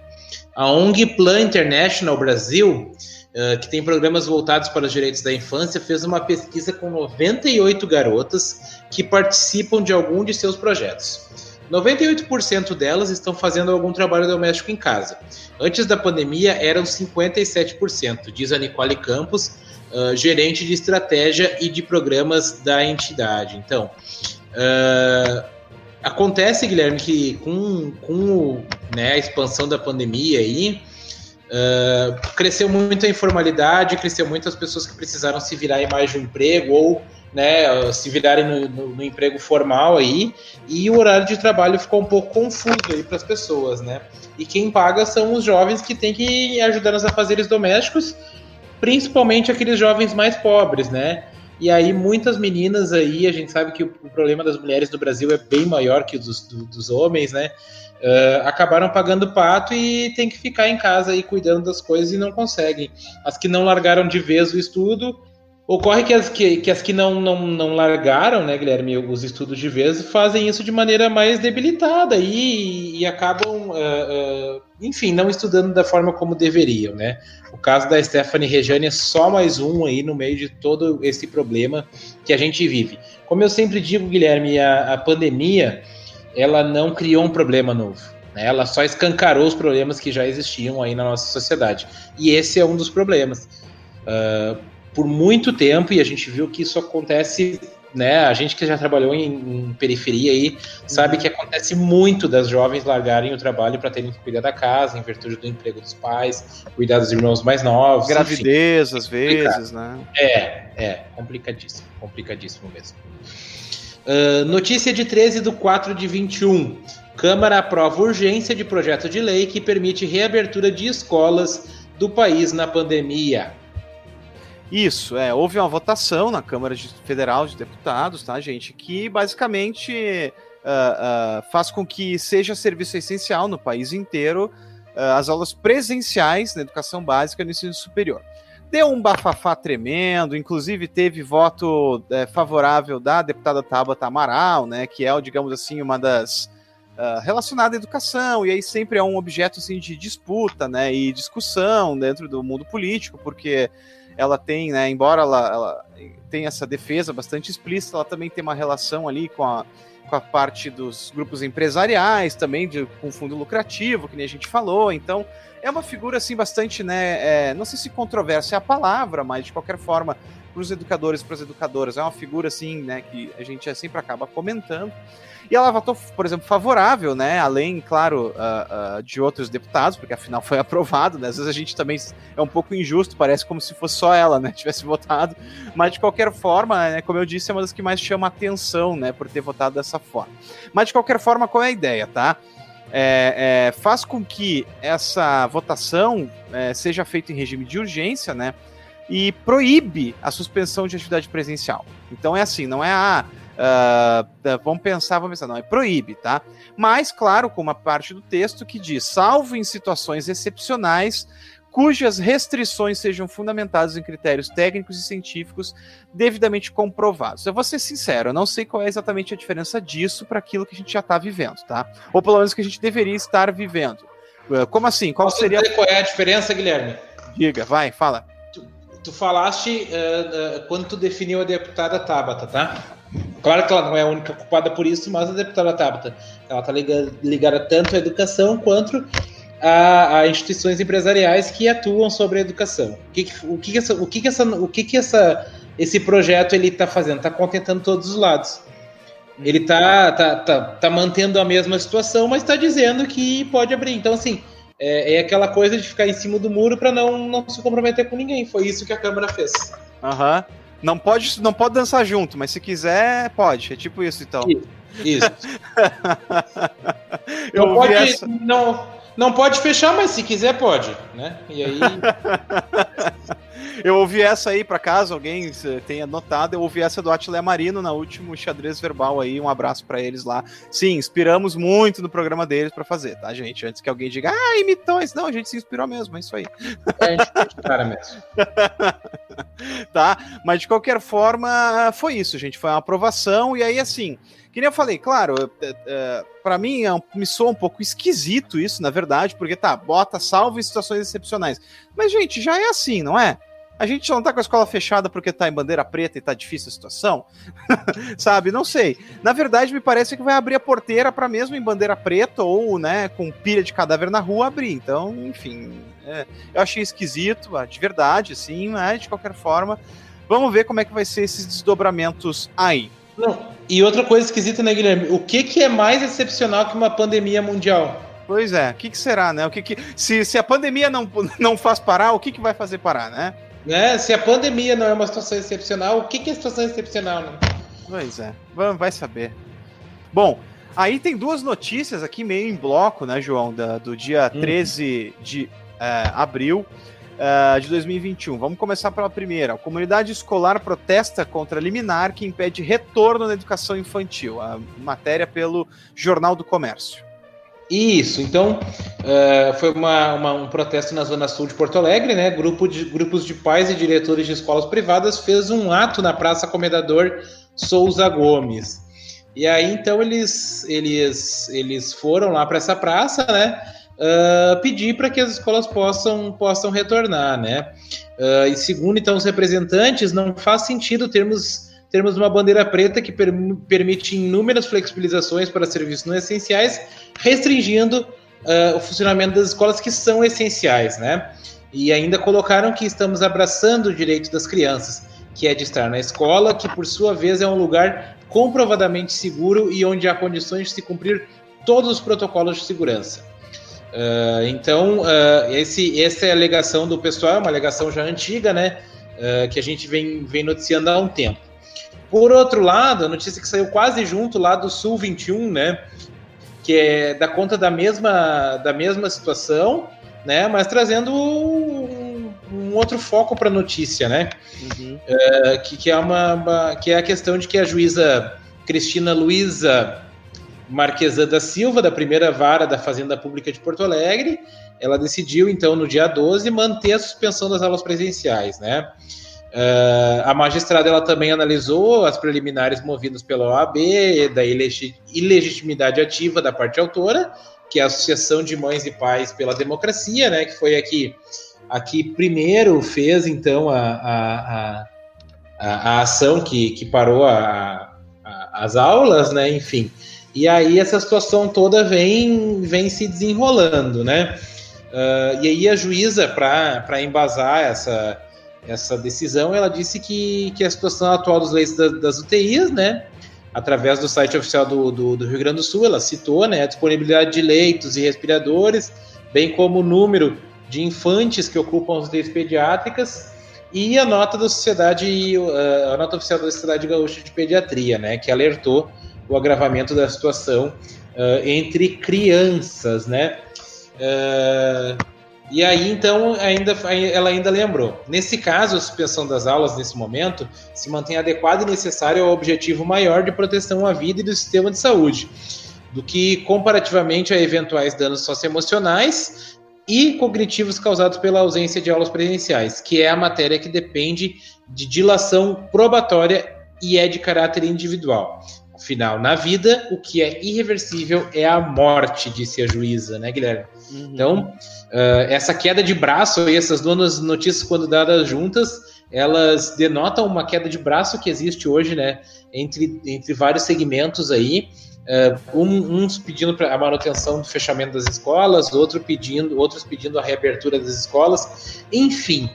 A ONG Plan International Brasil uh, que tem programas voltados para os direitos da infância, fez uma pesquisa com 98 garotas que participam de algum de seus projetos. 98% delas estão fazendo algum trabalho doméstico em casa. Antes da pandemia, eram 57%, diz a Nicole Campos, uh, gerente de estratégia e de programas da entidade. Então, uh, acontece, Guilherme, que com, com né, a expansão da pandemia aí, Uh, cresceu muito a informalidade, cresceu muito as pessoas que precisaram se virar em mais de um emprego ou né, se virarem no, no, no emprego formal aí, e o horário de trabalho ficou um pouco confuso aí para as pessoas, né? E quem paga são os jovens que têm que ajudar nos afazeres domésticos, principalmente aqueles jovens mais pobres, né? E aí muitas meninas aí, a gente sabe que o, problema das mulheres do Brasil é bem maior que o dos, do, dos homens, né? Uh, acabaram pagando pato e tem que ficar em casa aí cuidando das coisas e não conseguem. As que não largaram de vez o estudo, ocorre que as que, que, as que não, não, não largaram, né, Guilherme, os estudos de vez, fazem isso de maneira mais debilitada e, e acabam, uh, uh, enfim, não estudando da forma como deveriam, né? O caso da Stephanie Rejane é só mais um aí no meio de todo esse problema que a gente vive. Como eu sempre digo, Guilherme, a, a pandemia ela não criou um problema novo. Né? Ela só escancarou os problemas que já existiam aí na nossa sociedade. E esse é um dos problemas. Uh, por muito tempo, e a gente viu que isso acontece, né? A gente que já trabalhou em, em periferia aí, sabe que acontece muito das jovens largarem o trabalho para terem que cuidar da casa, em virtude do emprego dos pais, cuidar dos irmãos mais novos. Gravidez, enfim. às vezes, né? É, é, complicadíssimo, complicadíssimo mesmo. Uh, notícia de 13 de 4 de 21. Câmara aprova urgência de projeto de lei que permite reabertura de escolas do país na pandemia. Isso, é, houve uma votação na Câmara Federal de Deputados, tá, gente, que basicamente uh, uh, faz com que seja serviço essencial no país inteiro as aulas presenciais na educação básica e no ensino superior. Deu um bafafá tremendo, inclusive teve voto é, favorável da deputada Tabata Amaral, né, que é, digamos assim, uma das uh, relacionada à educação, e aí sempre é um objeto assim, de disputa né, e discussão dentro do mundo político, porque ela tem, né, embora ela, ela tenha essa defesa bastante explícita, ela também tem uma relação ali com a, com a parte dos grupos empresariais, também de, com fundo lucrativo, que nem a gente falou, então é uma figura assim bastante, né? É, não sei se controversa é a palavra, mas de qualquer forma, para os educadores e para as educadoras, é uma figura assim, né? Que a gente sempre acaba comentando. E ela votou, por exemplo, favorável, né? Além, claro, uh, uh, de outros deputados, porque afinal foi aprovado, né? Às vezes a gente também é um pouco injusto, parece como se fosse só ela, né? Tivesse votado. Mas de qualquer forma, né? Como eu disse, é uma das que mais chama atenção, né? Por ter votado dessa forma. Mas de qualquer forma, qual é a ideia, tá? é, é, faz com que essa votação é, seja feita em regime de urgência, né? E proíbe a suspensão de atividade presencial. Então é assim, não é a. Ah, uh, vamos pensar, vamos pensar, não, é proíbe, tá? Mas, claro, com uma parte do texto que diz, salvo em situações excepcionais, cujas restrições sejam fundamentadas em critérios técnicos e científicos devidamente comprovados. Eu vou ser sincero, eu não sei qual é exatamente a diferença disso para aquilo que a gente já está vivendo, tá? Ou pelo menos que a gente deveria estar vivendo. Uh, como assim? Qual Posso seria. qual é a diferença, Guilherme? Diga, vai, fala. Tu, falaste uh, uh, quando tu definiu a deputada Tabata, tá? Claro que ela não é a única culpada por isso, mas a deputada Tabata, ela está ligada, ligada tanto à educação quanto a, a, instituições empresariais que atuam sobre a educação. O que, o que, essa, o que, essa, o que, que essa, esse projeto ele está fazendo? Está contentando todos os lados. Ele está tá, tá, tá mantendo a mesma situação, mas está dizendo que pode abrir. Então, assim, é, é, aquela coisa de ficar em cima do muro para não, não se comprometer com ninguém. Foi isso que a Câmara fez. Aham. Uhum. Não pode, não pode dançar junto, mas se quiser, pode. É tipo isso, então. Isso. isso. Eu não pode, essa... não, não pode fechar, mas se quiser, pode, né? E aí. eu ouvi essa aí, para caso alguém tenha notado, eu ouvi essa do Atila Marino na último xadrez verbal aí, um abraço para eles lá. Sim, inspiramos muito no programa deles para fazer, tá, gente? Antes que alguém diga, ah, imitões. Não, a gente se inspirou mesmo, é isso aí. É, a gente cara mesmo. tá, mas de qualquer forma, foi isso, gente, foi uma aprovação, e aí, assim, que nem eu falei, claro, é, é, para mim é um, me soa um pouco esquisito isso, na verdade, porque tá, bota salvo em situações excepcionais. Mas, gente, já é assim, não é? A gente não tá com a escola fechada porque tá em bandeira preta e tá difícil a situação? Sabe? Não sei. Na verdade, me parece que vai abrir a porteira para mesmo em bandeira preta ou, né, com pilha de cadáver na rua abrir. Então, enfim, é, eu achei esquisito, ah, de verdade, sim, mas de qualquer forma, vamos ver como é que vai ser esses desdobramentos aí. Não, e outra coisa esquisita, né, Guilherme? O que, que é mais excepcional que uma pandemia mundial? Pois é, o que, que será, né? O que, que se, se a pandemia não, não faz parar, o que, que vai fazer parar, né? Né? Se a pandemia não é uma situação excepcional, o que, que é situação excepcional, né? Pois é, vai saber. Bom, aí tem duas notícias aqui meio em bloco, né, João, da, do dia hum. 13 de é, abril uh, de 2021. Vamos começar pela primeira. A comunidade escolar protesta contra a liminar que impede retorno na educação infantil. A matéria pelo Jornal do Comércio. Isso, então uh, foi uma, uma, um protesto na Zona Sul de Porto Alegre, né? Grupo de, grupos de pais e diretores de escolas privadas fez um ato na Praça Comendador Souza Gomes. E aí então eles, eles, eles foram lá para essa praça, né? Uh, pedir para que as escolas possam, possam retornar, né? Uh, e segundo então os representantes, não faz sentido termos termos uma bandeira preta que per permite inúmeras flexibilizações para serviços não essenciais, restringindo uh, o funcionamento das escolas que são essenciais, né? E ainda colocaram que estamos abraçando o direito das crianças, que é de estar na escola, que por sua vez é um lugar comprovadamente seguro e onde há condições de se cumprir todos os protocolos de segurança. Uh, então, uh, esse, essa é a alegação do pessoal, é uma alegação já antiga, né? Uh, que a gente vem, vem noticiando há um tempo. Por outro lado, a notícia que saiu quase junto lá do Sul 21, né? Que é da conta da mesma, da mesma situação, né? Mas trazendo um, um outro foco para a notícia, né? Uhum. Que, que, é uma, uma, que é a questão de que a juíza Cristina Luiza Marquesan da Silva, da primeira vara da Fazenda Pública de Porto Alegre, ela decidiu, então, no dia 12, manter a suspensão das aulas presenciais, né? Uh, a magistrada ela também analisou as preliminares movidas pela OAB, da ilegitimidade ativa da parte autora, que é a Associação de Mães e Pais pela Democracia, né, que foi aqui, aqui primeiro fez então a, a, a, a ação que, que parou a, a, as aulas, né, enfim. E aí essa situação toda vem, vem se desenrolando, né? Uh, e aí a juíza, para embasar essa, essa decisão, ela disse que, que a situação atual dos leitos das, das UTIs, né, através do site oficial do, do, do, Rio Grande do Sul, ela citou né, a disponibilidade de leitos e respiradores, bem como o número de infantes que ocupam as UTIs pediátricas e a nota da sociedade, a nota oficial da Sociedade Gaúcha de Pediatria, né, que alertou o agravamento da situação uh, entre crianças, né. Uh, e aí, então, ainda, ela ainda lembrou. Nesse caso, a suspensão das aulas, nesse momento, se mantém adequada e necessária ao objetivo maior de proteção à vida e do sistema de saúde, do que comparativamente a eventuais danos socioemocionais e cognitivos causados pela ausência de aulas presenciais, que é a matéria que depende de dilação probatória e é de caráter individual. Afinal, na vida, o que é irreversível é a morte, disse a juíza, né, Guilherme? Uhum. Então, uh, essa queda de braço e essas duas notícias, quando dadas juntas, elas denotam uma queda de braço que existe hoje, né, entre, entre vários segmentos aí, uh, um, uns pedindo a manutenção do fechamento das escolas, outro pedindo, outros pedindo a reabertura das escolas, enfim,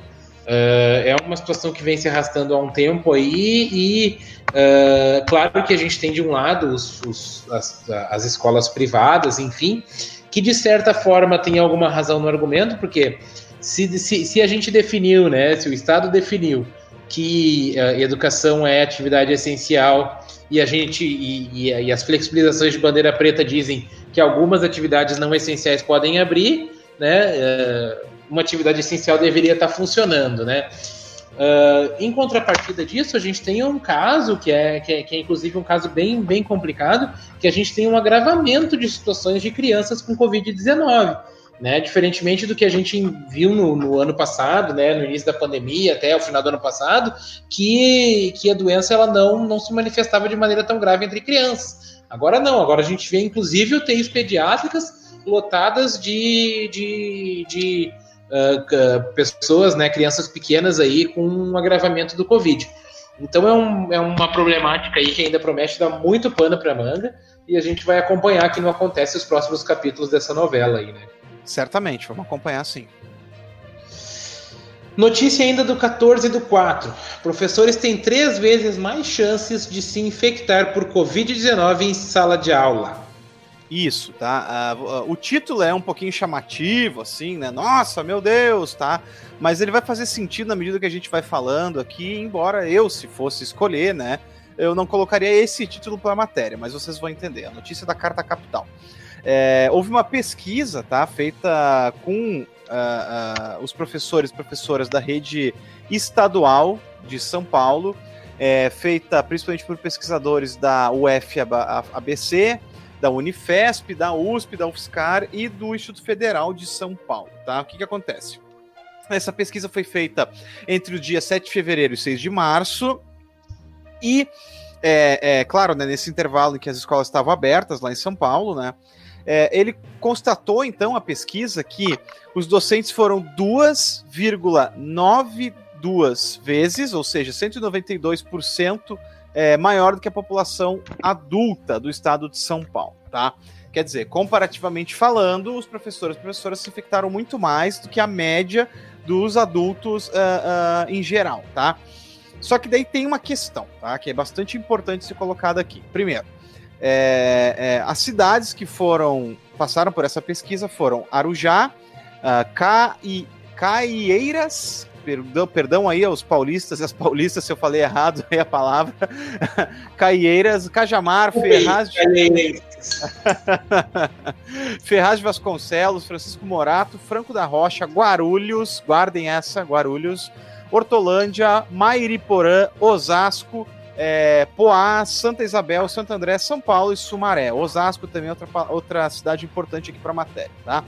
Uh, é uma situação que vem se arrastando há um tempo aí e uh, claro que a gente tem de um lado os, os, as, as, escolas privadas, enfim, que de certa forma tem alguma razão no argumento, porque se, se, se a gente definiu, né, se o Estado definiu que a educação é atividade essencial e a gente e, e, e, as flexibilizações de bandeira preta dizem que algumas atividades não essenciais podem abrir, né? Uma atividade essencial deveria estar funcionando, né? Uh, em contrapartida disso, a gente tem um caso que é, que é, que é inclusive um caso bem, bem complicado, que a gente tem um agravamento de situações de crianças com Covid-19. Né, diferentemente do que a gente viu no, no, ano passado, né, no início da pandemia, até o final do ano passado, que, que a doença ela não, não se manifestava de maneira tão grave entre crianças. Agora não, agora a gente vê inclusive UTIs pediátricas lotadas de, de, de uh, pessoas, né, crianças pequenas aí com um agravamento do Covid. Então é, um, é uma problemática aí que ainda promete dar muito pano para manga e a gente vai acompanhar que não acontece os próximos capítulos dessa novela aí, né? Certamente, vamos acompanhar sim. Notícia ainda do 14 do 4. Professores têm três vezes mais chances de se infectar por Covid-19 em sala de aula. Isso, tá? Uh, o título é um pouquinho chamativo, assim, né? Nossa, meu Deus, tá? Mas ele vai fazer sentido na medida que a gente vai falando aqui, embora eu, se fosse escolher, né? Eu não colocaria esse título para a matéria, mas vocês vão entender. A notícia da Carta Capital. É, houve uma pesquisa, tá? Feita com uh, os professores e professoras da rede estadual de São Paulo, é, feita principalmente por pesquisadores da UFABC, da Unifesp, da USP, da UFSCar e do Instituto Federal de São Paulo, tá? O que que acontece? Essa pesquisa foi feita entre o dia 7 de fevereiro e 6 de março e, é, é claro, né, nesse intervalo em que as escolas estavam abertas lá em São Paulo, né, é, ele constatou então a pesquisa que os docentes foram 2,92 vezes, ou seja, 192% é, maior do que a população adulta do estado de São Paulo, tá? Quer dizer, comparativamente falando, os professores e professoras se infectaram muito mais do que a média dos adultos uh, uh, em geral, tá? Só que daí tem uma questão, tá? Que é bastante importante ser colocada aqui. Primeiro, é, é, as cidades que foram passaram por essa pesquisa foram Arujá, uh, Cai, Caieiras, perdão, perdão aí aos paulistas e às paulistas se eu falei errado aí a palavra. Caieiras, Cajamar, Ferraz de... Ferraz de Vasconcelos, Francisco Morato, Franco da Rocha, Guarulhos, guardem essa, Guarulhos, Hortolândia, Mairiporã, Osasco, é, Poá, Santa Isabel, Santo André, São Paulo e Sumaré. Osasco também é outra, outra cidade importante aqui para a matéria, tá?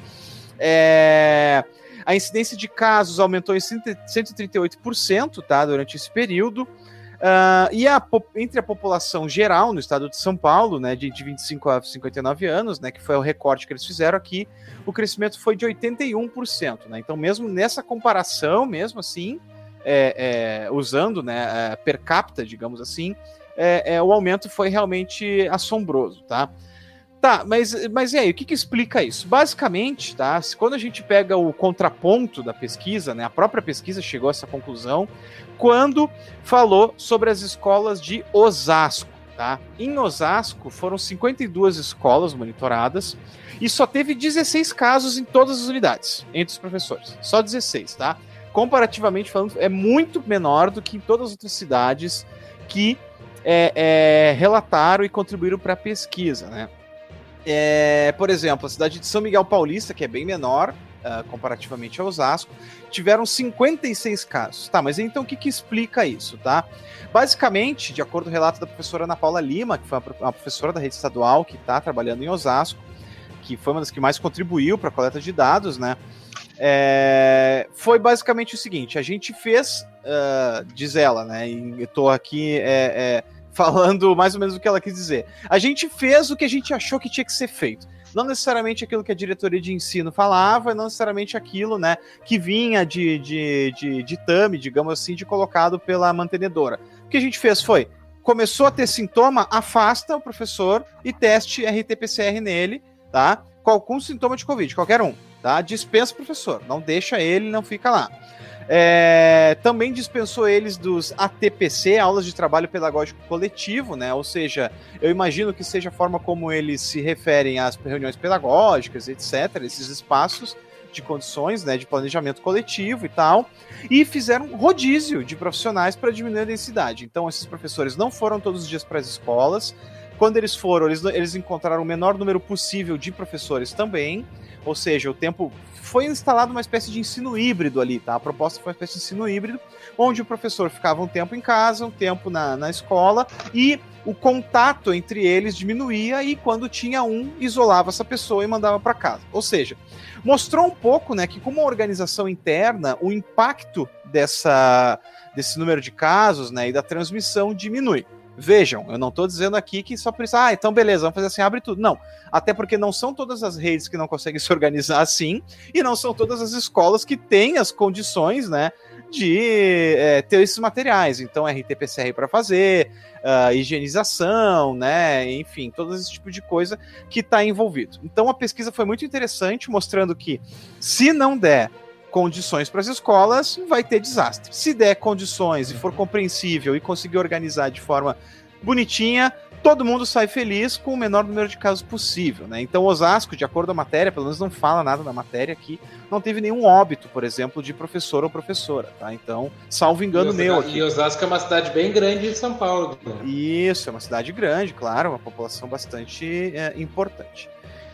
É... A incidência de casos aumentou em 138% tá, durante esse período. Uh, e a, entre a população geral no estado de São Paulo, né, de, de 25 a 59 anos, né, que foi o recorte que eles fizeram aqui, o crescimento foi de 81%. Né? Então, mesmo nessa comparação, mesmo assim, é, é, usando né, é, per capita, digamos assim, é, é, o aumento foi realmente assombroso, tá? Tá, mas, mas e aí, o que, que explica isso? Basicamente, tá? Quando a gente pega o contraponto da pesquisa, né? A própria pesquisa chegou a essa conclusão quando falou sobre as escolas de Osasco, tá? Em Osasco foram 52 escolas monitoradas e só teve 16 casos em todas as unidades, entre os professores. Só 16, tá? Comparativamente falando, é muito menor do que em todas as outras cidades que é, é, relataram e contribuíram para a pesquisa, né? É, por exemplo, a cidade de São Miguel Paulista, que é bem menor uh, comparativamente a Osasco, tiveram 56 casos. Tá, mas então o que, que explica isso, tá? Basicamente, de acordo com o relato da professora Ana Paula Lima, que foi uma professora da rede estadual que está trabalhando em Osasco, que foi uma das que mais contribuiu para a coleta de dados, né? É, foi basicamente o seguinte: a gente fez, uh, diz ela, né? E eu tô aqui é, é, falando mais ou menos o que ela quis dizer. A gente fez o que a gente achou que tinha que ser feito. Não necessariamente aquilo que a diretoria de ensino falava, não necessariamente aquilo né, que vinha de, de, de, de TAMI, digamos assim, de colocado pela mantenedora. O que a gente fez foi, começou a ter sintoma, afasta o professor e teste RT-PCR nele, tá? Com sintoma de Covid, qualquer um, tá? Dispensa o professor, não deixa ele, não fica lá. É, também dispensou eles dos ATPC, aulas de trabalho pedagógico coletivo, né? Ou seja, eu imagino que seja a forma como eles se referem às reuniões pedagógicas, etc., esses espaços de condições, né, de planejamento coletivo e tal, e fizeram rodízio de profissionais para diminuir a densidade. Então, esses professores não foram todos os dias para as escolas, Quando eles foram, eles, eles encontraram o menor número possível de professores também, ou seja, o tempo foi instalado uma espécie de ensino híbrido ali, tá? A proposta foi uma espécie de ensino híbrido, onde o professor ficava um tempo em casa, um tempo na, na escola, e o contato entre eles diminuía, e quando tinha um, isolava essa pessoa e mandava para casa. Ou seja, mostrou um pouco, né, que como organização interna, o impacto dessa, desse número de casos, né, e da transmissão diminui. Vejam, eu não estou dizendo aqui que só isso, ah, então beleza, vamos fazer assim, abre tudo. Não, até porque não são todas as redes que não conseguem se organizar assim, e não são todas as escolas que têm as condições, né, de é, ter esses materiais. Então, RT-PCR para fazer, uh, higienização, né, enfim, todo esse tipo de coisa que está envolvido. Então, a pesquisa foi muito interessante, mostrando que se não der condições para as escolas, vai ter desastre. Se der condições e for compreensível e conseguir organizar de forma bonitinha, todo mundo sai feliz com o menor número de casos possível, né? Então, Osasco, de acordo com a matéria, pelo menos não fala nada na matéria aqui, não teve nenhum óbito, por exemplo, de professor ou professora, tá? Então, salvo engano e meu aqui. E Osasco é uma cidade bem grande de São Paulo. Né? Isso, é uma cidade grande, claro, uma população bastante é, importante.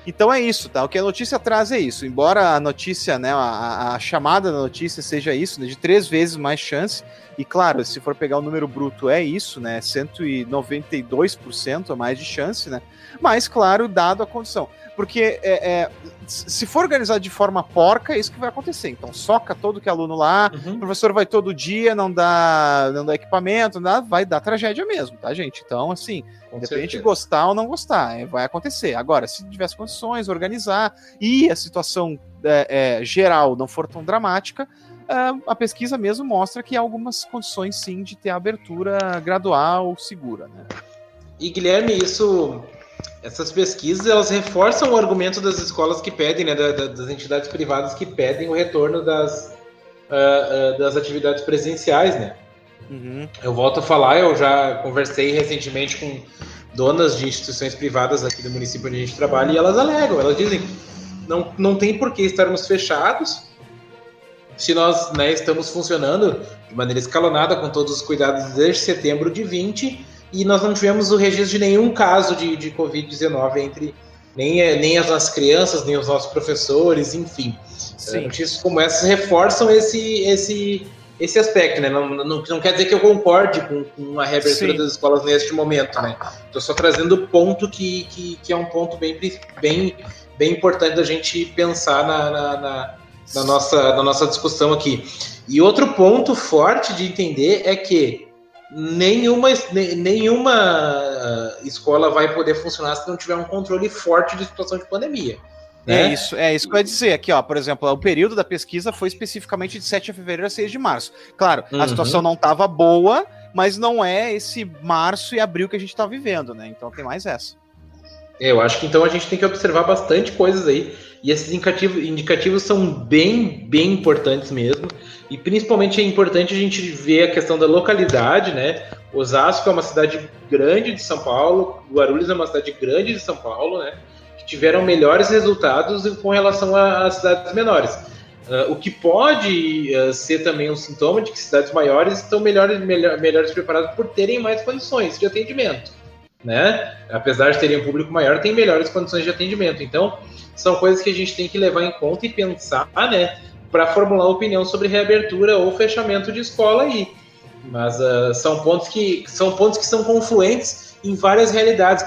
Então é isso, tá? O que a notícia traz é isso. Embora a notícia, né, a, a chamada da notícia seja isso, né, de três vezes mais chance, e claro, se for pegar o número bruto é isso, né, 192% a mais de chance, né? Mas, claro, dado a condição. Porque é, é, se for organizado de forma porca, é isso que vai acontecer. Então, soca todo que é aluno lá, uhum. o professor vai todo dia, não dá, não dá equipamento, não dá, vai dar tragédia mesmo, tá, gente? Então, assim, Com independente de gostar ou não gostar, é, vai acontecer. Agora, se tivesse condições, organizar e a situação é, é geral não for tão dramática, é, a pesquisa mesmo mostra que há algumas condições sim de ter abertura gradual, segura, né? E Guilherme, isso essas pesquisas elas reforçam o argumento das escolas que pedem, né, das entidades privadas que pedem o retorno das, uh, uh, das atividades presenciais, né? Uhum. Eu volto a falar, eu já conversei recentemente com donas de instituições privadas aqui do município onde a gente trabalha e elas alegam, elas dizem não, não tem por que estarmos fechados se nós né, estamos funcionando de maneira escalonada com todos os cuidados desde setembro de 20 e nós não tivemos o registro de nenhum caso de, de Covid-19 entre nem, eh, nem as nossas crianças, nem os nossos professores, enfim. Sim. Notícias como essas reforçam esse, esse, esse aspecto, né? Não, não, não quer dizer que eu concorde com, com a reabertura Sim. das escolas neste momento, né? Estou só trazendo o ponto que, que, que, é um ponto bem, bem, bem importante da gente pensar na, na, na, na nossa, na nossa discussão aqui. E outro ponto forte de entender é que nenhuma, nenhuma ah, escola vai poder funcionar se não tiver um controle forte de situação de pandemia. Né? É isso, é isso que eu ia dizer aqui, ó. Por exemplo, o período da pesquisa foi especificamente de 7 de fevereiro a 6 de março. Claro, uhum. a situação não estava boa, mas não é esse março e abril que a gente está vivendo, né? Então tem mais essa. Eu acho que então a gente tem que observar bastante coisas aí. E esses indicativos, indicativos são bem, bem importantes mesmo. E principalmente é importante a gente ver a questão da localidade, né? Osasco é uma cidade grande de São Paulo, Guarulhos é uma cidade grande de São Paulo, né? Que tiveram melhores resultados com relação às cidades menores. Uh, o que pode uh, ser também um sintoma de que cidades maiores estão melhores, melhor, melhores preparadas por terem mais condições de atendimento, né? Apesar de terem um público maior, tem melhores condições de atendimento. Então, são coisas que a gente tem que levar em conta e pensar, né? para formular opinião sobre reabertura ou fechamento de escola aí. Mas uh, são pontos que são pontos que são confluentes em várias realidades.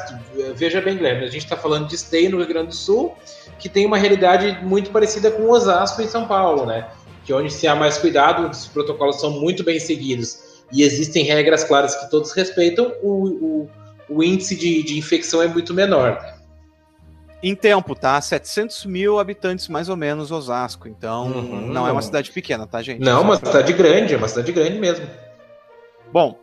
Veja bem, Guilherme, a gente está falando de Esteio no Rio Grande do Sul, que tem uma realidade muito parecida com Osasco em São Paulo, né? Que onde se há mais cuidado, os protocolos são muito bem seguidos e existem regras claras que todos respeitam, o, o, o índice de, de infecção é muito menor. Em tempo, tá? 700 mil habitantes, mais ou menos, Osasco. Então, uhum. não é uma cidade pequena, tá, gente? Não, é uma cidade grande, é uma cidade grande mesmo. Bom,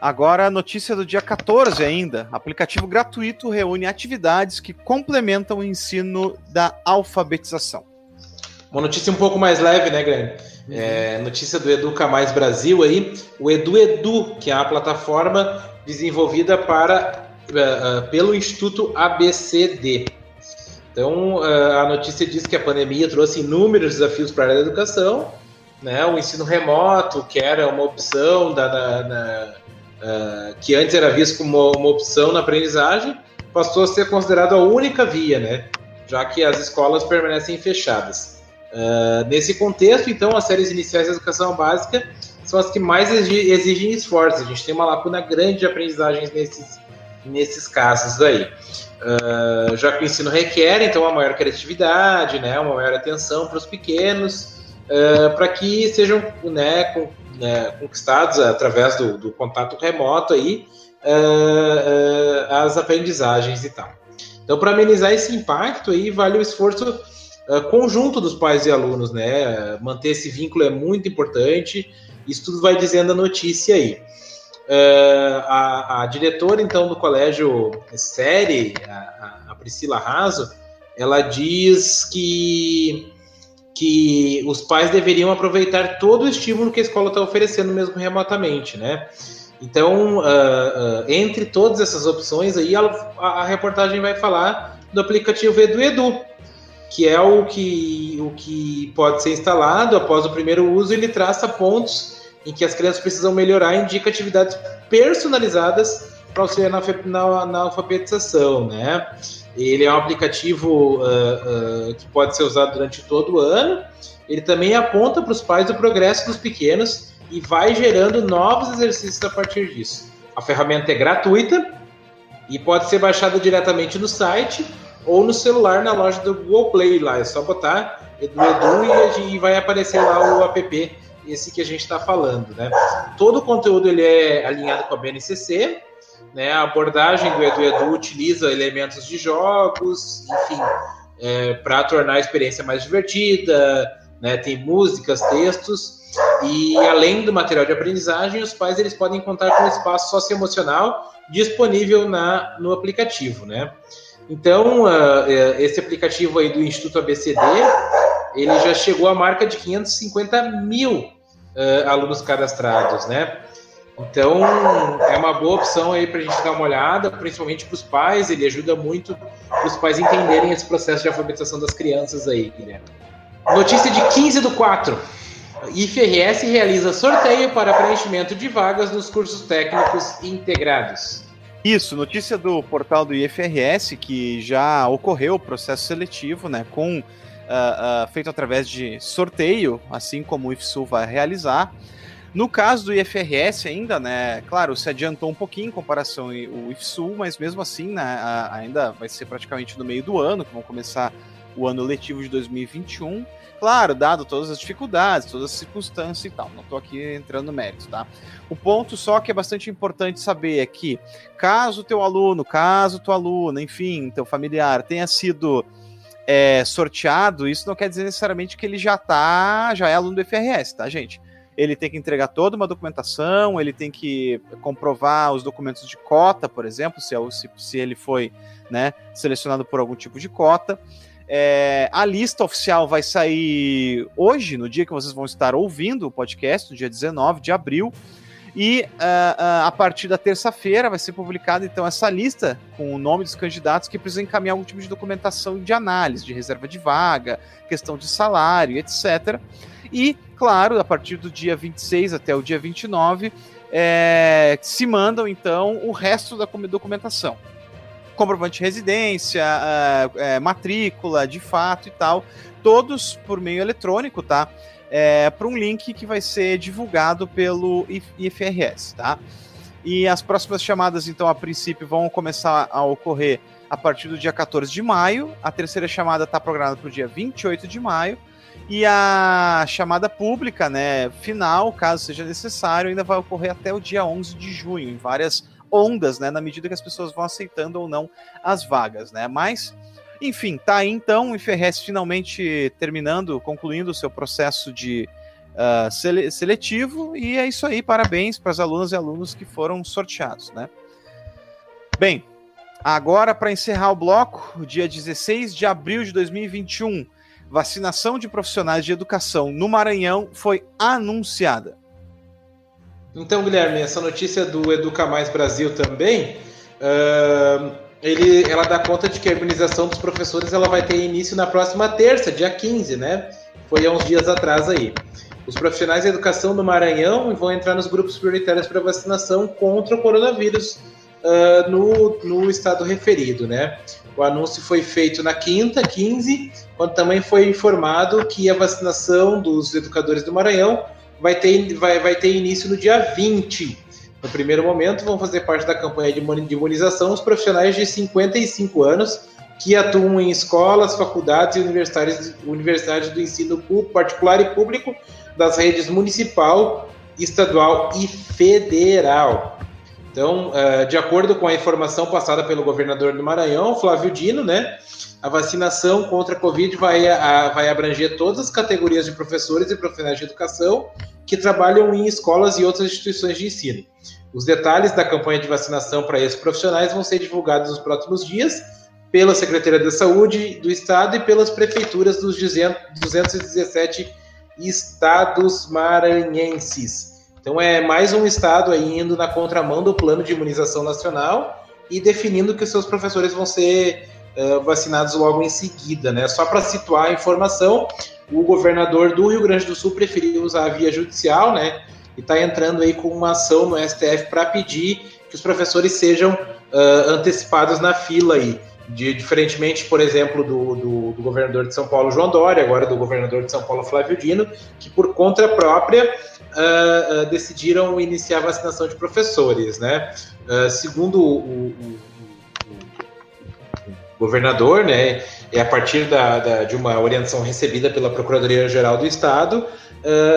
agora a notícia do dia 14 ainda. Aplicativo gratuito reúne atividades que complementam o ensino da alfabetização. Uma notícia um pouco mais leve, né, Grande? Uhum. É, notícia do Educa Mais Brasil aí. O Edu Edu, que é a plataforma desenvolvida para, uh, uh, pelo Instituto ABCD. Então, a notícia diz que a pandemia trouxe inúmeros desafios para a área da educação, né? O ensino remoto, que era uma opção da, da, uh, que antes era visto como uma, opção na aprendizagem, passou a ser considerado a única via, né? Já que as escolas permanecem fechadas. Uh, nesse contexto, então, as séries iniciais de educação básica são as que mais exigem esforço. A gente tem uma lacuna grande de aprendizagens nesses, nesses casos aí. Uh, já que o ensino requer, então, uma maior criatividade, né, uma maior atenção para os pequenos, uh, para que sejam né, com, né, conquistados através do, do, contato remoto aí, as aprendizagens e tal. Então, para amenizar esse impacto aí, vale o esforço conjunto dos pais e alunos, né? Manter esse vínculo é muito importante. Isso tudo vai dizendo a notícia aí. Uh, a, a, diretora, então, do colégio Série, a, a, Priscila Raso, ela diz que, que os pais deveriam aproveitar todo o estímulo que a escola está oferecendo, mesmo remotamente, né? Então, uh, uh, entre todas essas opções aí, a, a, reportagem vai falar do aplicativo Edu Edu, que é o que, o que pode ser instalado após o primeiro uso, ele traça pontos em que as crianças precisam melhorar, indica atividades personalizadas para auxiliar na, na, na, alfabetização, né? Ele é um aplicativo uh, uh, que pode ser usado durante todo o ano. Ele também aponta para os pais o progresso dos pequenos e vai gerando novos exercícios a partir disso. A ferramenta é gratuita e pode ser baixada diretamente no site ou no celular na loja do Google Play. Lá é só botar Edu Edu e, vai aparecer lá o app esse que a gente está falando, né? Todo o conteúdo ele é alinhado com a BNCC, né? A abordagem do Edu Edu utiliza elementos de jogos, enfim, é, para tornar a experiência mais divertida, né? Tem músicas, textos e além do material de aprendizagem, os pais eles podem contar com um espaço socioemocional disponível na, no aplicativo, né? Então, uh, esse aplicativo aí do Instituto ABCD, ele já chegou à marca de 550 mil uh, alunos cadastrados, né? Então, é uma boa opção aí para a gente dar uma olhada, principalmente para os pais, ele ajuda muito os pais entenderem esse processo de alfabetização das crianças aí, Guilherme. Notícia de 15 do 4. IFRS realiza sorteio para preenchimento de vagas nos cursos técnicos integrados. Isso, notícia do portal do IFRS que já ocorreu o processo seletivo, né, com uh, uh, feito através de sorteio, assim como o IFSU vai realizar. No caso do IFRS ainda, né, claro, se adiantou um pouquinho em comparação ao IFSU, mas mesmo assim, né, ainda vai ser praticamente no meio do ano, que vão começar o ano letivo de 2021. Claro, dado todas as dificuldades, todas as circunstâncias e tal. Não estou aqui entrando no mérito, tá? O ponto só que é bastante importante saber é que, caso teu aluno, caso tua aluna, enfim, teu familiar tenha sido é, sorteado, isso não quer dizer necessariamente que ele já tá, já é aluno do FRS, tá, gente? Ele tem que entregar toda uma documentação, ele tem que comprovar os documentos de cota, por exemplo, se, é se, se ele foi né, selecionado por algum tipo de cota. É, a lista oficial vai sair hoje, no dia que vocês vão estar ouvindo o podcast, no dia 19 de abril. E uh, uh, a partir da terça-feira vai ser publicada então essa lista com o nome dos candidatos que precisam encaminhar algum tipo de documentação de análise, de reserva de vaga, questão de salário, etc. E, claro, a partir do dia 26 até o dia 29, é, se mandam então o resto da documentação. Comprovante de residência, uh, matrícula, de fato e tal, todos por meio eletrônico, tá? é, para um link que vai ser divulgado pelo IFRS, tá? E as próximas chamadas, então, a princípio, vão começar a ocorrer a partir do dia 14 de maio. A terceira chamada está programada para o dia 28 de maio. E a chamada pública, né, final, caso seja necessário, ainda vai ocorrer até o dia 11 de junho, em várias ondas, né, na medida que as pessoas vão aceitando ou não as vagas, né? Mas enfim, tá aí então o IFRS finalmente terminando, concluindo o seu processo de uh, sele seletivo, e é isso aí, parabéns para as alunas e alunos que foram sorteados, né? Bem, agora para encerrar o bloco, dia 16 de abril de 2021, vacinação de profissionais de educação no Maranhão foi anunciada. Então, Guilherme, essa notícia do Educa Mais Brasil também. Uh ele, ela dá conta de que a imunização dos professores ela vai ter início na próxima terça, dia 15, né? Foi há uns dias atrás aí. Os profissionais da educação do Maranhão vão entrar nos grupos prioritários para vacinação contra o coronavírus uh, no, no estado referido, né? O anúncio foi feito na quinta, 15, quando também foi informado que a vacinação dos educadores do Maranhão vai ter, vai, vai ter início no dia 20. No primeiro momento, vão fazer parte da campanha de imunização os profissionais de 55 anos que atuam em escolas, faculdades e universidades, universidades do ensino particular e público das redes municipal, estadual e federal. Então, uh, de acordo com a informação passada pelo governador do Maranhão, Flávio Dino, né, a vacinação contra a Covid vai, a, vai abranger todas as categorias de professores e profissionais de educação que trabalham em escolas e outras instituições de ensino. Os detalhes da campanha de vacinação para esses profissionais vão ser divulgados nos próximos dias pela Secretaria da Saúde do Estado e pelas prefeituras dos 217 estados maranhenses. Então é mais um estado aí indo na contramão do plano de imunização nacional e definindo que os seus professores vão ser vacinados logo em seguida, né? Só para situar a informação, o governador do Rio Grande do Sul preferiu usar a via judicial, né? E está entrando aí com uma ação no STF para pedir que os professores sejam uh, antecipados na fila aí. De, diferentemente, por exemplo, do, do, do, governador de São Paulo, João Dória, agora do governador de São Paulo, Flávio Dino, que por conta própria uh, uh, decidiram iniciar a vacinação de professores, né? Uh, segundo o, o, governador, né, é a partir da, da, de uma orientação recebida pela Procuradoria-Geral do Estado,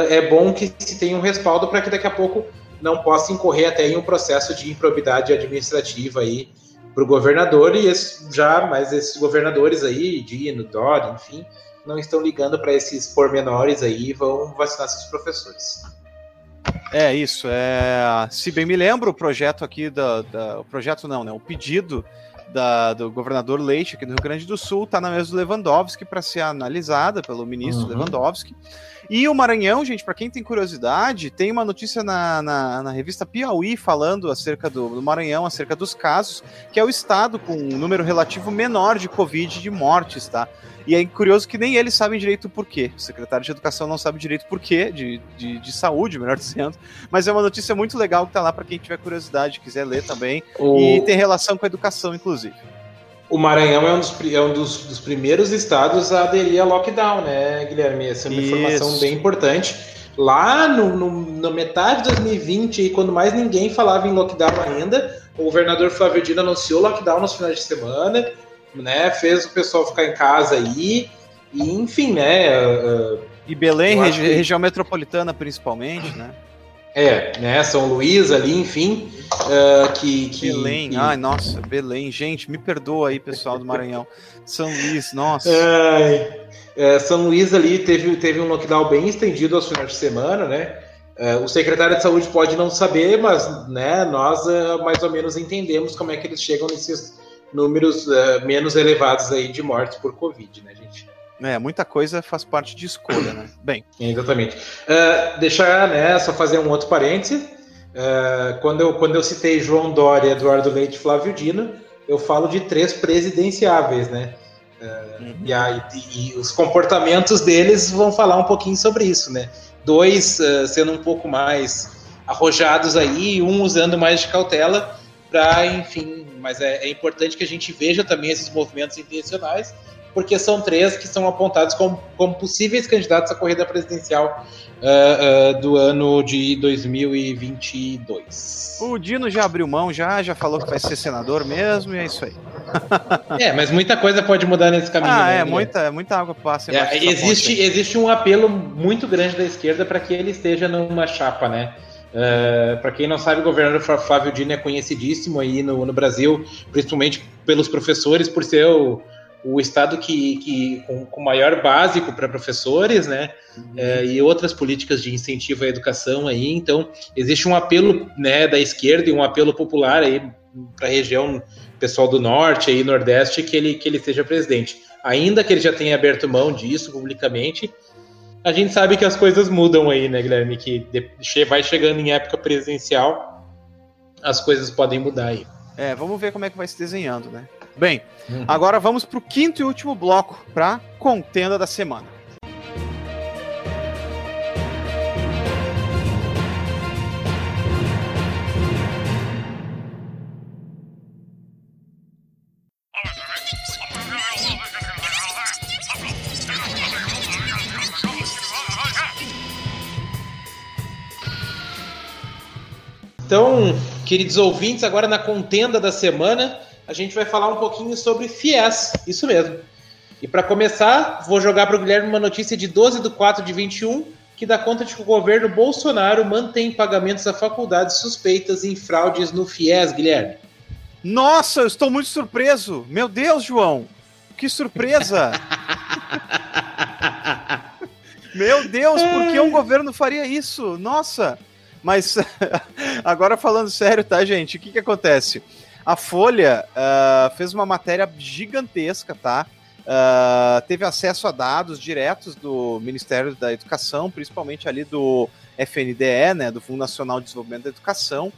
é bom que se tenha um respaldo para que daqui a pouco não possa incorrer até em um processo de improbidade administrativa aí para o governador e esse, já, mas esses governadores aí, Dino, Dória, enfim, não estão ligando para esses pormenores aí e vão vacinar seus professores. É isso. É, se bem me lembro, o projeto aqui da, da o projeto não, né? O pedido da, do governador Leite aqui no Rio Grande do Sul está na mesa do Lewandowski para ser analisada pelo ministro uhum. Lewandowski. E o Maranhão, gente, para quem tem curiosidade, tem uma notícia na, na, na revista Piauí falando acerca do, do, Maranhão, acerca dos casos, que é o estado com um número relativo menor de Covid de mortes, tá? E é curioso que nem eles sabem direito o porquê. O secretário de Educação não sabe direito o porquê, de, de, de saúde, melhor dizendo. Mas é uma notícia muito legal que tá lá para quem tiver curiosidade, quiser ler também. O... E tem relação com a educação, inclusive. O Maranhão é um, dos, é um dos, dos, primeiros estados a aderir a lockdown, né, Guilherme? Essa é uma Isso. informação bem importante. Lá no, no, na metade de 2020, quando mais ninguém falava em lockdown ainda, o governador Flávio Dino anunciou lockdown nos finais de semana, né? Fez o pessoal ficar em casa aí, e enfim, né? Uh, e Belém, regi que... região metropolitana principalmente, né? É, né? São Luís ali, enfim. Uh, que, que, Belém, que... ai, nossa, Belém, gente, me perdoa aí, pessoal do Maranhão. São Luís, nossa. Ai, é, São Luís ali teve, teve um lockdown bem estendido aos finais de semana, né? Uh, o secretário de saúde pode não saber, mas né, nós uh, mais ou menos entendemos como é que eles chegam nesses números menos elevados aí de mortes por Covid, né, gente? É, muita coisa faz parte de escolha, né? Bem. Exatamente. Uh, deixar, né, só fazer um outro parêntese. Uh, quando, eu, quando eu citei João Dória, Eduardo Leite e Flávio Dino, eu falo de três presidenciáveis, né? Uh, uhum. e, aí, e, os comportamentos deles vão falar um pouquinho sobre isso, né? Dois sendo um pouco mais arrojados aí, um usando mais de cautela para, enfim, mas é, é importante que a gente veja também esses movimentos intencionais porque são três que são apontados como, como possíveis candidatos à corrida presidencial uh, uh, do ano de 2022. O Dino já abriu mão, já, já falou que vai ser senador mesmo, e é isso aí. é, mas muita coisa pode mudar nesse caminho. Ah, né, é, muita, muita água passa. É, existe, existe um apelo muito grande da esquerda para que ele esteja numa chapa, né? Uh, para quem não sabe, o governador Flávio Dino é conhecidíssimo aí no, no Brasil, principalmente pelos professores, por ser o, o estado que, que com, com maior básico para professores, né, uhum. é, e outras políticas de incentivo à educação aí. Então, existe um apelo, né, da esquerda e um apelo popular aí para a região pessoal do norte e nordeste que ele que ele seja presidente. Ainda que ele já tenha aberto mão disso publicamente, a gente sabe que as coisas mudam aí, né, Guilherme? Que vai chegando em época presidencial, as coisas podem mudar aí. É, vamos ver como é que vai se desenhando, né? Bem, uhum. agora vamos para o quinto e último bloco para contenda da semana. Então, queridos ouvintes, agora na contenda da semana, a gente vai falar um pouquinho sobre FIES, isso mesmo. E para começar, vou jogar para o Guilherme uma notícia de 12 de 4 de 21, que dá conta de que o governo Bolsonaro mantém pagamentos a faculdades suspeitas em fraudes no FIES, Guilherme. Nossa, eu estou muito surpreso. Meu Deus, João. Que surpresa. Meu Deus, por que um governo faria isso? Nossa. Mas agora falando sério, tá, gente? O que que acontece? A Folha uh, fez uma matéria gigantesca, tá? Uh, teve acesso a dados diretos do Ministério da Educação, principalmente ali do FNDE, né, do Fundo Nacional de Desenvolvimento da Educação,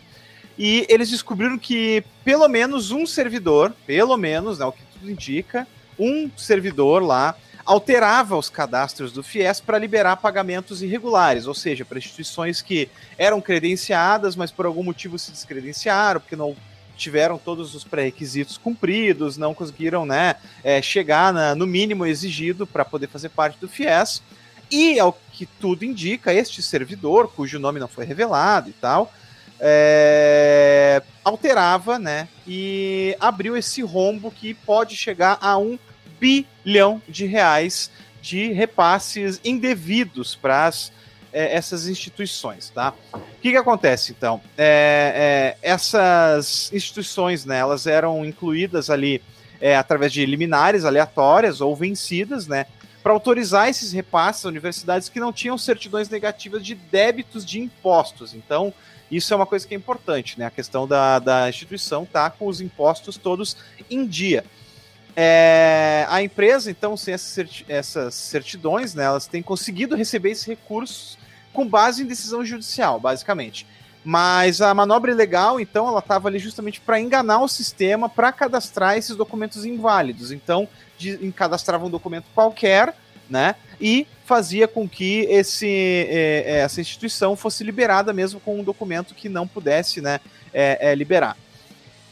e eles descobriram que pelo menos um servidor, pelo menos, né, o que tudo indica, um servidor lá alterava os cadastros do FIES para liberar pagamentos irregulares, ou seja, para instituições que eram credenciadas, mas por algum motivo se descredenciaram, porque não tiveram todos os pré-requisitos cumpridos, não conseguiram né, é, chegar na, no mínimo exigido para poder fazer parte do FIES. E, ao que tudo indica, este servidor, cujo nome não foi revelado e tal, é, alterava né, e abriu esse rombo que pode chegar a um bilhão de reais de repasses indevidos para as é, essas instituições, tá? O que, que acontece, então? É, é, essas instituições, né, elas eram incluídas ali é, através de liminares aleatórias ou vencidas, né, para autorizar esses repasses a universidades que não tinham certidões negativas de débitos de impostos. Então, isso é uma coisa que é importante, né? A questão da, da instituição tá com os impostos todos em dia. É, a empresa, então, sem essas certidões, né, elas têm conseguido receber esses recursos com base em decisão judicial, basicamente. Mas a manobra ilegal, então, ela estava ali justamente para enganar o sistema para cadastrar esses documentos inválidos. Então, de, um documento qualquer, né? E fazia com que esse, é, é, essa instituição fosse liberada mesmo com um documento que não pudesse, né, é, é, liberar.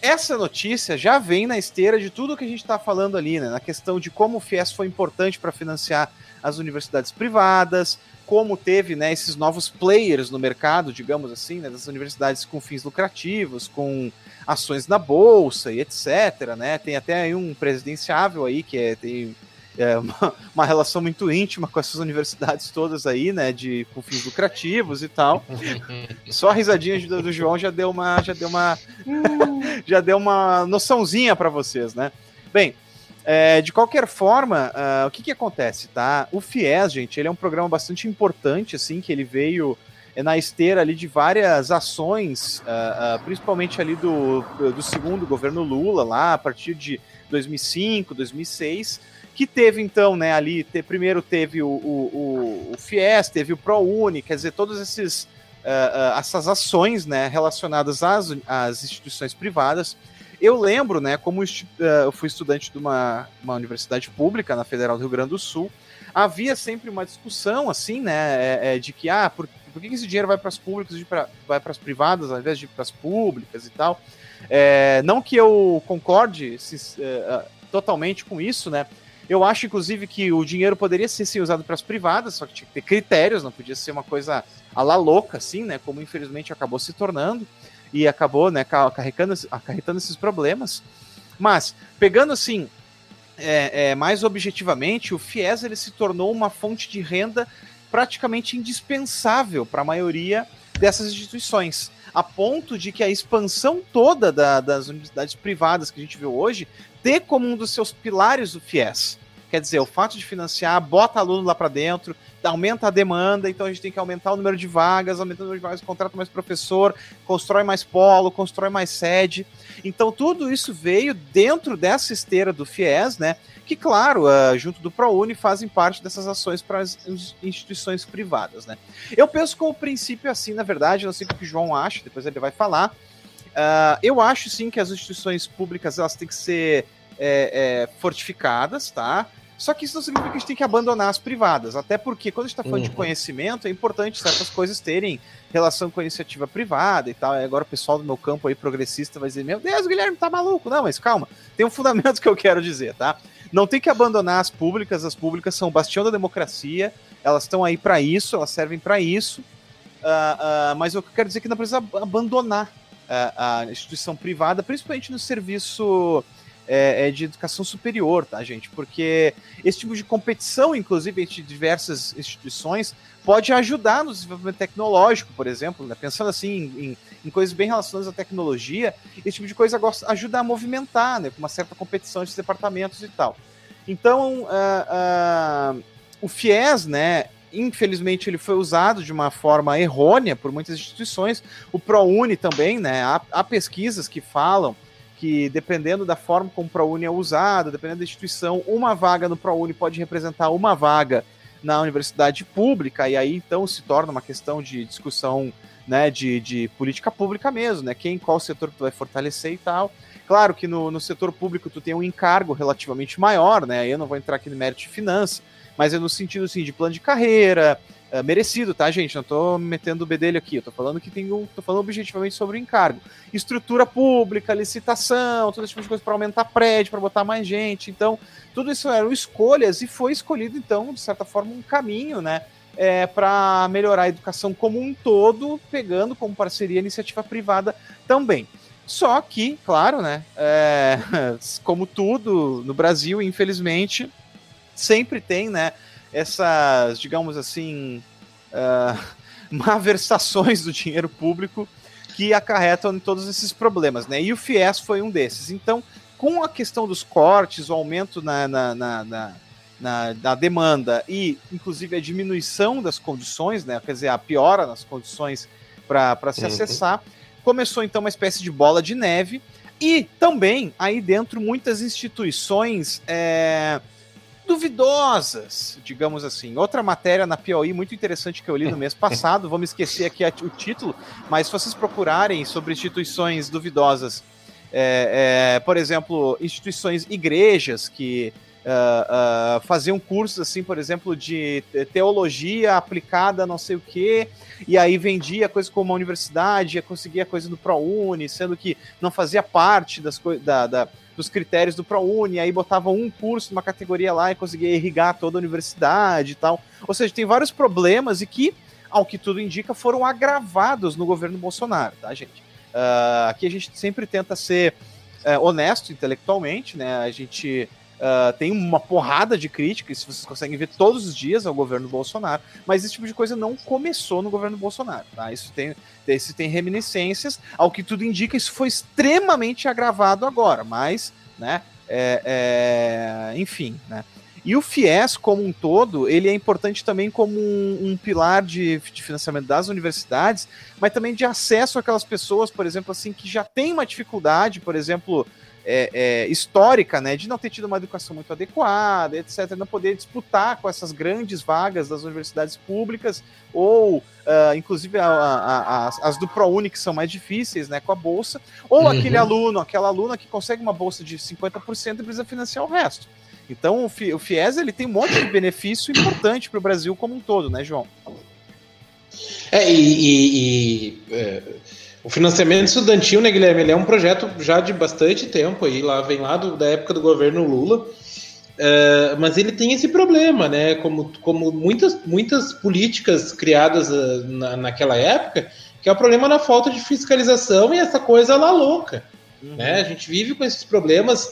Essa notícia já vem na esteira de tudo que a gente está falando ali, né? Na questão de como o FIES foi importante para financiar as universidades privadas, como teve né, esses novos players no mercado, digamos assim, né, das universidades com fins lucrativos, com ações na bolsa e etc. Né? Tem até aí um presidenciável aí que é, tem é, uma, uma, relação muito íntima com essas universidades todas aí, né, de com fins lucrativos e tal. Só a risadinha do, do João já deu uma já deu uma já deu uma noçãozinha para vocês, né? Bem, é, de qualquer forma, uh, o que, que acontece, tá? O FIES, gente, ele é um programa bastante importante, assim, que ele veio é, na esteira ali de várias ações, uh, uh, principalmente ali do, do segundo governo Lula, lá a partir de 2005, 2006, que teve então, né, ali, te, primeiro teve o, o, o, FIES, teve o ProUni, quer dizer, todas esses, uh, essas ações, né, relacionadas às, às instituições privadas, eu lembro, né, como eh, eu fui estudante de uma, uma universidade pública na Federal do Rio Grande do Sul, havia sempre uma discussão, assim, né, é, é, de que, ah, por, por que esse dinheiro vai para as públicas e vai para as privadas ao invés de ir para as públicas e tal? É, não que eu concorde se, é, totalmente com isso, né, eu acho, inclusive, que o dinheiro poderia ser sim, usado para as privadas, só que tinha que ter critérios, não podia ser uma coisa a la louca, assim, né? Como infelizmente acabou se tornando e acabou né, acarretando, acarretando esses problemas. Mas, pegando assim, é, é, mais objetivamente, o FIES ele se tornou uma fonte de renda praticamente indispensável para a maioria dessas instituições, a ponto de que a expansão toda da, das universidades privadas que a gente vê hoje ter como um dos seus pilares o FIES. Quer dizer, o fato de financiar, bota aluno lá para dentro, aumenta a demanda, então a gente tem que aumentar o número de vagas, aumentando o número de vagas, contrata mais professor, constrói mais polo, constrói mais sede. Então tudo isso veio dentro dessa esteira do FIES, né? Que, claro, uh, junto do ProUni, fazem parte dessas ações para as instituições privadas, né? Eu penso com o princípio assim, na verdade, não sei o que o João acha, depois ele vai falar. Uh, eu acho sim que as instituições públicas elas têm que ser é, é, fortificadas, tá? Só que isso não significa que a gente tem que abandonar as privadas, até porque quando a gente está falando uhum. de conhecimento, é importante certas coisas terem relação com a iniciativa privada e tal. E agora o pessoal do meu campo aí progressista vai dizer: Meu Deus, Guilherme, tá maluco? Não, mas calma, tem um fundamento que eu quero dizer, tá? Não tem que abandonar as públicas, as públicas são o bastião da democracia, elas estão aí para isso, elas servem para isso. uh, uh, mas eu quero dizer que não precisa abandonar a instituição privada, principalmente no serviço é, é, de educação superior, tá, gente? Porque esse tipo de competição, inclusive, entre diversas instituições, pode ajudar no desenvolvimento tecnológico, por exemplo, né? pensando assim em, em, coisas bem relacionadas à tecnologia, esse tipo de coisa ajuda a movimentar, né? Com uma certa competição entre departamentos e tal. Então, uh, uh, o FIES, né? Infelizmente, ele foi usado de uma forma errônea por muitas instituições. O ProUni também, né? Há, há pesquisas que falam que dependendo da forma como o ProUni é usado, dependendo da instituição, uma vaga no ProUni pode representar uma vaga na universidade pública, e aí então se torna uma questão de discussão né, de, de política pública mesmo, né? Quem, qual setor tu vai fortalecer e tal. Claro que no, no setor público tu tem um encargo relativamente maior, né? Eu não vou entrar aqui no mérito de finanças, mas é no sentido assim, de plano de carreira, é, merecido, tá, gente? Não tô metendo o bedelho aqui, eu tô falando que tem um. tô falando objetivamente sobre o encargo. Estrutura pública, licitação, todo esse tipo de coisa para aumentar prédio, para botar mais gente. Então, tudo isso eram escolhas e foi escolhido, então, de certa forma, um caminho, né? É, para melhorar a educação como um todo, pegando como parceria a iniciativa privada também. Só que, claro, né? É, como tudo no Brasil, infelizmente, sempre tem, né? Essas, digamos assim, uh, malversações do dinheiro público que acarretam em todos esses problemas, né? E o FIES foi um desses. Então, com a questão dos cortes, o aumento na, na, na, na, na, na demanda e, inclusive, a diminuição das condições, né? Quer dizer, a piora nas condições para se uhum. acessar, começou então uma espécie de bola de neve e também aí dentro muitas instituições é, duvidosas, digamos assim. Outra matéria na Piauí muito interessante que eu li no mês passado, vamos esquecer aqui o título, mas se vocês procurarem sobre instituições duvidosas, é, é, por exemplo, instituições, igrejas que uh, uh, faziam cursos assim, por exemplo, de teologia aplicada não sei o que, e aí vendia coisa como uma universidade, conseguia coisa do ProUni, sendo que não fazia parte das coisas da, da dos critérios do ProUni, aí botava um curso numa categoria lá e conseguia irrigar toda a universidade e tal. Ou seja, tem vários problemas e que, ao que tudo indica, foram agravados no governo Bolsonaro, tá, gente? Uh, aqui a gente sempre tenta ser uh, honesto intelectualmente, né? A gente Uh, tem uma porrada de críticas, vocês conseguem ver todos os dias ao governo Bolsonaro, mas esse tipo de coisa não começou no governo Bolsonaro, tá? Isso tem, isso tem reminiscências, ao que tudo indica, isso foi extremamente agravado agora, mas, né, é, é, enfim, né. E o FIES, como um todo, ele é importante também como um, um pilar de, de, financiamento das universidades, mas também de acesso àquelas pessoas, por exemplo, assim, que já têm uma dificuldade, por exemplo, é, é, histórica, né, de não ter tido uma educação muito adequada, etc., não poder disputar com essas grandes vagas das universidades públicas, ou uh, inclusive a, a, a, as do ProUni, que são mais difíceis, né, com a bolsa, ou uhum. aquele aluno, aquela aluna que consegue uma bolsa de 50% e precisa financiar o resto. Então o, o FIES ele tem um monte de benefício importante para o Brasil como um todo, né, João? É, e, e, e é o financiamento estudantil, né, Guilherme, ele é um projeto já de bastante tempo aí, lá vem lá do, da época do governo Lula. Uh, mas ele tem esse problema, né? Como, como muitas, muitas políticas criadas uh, na, naquela época, que é o problema da falta de fiscalização e essa coisa lá louca. Uhum. Né? A gente vive com esses problemas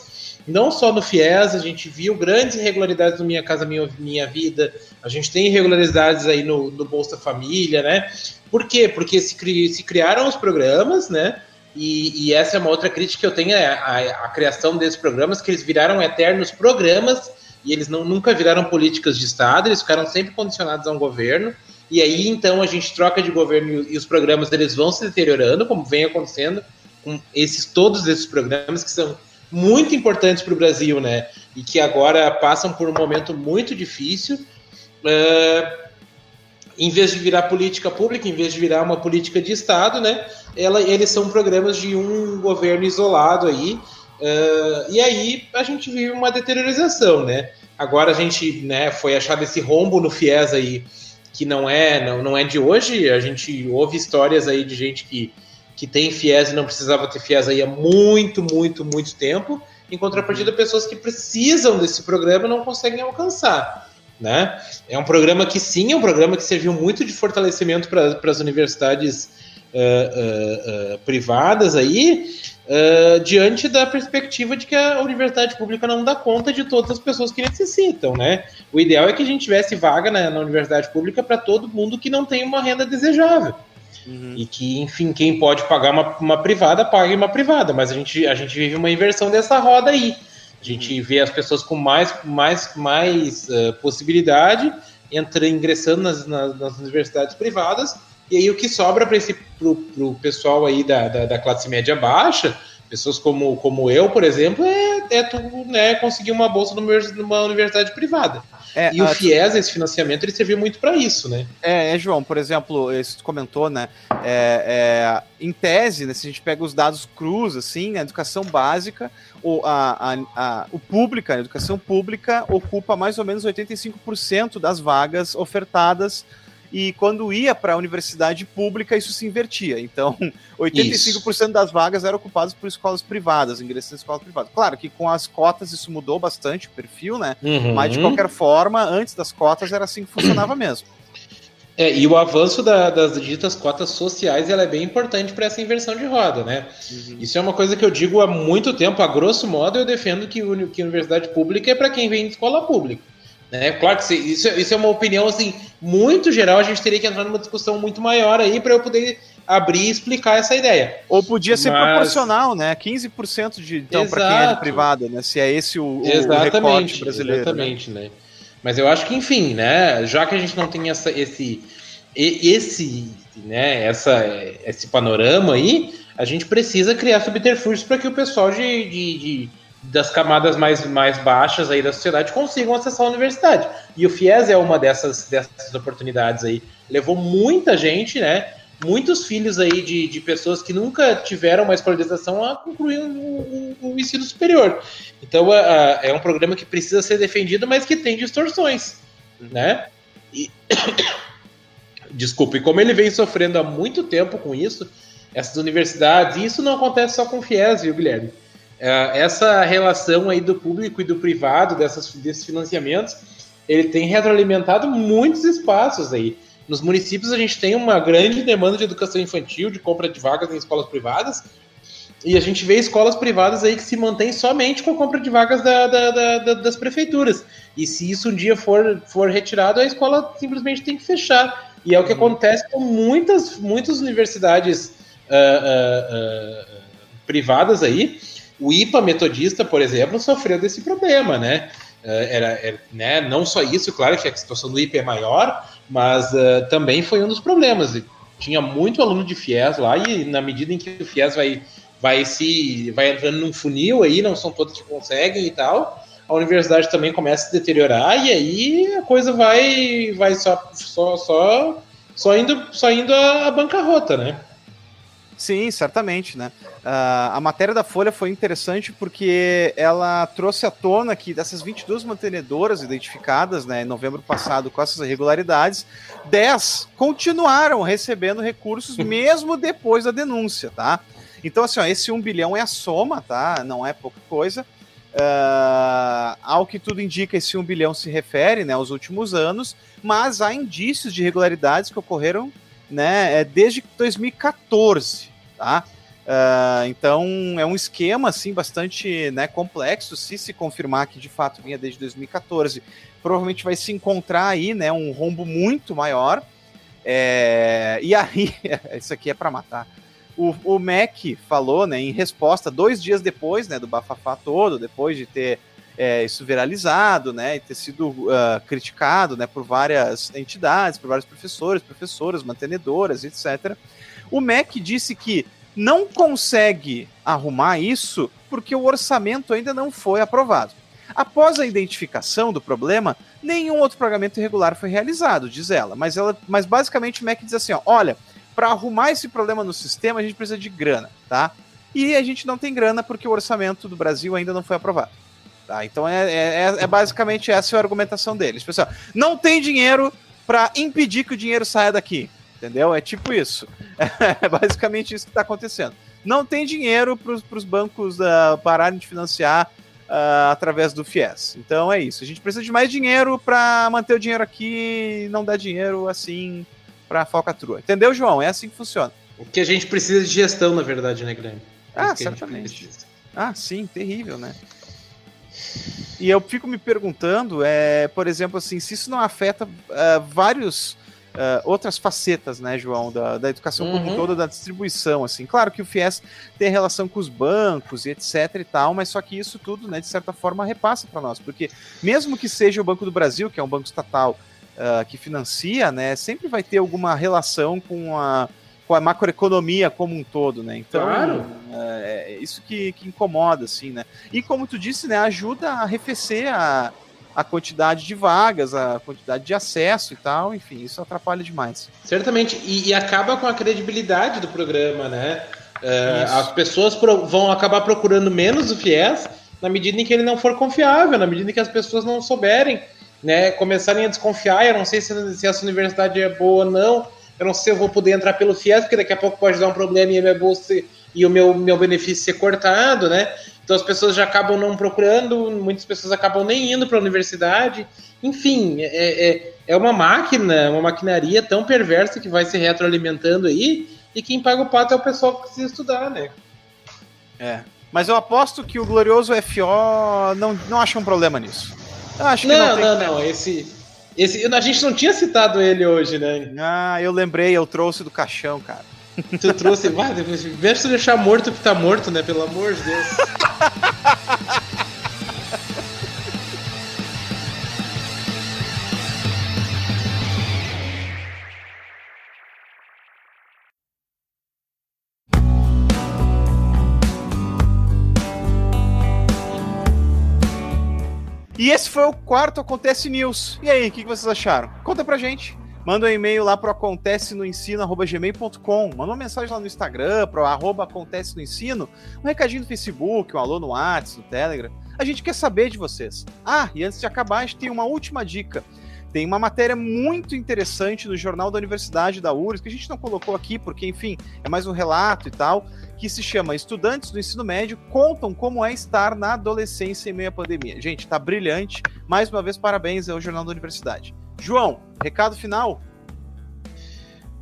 não só no FIES, a gente viu grandes irregularidades no Minha Casa Minha, Minha Vida, a gente tem irregularidades aí no, no Bolsa Família, né? Por quê? Porque se, cri, se criaram os programas, né? E, e, essa é uma outra crítica que eu tenho, é a, a, criação desses programas, que eles viraram eternos programas e eles não, nunca viraram políticas de Estado, eles ficaram sempre condicionados a um governo. E aí, então, a gente troca de governo e, e os programas deles vão se deteriorando, como vem acontecendo com esses todos esses programas que são muito importantes para o Brasil, né? E que agora passam por um momento muito difícil. Uh, em vez de virar política pública, em vez de virar uma política de Estado, né, ela, eles são programas de um governo isolado aí, uh, e aí a gente vive uma deteriorização, né? Agora a gente, né, foi achado esse rombo no FIES aí, que não é, não, não é de hoje, a gente ouve histórias aí de gente que, que tem FIES e não precisava ter FIES aí há muito, muito, muito tempo, em contrapartida pessoas que precisam desse programa não conseguem alcançar. Né? É um programa que sim, é um programa que serviu muito de fortalecimento para as universidades uh, uh, uh, privadas aí, diante da perspectiva de que a universidade pública não dá conta de todas as pessoas que necessitam, né? O ideal é que a gente tivesse vaga na, na universidade pública para todo mundo que não tem uma renda desejável. Uhum. E que, enfim, quem pode pagar uma, uma privada, pague uma privada. Mas a gente, a gente vive uma inversão dessa roda aí. A gente vê as pessoas com mais, mais, mais uh, possibilidade entrando, ingressando nas, nas, nas, universidades privadas, e aí o que sobra para o pessoal aí da, da, da, classe média baixa, pessoas como, como eu, por exemplo, é, é tu, né, conseguir uma bolsa numa universidade privada. É, e o FIES, esse financiamento, ele serviu muito para isso, né? É, é, João, por exemplo, você comentou, né? É, é, em tese, né, se a gente pega os dados crus, assim, a educação básica, o, a, a, a, o pública, a educação pública ocupa mais ou menos 85% das vagas ofertadas e quando ia para a universidade pública, isso se invertia. Então, 85% isso. das vagas eram ocupadas por escolas privadas, ingressos em escolas privadas. Claro que com as cotas isso mudou bastante o perfil, né? Uhum. Mas de qualquer forma, antes das cotas era assim que funcionava mesmo. É, e o avanço da, das ditas cotas sociais ela é bem importante para essa inversão de roda, né? Uhum. Isso é uma coisa que eu digo há muito tempo. A grosso modo, eu defendo que, que a universidade pública é para quem vem de escola pública. Né? Claro que isso, isso é uma opinião assim, muito geral, a gente teria que entrar numa discussão muito maior aí para eu poder abrir e explicar essa ideia. Ou podia ser Mas... proporcional, né? 15% de então para quem é de privada, né? Se é esse o, exatamente, o recorte brasileiro. Né? Exatamente, né? né? Mas eu acho que, enfim, né? Já que a gente não tem essa, esse, esse, né? Essa, esse panorama aí, a gente precisa criar subterfúgios para que o pessoal de, de, de das camadas mais, mais baixas aí da sociedade consigam acessar a universidade. E o FIES é uma dessas, dessas oportunidades aí. Levou muita gente, né? Muitos filhos aí de, de pessoas que nunca tiveram uma escolarização a concluir o, o, o ensino superior. Então é um programa que precisa ser defendido, mas que tem distorções, né? E... Desculpe, como ele vem sofrendo há muito tempo com isso, essas universidades, e isso não acontece só com o FIES, viu, Guilherme? É, essa relação aí do público e do privado, dessas, desses financiamentos, ele tem retroalimentado muitos espaços aí. Nos municípios a gente tem uma grande demanda de educação infantil, de compra de vagas em escolas privadas, e a gente vê escolas privadas aí que se mantêm somente com a compra de vagas da, da, da, das prefeituras. E se isso um dia for, for retirado, a escola simplesmente tem que fechar. E é o que uhum. acontece com muitas, muitas universidades uh, uh, uh, privadas aí, o IPA metodista, por exemplo, sofreu desse problema, né? É, era, era né? Não só isso, claro que a situação do IPA é maior, mas uh, também foi um dos problemas. Tinha muito aluno de FIES lá e na medida em que o FIES vai, vai se vai entrando num funil aí, não são todos que conseguem e tal, a universidade também começa a se deteriorar e aí a coisa vai vai só só só, só indo só indo bancarrota, né? Sim, certamente, né? Uh, a matéria da Folha foi interessante porque ela trouxe à tona que dessas 22 mantenedoras identificadas né, em novembro passado com essas irregularidades, 10 continuaram recebendo recursos mesmo depois da denúncia, tá? Então, assim, ó, esse 1 bilhão é a soma, tá? Não é pouca coisa. Uh, ao que tudo indica, esse 1 bilhão se refere né, aos últimos anos, mas há indícios de irregularidades que ocorreram né, é desde 2014, tá? Uh, então é um esquema assim bastante né, complexo. Se se confirmar que de fato vinha desde 2014, provavelmente vai se encontrar aí né, um rombo muito maior. É, e aí, isso aqui é para matar. O, o MEC falou, né, em resposta, dois dias depois né, do bafafá todo, depois de ter é, isso viralizado, né, e ter sido uh, criticado, né, por várias entidades, por vários professores, professoras, mantenedoras, etc. O MEC disse que não consegue arrumar isso porque o orçamento ainda não foi aprovado. Após a identificação do problema, nenhum outro pagamento irregular foi realizado, diz ela. Mas, ela, mas basicamente o MEC diz assim: ó, olha, para arrumar esse problema no sistema, a gente precisa de grana, tá? E a gente não tem grana porque o orçamento do Brasil ainda não foi aprovado. Tá? Então é, é, é, é basicamente essa a argumentação deles. Pessoal, não tem dinheiro para impedir que o dinheiro saia daqui. Entendeu? É tipo isso. É basicamente isso que está acontecendo. Não tem dinheiro para os bancos uh, pararem de financiar uh, através do FIES. Então é isso. A gente precisa de mais dinheiro para manter o dinheiro aqui, não dar dinheiro assim para a falcatrua. Entendeu, João? É assim que funciona. O que a gente precisa de gestão, na verdade, né, Guilherme? É ah, certamente. Ah, sim, terrível, né? E eu fico me perguntando, é, por exemplo, assim, se isso não afeta uh, vários uh, outras facetas, né, João, da, da educação uhum. como todo, da distribuição, assim. Claro que o FIES tem relação com os bancos e etc e tal, mas só que isso tudo, né, de certa forma, repassa para nós, porque mesmo que seja o Banco do Brasil, que é um banco estatal uh, que financia, né, sempre vai ter alguma relação com a com a macroeconomia como um todo, né? Então, claro. é, é isso que, que incomoda, assim, né? E como tu disse, né, ajuda a arrefecer a, a quantidade de vagas, a quantidade de acesso e tal, enfim, isso atrapalha demais. Certamente, e, e acaba com a credibilidade do programa, né? É, as pessoas pro, vão acabar procurando menos o FIES na medida em que ele não for confiável, na medida em que as pessoas não souberem, né? Começarem a desconfiar, eu não sei se, se essa universidade é boa ou não, eu não sei se eu vou poder entrar pelo FIES, porque daqui a pouco pode dar um problema e a minha bolsa e o meu, meu benefício ser cortado, né? Então as pessoas já acabam não procurando, muitas pessoas acabam nem indo para a universidade. Enfim, é, é, é, uma máquina, uma maquinaria tão perversa que vai se retroalimentando aí, e quem paga o pato é o pessoal que precisa estudar, né? É. Mas eu aposto que o glorioso FO não, não acha um problema nisso. Eu acho que não, não, não, não. Esse, esse, a gente não tinha citado ele hoje, né? Ah, eu lembrei, eu trouxe do caixão, cara. Tu trouxe. Vai, depois, se deixar morto que tá morto, né? Pelo amor de Deus. E esse foi o quarto Acontece News. E aí, o que vocês acharam? Conta pra gente. Manda um e-mail lá pro acontece no ensino@gmail.com. Manda uma mensagem lá no Instagram pro arroba acontece no ensino, um recadinho no Facebook, um alô no WhatsApp, no Telegram. A gente quer saber de vocês. Ah, e antes de acabar, a gente tem uma última dica. Tem uma matéria muito interessante no Jornal da Universidade da URSS, que a gente não colocou aqui, porque, enfim, é mais um relato e tal, que se chama Estudantes do Ensino Médio contam como é estar na adolescência em meio à pandemia. Gente, tá brilhante. Mais uma vez, parabéns ao Jornal da Universidade. João, recado final?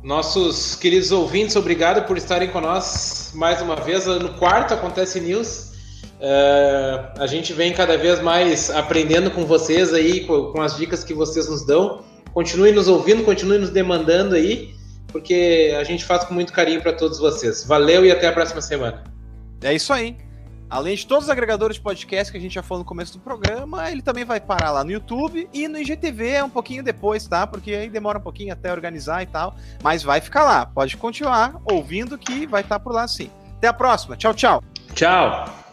Nossos queridos ouvintes, obrigado por estarem nós mais uma vez no quarto Acontece News. Uh, a gente vem cada vez mais aprendendo com vocês aí, com, com, as dicas que vocês nos dão. Continue nos ouvindo, continue nos demandando aí, porque a gente faz com muito carinho para todos vocês. Valeu e até a próxima semana. É isso aí. Além de todos os agregadores de podcast que a gente já falou no começo do programa, ele também vai parar lá no YouTube e no IGTV é um pouquinho depois, tá? Porque aí demora um pouquinho até organizar e tal. Mas vai ficar lá. Pode continuar ouvindo que vai estar tá por lá sim. Até a próxima. Tchau, tchau. Tchau.